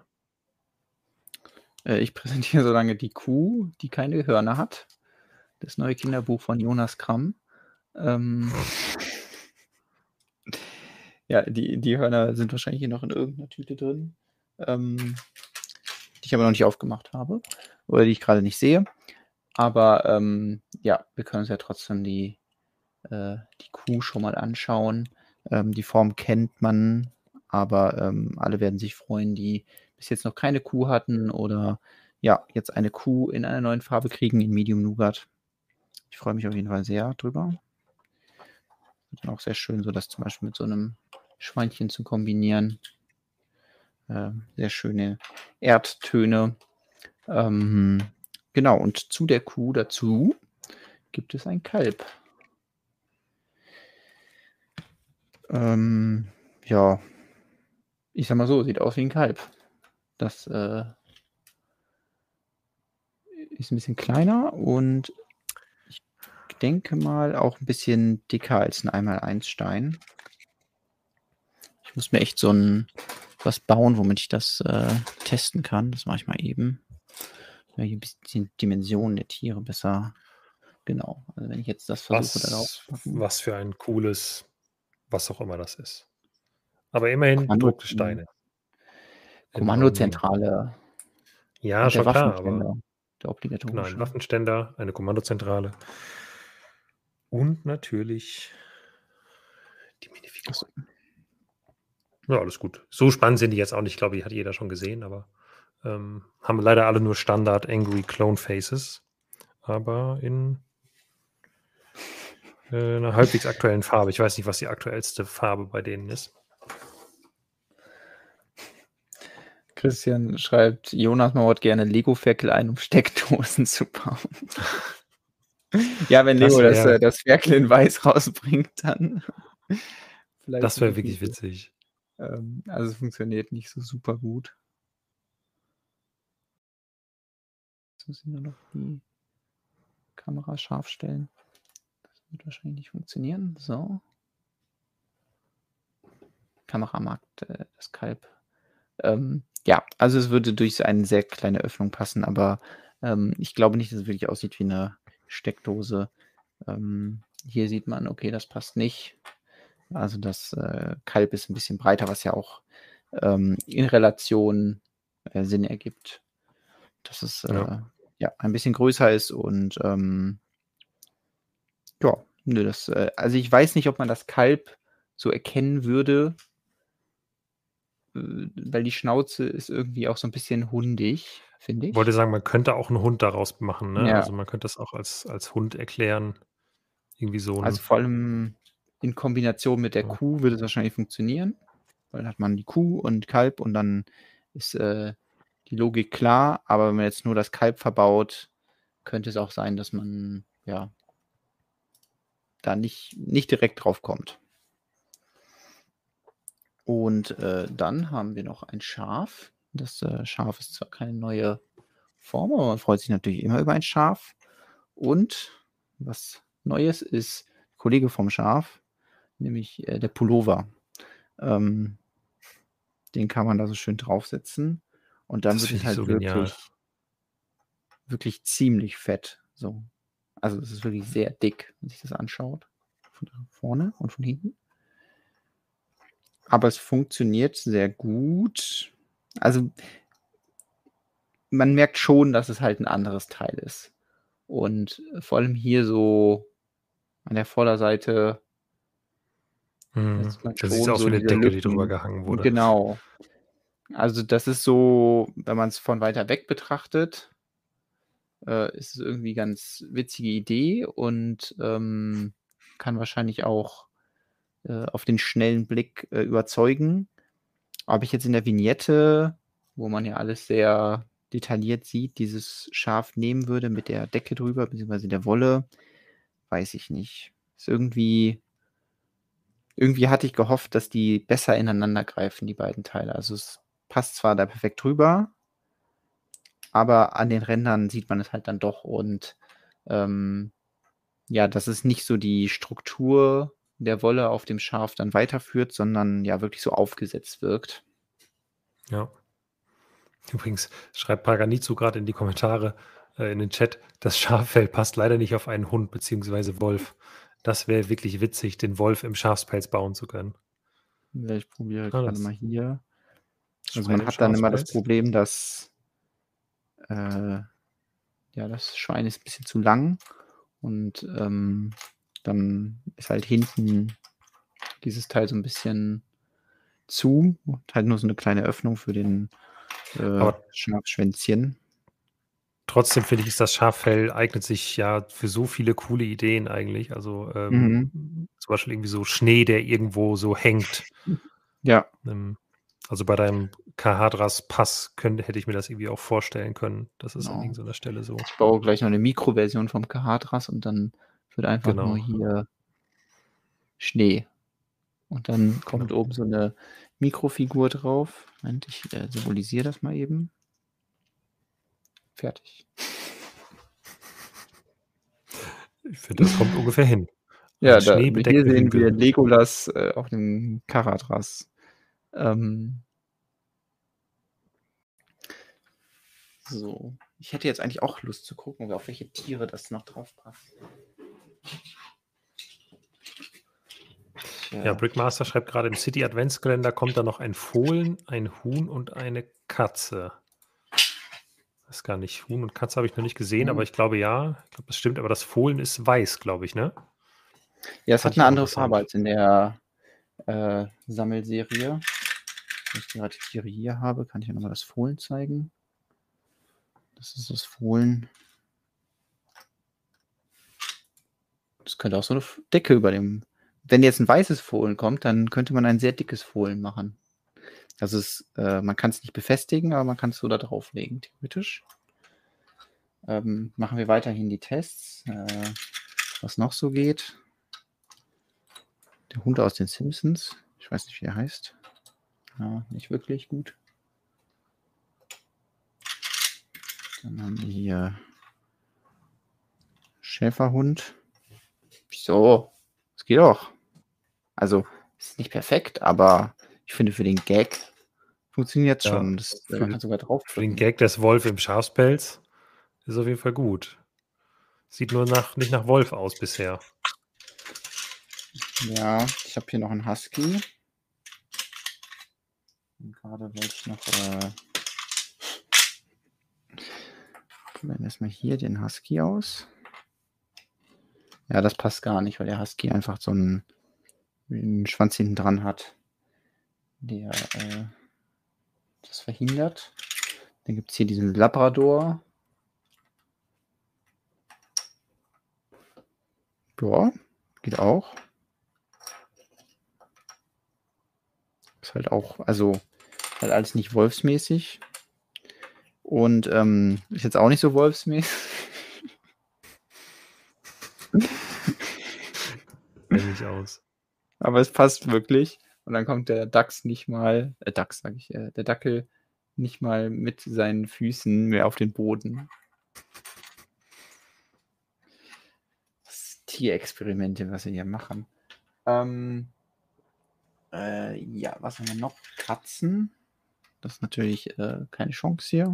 Äh, ich präsentiere so lange die Kuh, die keine Hörner hat. Das neue Kinderbuch von Jonas Kramm. Ähm, ja, die, die Hörner sind wahrscheinlich hier noch in irgendeiner Tüte drin, ähm, die ich aber noch nicht aufgemacht habe oder die ich gerade nicht sehe. Aber ähm, ja, wir können uns ja trotzdem die, äh, die Kuh schon mal anschauen. Ähm, die Form kennt man, aber ähm, alle werden sich freuen, die bis jetzt noch keine Kuh hatten oder ja, jetzt eine Kuh in einer neuen Farbe kriegen, in Medium Nougat. Ich freue mich auf jeden Fall sehr drüber. Dann auch sehr schön, so das zum Beispiel mit so einem Schweinchen zu kombinieren. Äh, sehr schöne Erdtöne. Ähm, genau, und zu der Kuh dazu gibt es ein Kalb. Ähm, ja, ich sag mal so, sieht aus wie ein Kalb. Das äh, ist ein bisschen kleiner und ich denke mal auch ein bisschen dicker als ein 1x1 Stein. Ich muss mir echt so ein was bauen, womit ich das äh, testen kann. Das mache ich mal eben. Ja, hier ein bisschen die Dimensionen der Tiere besser. Genau. Also wenn ich jetzt das versuche, was, was für ein cooles, was auch immer das ist. Aber immerhin Kommando, bedruckte Steine. Kommandozentrale. Ja, schon klar, aber der genau, obligatorische. ein Waffenständer, eine Kommandozentrale und natürlich die Minifiguren. Ja, alles gut. So spannend sind die jetzt auch nicht, glaube ich, hat jeder schon gesehen, aber ähm, haben leider alle nur Standard Angry Clone Faces, aber in äh, einer halbwegs aktuellen Farbe. Ich weiß nicht, was die aktuellste Farbe bei denen ist. Christian schreibt, Jonas mauert gerne Lego-Ferkel ein, um Steckdosen zu bauen. ja, wenn Das Lego das, wär- äh, das Ferkel in weiß rausbringt, dann. vielleicht Das wäre wirklich witzig. Ähm, also es funktioniert nicht so super gut. Jetzt muss ich nur noch die Kamera scharf stellen. Das wird wahrscheinlich nicht funktionieren. So. Kamera mag äh, das Kalb. Ähm, ja, also es würde durch eine sehr kleine Öffnung passen, aber ähm, ich glaube nicht, dass es wirklich aussieht wie eine Steckdose. Ähm, hier sieht man, okay, das passt nicht. Also das äh, Kalb ist ein bisschen breiter, was ja auch ähm, in Relation äh, Sinn ergibt. Dass es äh, Ja. Ja. ein bisschen größer ist und ähm, ja, nö, das, äh, also ich weiß nicht, ob man das Kalb so erkennen würde, äh, weil die Schnauze ist irgendwie auch so ein bisschen hundig, finde Ich ich. wollte sagen, man könnte auch einen Hund daraus machen. Ne? Ja. Also man könnte das auch als, als Hund erklären. Irgendwie so. Also vor allem in Kombination mit der Ja. Kuh würde es wahrscheinlich funktionieren. Weil dann hat man die Kuh und Kalb und dann ist äh, die Logik klar. Aber wenn man jetzt nur das Kalb verbaut, könnte es auch sein, dass man ja da nicht, nicht direkt drauf kommt. Und äh, dann haben wir noch ein Schaf. Das äh, Schaf ist zwar keine neue Form, aber man freut sich natürlich immer über ein Schaf. Und was Neues ist Kollege vom Schaf, nämlich äh, der Pullover. Ähm, den kann man da so schön draufsetzen. Und dann Das wird es halt so wirklich, genial. wirklich ziemlich fett. So. Also es ist wirklich sehr dick, wenn sich das anschaut. Von vorne und von hinten. Aber es funktioniert sehr gut. Also man merkt schon, dass es halt ein anderes Teil ist. Und vor allem hier so an der Vorderseite Mhm. das ist aus so eine Decke, die Lücken. drüber gehangen wurde. Genau. Also das ist so, wenn man es von weiter weg betrachtet, äh, ist es irgendwie ganz witzige Idee und ähm, kann wahrscheinlich auch äh, auf den schnellen Blick äh, überzeugen. Ob ich jetzt in der Vignette, wo man ja alles sehr detailliert sieht, dieses Schaf nehmen würde mit der Decke drüber, beziehungsweise der Wolle, weiß ich nicht. Ist irgendwie, irgendwie hatte ich gehofft, dass die besser ineinander greifen, die beiden Teile. Also es passt zwar da perfekt drüber, aber an den Rändern sieht man es halt dann doch und ähm, ja, dass es nicht so die Struktur der Wolle auf dem Schaf dann weiterführt, sondern ja wirklich so aufgesetzt wirkt. Ja. Übrigens schreibt Paganizu gerade in die Kommentare, äh, in den Chat, das Schaffell passt leider nicht auf einen Hund bzw. Wolf. Das wäre wirklich witzig, den Wolf im Schafspelz bauen zu können. Ich probiere Ah, gerade mal hier. Also man hat dann immer das. Problem, dass äh, ja, das Schwein ist ein bisschen zu lang und ähm, dann ist halt hinten dieses Teil so ein bisschen zu und halt nur so eine kleine Öffnung für den äh, Schafschwänzchen. trotzdem finde ich, ist das Schaffell eignet sich ja für so viele coole Ideen eigentlich. Also ähm, Mhm. zum Beispiel irgendwie so Schnee, der irgendwo so hängt. Ja. Ähm, also bei deinem Kahadras-Pass könnte, hätte ich mir das irgendwie auch vorstellen können. Das ist an Genau. irgendeiner Stelle so. Ich baue gleich noch eine Mikroversion vom Kahadras und dann wird einfach Genau. nur hier Schnee. Und dann kommt Genau. oben so eine Mikrofigur drauf. Moment, ich äh, symbolisiere das mal eben. Fertig. Ich finde, das kommt ungefähr hin. Ja, da, hier sehen wir. Legolas äh, auf dem Karadras. Ähm, so. Ich hätte jetzt eigentlich auch Lust zu gucken, auf welche Tiere das noch drauf passt. Ja, Brickmaster schreibt gerade im City Adventskalender kommt da noch ein Fohlen, ein Huhn und eine Katze. Weiß gar nicht. Huhn und Katze habe ich noch nicht gesehen, Hm. aber ich glaube ja. Ich glaube, das stimmt, aber das Fohlen ist weiß, glaube ich, ne? Ja, es hat eine andere. Farbe als in der äh, Sammelserie. Wenn ich gerade die Tiere hier habe, kann ich ja nochmal das Fohlen zeigen. Das ist das Fohlen. Das könnte auch so eine Decke über dem. Wenn jetzt ein weißes Fohlen kommt, dann könnte man ein sehr dickes Fohlen machen. Also es, äh, man kann es nicht befestigen, aber man kann es so da drauflegen, theoretisch. Ähm, machen wir weiterhin die Tests. Äh, was noch so geht. Der Hund aus den Simpsons. Ich weiß nicht, wie er heißt. Ja, nicht wirklich gut. Dann haben wir hier Schäferhund. Wieso? Es geht doch. Also, ist nicht perfekt, aber ich finde für den Gag funktioniert Ja, schon. Das, für- man kann sogar drauf Für den Gag des Wolf im Schafspelz ist auf jeden Fall gut. Sieht nur nach, nicht nach Wolf aus bisher. Ja, ich habe hier noch einen Husky. Gerade wollte ich noch. Äh, probieren erstmal hier den Husky aus. Ja, das passt gar nicht, weil der Husky einfach so einen, einen Schwanz hinten dran hat, der äh, das verhindert. Dann gibt es hier diesen Labrador. Ja, geht auch. Ist halt auch, also halt alles nicht wolfsmäßig. Und ähm, ist jetzt auch nicht so wolfsmäßig. Ich aus. Aber es passt wirklich. Und dann kommt der Dachs nicht mal, äh, Dachs sage ich, äh, der Dackel nicht mal mit seinen Füßen mehr auf den Boden. Das Tierexperimente, was wir hier machen. Ähm, äh, ja, was haben wir noch? Katzen. Das ist natürlich äh, keine Chance hier.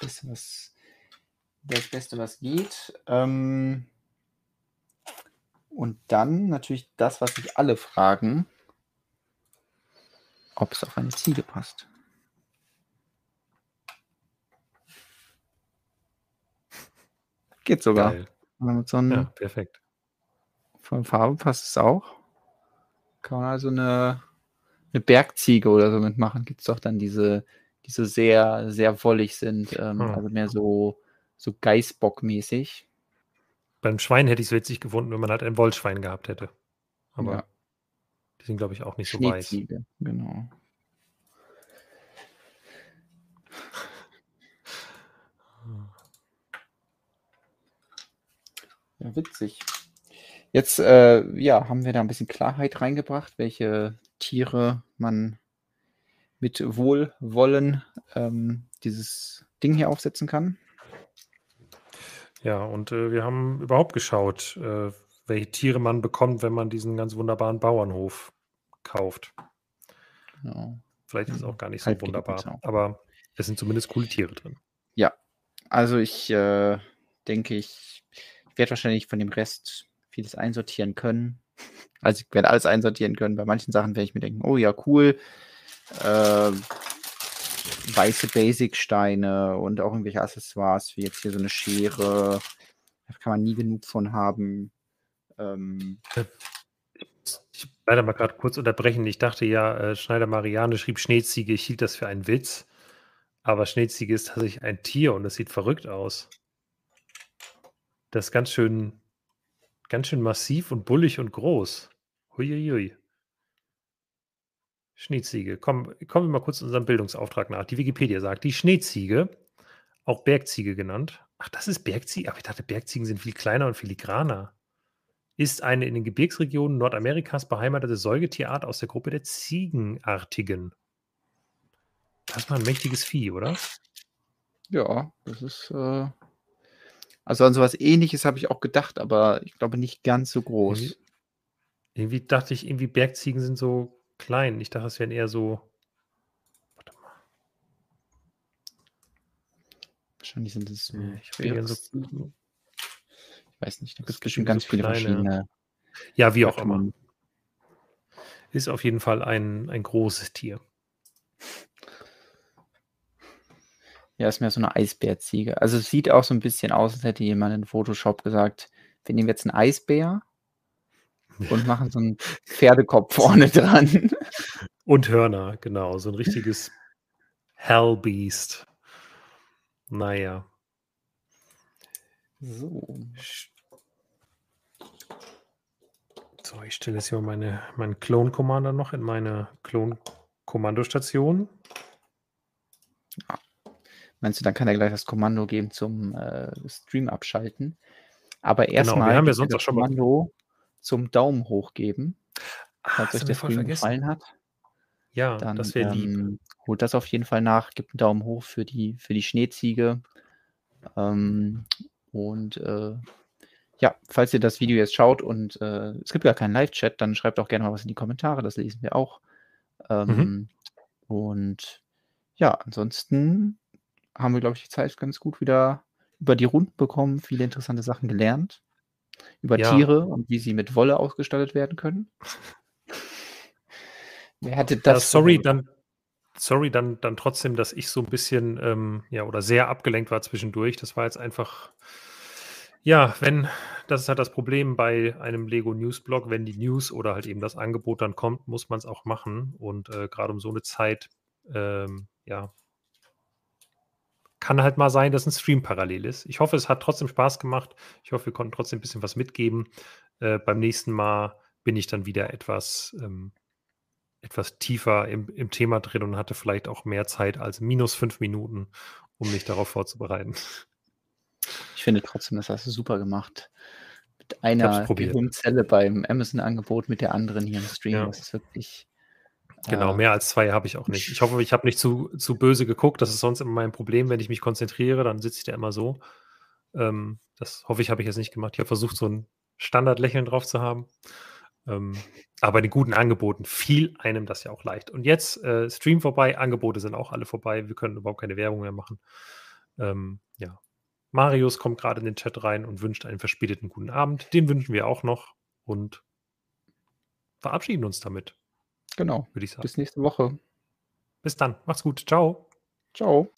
Das Beste, was, das Beste, was geht. Ähm, und dann natürlich das, was sich alle fragen, ob es auf eine Ziege passt. Geht sogar. Geil. Und Mit so einem, Ja, perfekt. Von Farbe passt es auch. Kann man also eine, eine Bergziege oder so mitmachen. Gibt es doch dann diese, die so sehr, sehr wollig sind. Ähm, Hm. Also mehr so, so Geißbock-mäßig. Beim Schwein hätte ich es witzig gefunden, wenn man halt ein Wollschwein gehabt hätte. Aber Ja. die sind, glaube ich, auch nicht so weiß. Genau. Ja, witzig. Jetzt äh, ja, haben wir da ein bisschen Klarheit reingebracht, welche Tiere man mit Wohlwollen ähm, dieses Ding hier aufsetzen kann. Ja, und äh, wir haben überhaupt geschaut, äh, welche Tiere man bekommt, wenn man diesen ganz wunderbaren Bauernhof kauft. Genau. Vielleicht ist es auch gar nicht so Halb wunderbar, aber es sind zumindest coole Tiere drin. Also ich äh, denke, ich werde wahrscheinlich von dem Rest vieles einsortieren können. Also ich werde alles einsortieren können. Bei manchen Sachen werde ich mir denken, oh ja, cool. Äh, weiße Basic-Steine und auch irgendwelche Accessoires, wie jetzt hier so eine Schere. Da kann man nie genug von haben. Ähm, Ich leider mal gerade kurz unterbrechen. Ich dachte ja, äh, Schneider Marianne schrieb Schneeziege, ich hielt das für einen Witz. Aber Schneeziege ist tatsächlich ein Tier und es sieht verrückt aus. Das ist ganz schön, ganz schön massiv und bullig und groß. Huiuiui. Schneeziege. Komm, kommen wir mal kurz unserem Bildungsauftrag nach. Die Wikipedia sagt, die Schneeziege, auch Bergziege genannt. Ach, das ist Bergziege. Aber ich dachte, Bergziegen sind viel kleiner und filigraner. Ist eine in den Gebirgsregionen Nordamerikas beheimatete Säugetierart aus der Gruppe der Ziegenartigen. Das mal ein mächtiges Vieh, oder? Ja, das ist. Äh also an sowas ähnliches habe ich auch gedacht, aber ich glaube nicht ganz so groß. Irgendwie, irgendwie dachte ich, irgendwie Bergziegen sind so klein. Ich dachte, das wären eher so. Warte mal. Wahrscheinlich sind es so. Ich, so, ich weiß nicht, da gibt es bestimmt ganz so viele kleine. verschiedene. Ja, wie auch immer. Ist auf jeden Fall ein, ein großes Tier. Ja, ist mehr so eine Eisbärziege. Also es sieht auch so ein bisschen aus, als hätte jemand in Photoshop gesagt, wir nehmen jetzt einen Eisbär und machen so einen Pferdekopf vorne dran. Und Hörner, genau. So ein richtiges Hellbeast. Naja. So. So, ich stelle jetzt hier mal meine, meinen Clone-Commander noch in meine Clone-Kommandostation. Ja. Meinst du, dann kann er gleich das Kommando geben zum äh, Stream abschalten? Aber erstmal genau, wir ja sonst auch schon Kommando zum Daumen hoch geben, falls ah, euch der Stream gefallen hat. Ja, dann das wäre lieb. Ähm, holt das auf jeden Fall nach, gibt einen Daumen hoch für die, für die Schneeziege. Ähm, und äh, ja, falls ihr das Video jetzt schaut und äh, es gibt gar keinen Live-Chat, dann schreibt auch gerne mal was in die Kommentare, das lesen wir auch. Ähm, mhm. Und ja, ansonsten haben wir, glaube ich, die Zeit ganz gut wieder über die Runden bekommen, viele interessante Sachen gelernt. Über ja. Tiere und wie sie mit Wolle ausgestattet werden können. Wer hatte das? Ja, sorry, dann, sorry, dann, dann trotzdem, dass ich so ein bisschen ähm, ja oder sehr abgelenkt war zwischendurch. Das war jetzt einfach, ja, wenn, das ist halt das Problem bei einem Lego News Blog, wenn die News oder halt eben das Angebot dann kommt, muss man es auch machen. Und äh, gerade um so eine Zeit, ähm, ja, kann halt mal sein, dass ein Stream parallel ist. Ich hoffe, es hat trotzdem Spaß gemacht. Ich hoffe, wir konnten trotzdem ein bisschen was mitgeben. Äh, beim nächsten Mal bin ich dann wieder etwas, ähm, etwas tiefer im, im Thema drin und hatte vielleicht auch mehr Zeit als minus fünf Minuten, um mich darauf vorzubereiten. Ich finde trotzdem, das hast du super gemacht. Mit einer Gehirnzelle beim Amazon-Angebot, mit der anderen hier im Stream. Ja. Das ist wirklich Genau, mehr als zwei habe ich auch nicht. Ich hoffe, ich habe nicht zu, zu böse geguckt. Das ist sonst immer mein Problem. Wenn ich mich konzentriere, dann sitze ich da immer so. Ähm, das hoffe ich, habe ich jetzt nicht gemacht. Ich habe versucht, so ein Standardlächeln drauf zu haben. Ähm, aber den guten Angeboten fiel einem das ja auch leicht. Und jetzt äh, Stream vorbei, Angebote sind auch alle vorbei. Wir können überhaupt keine Werbung mehr machen. Ähm, ja. Marius kommt gerade in den Chat rein und wünscht einen verspäteten guten Abend. Den wünschen wir auch noch und verabschieden uns damit. Genau. Würde ich sagen. Bis nächste Woche. Bis dann. Macht's gut. Ciao. Ciao.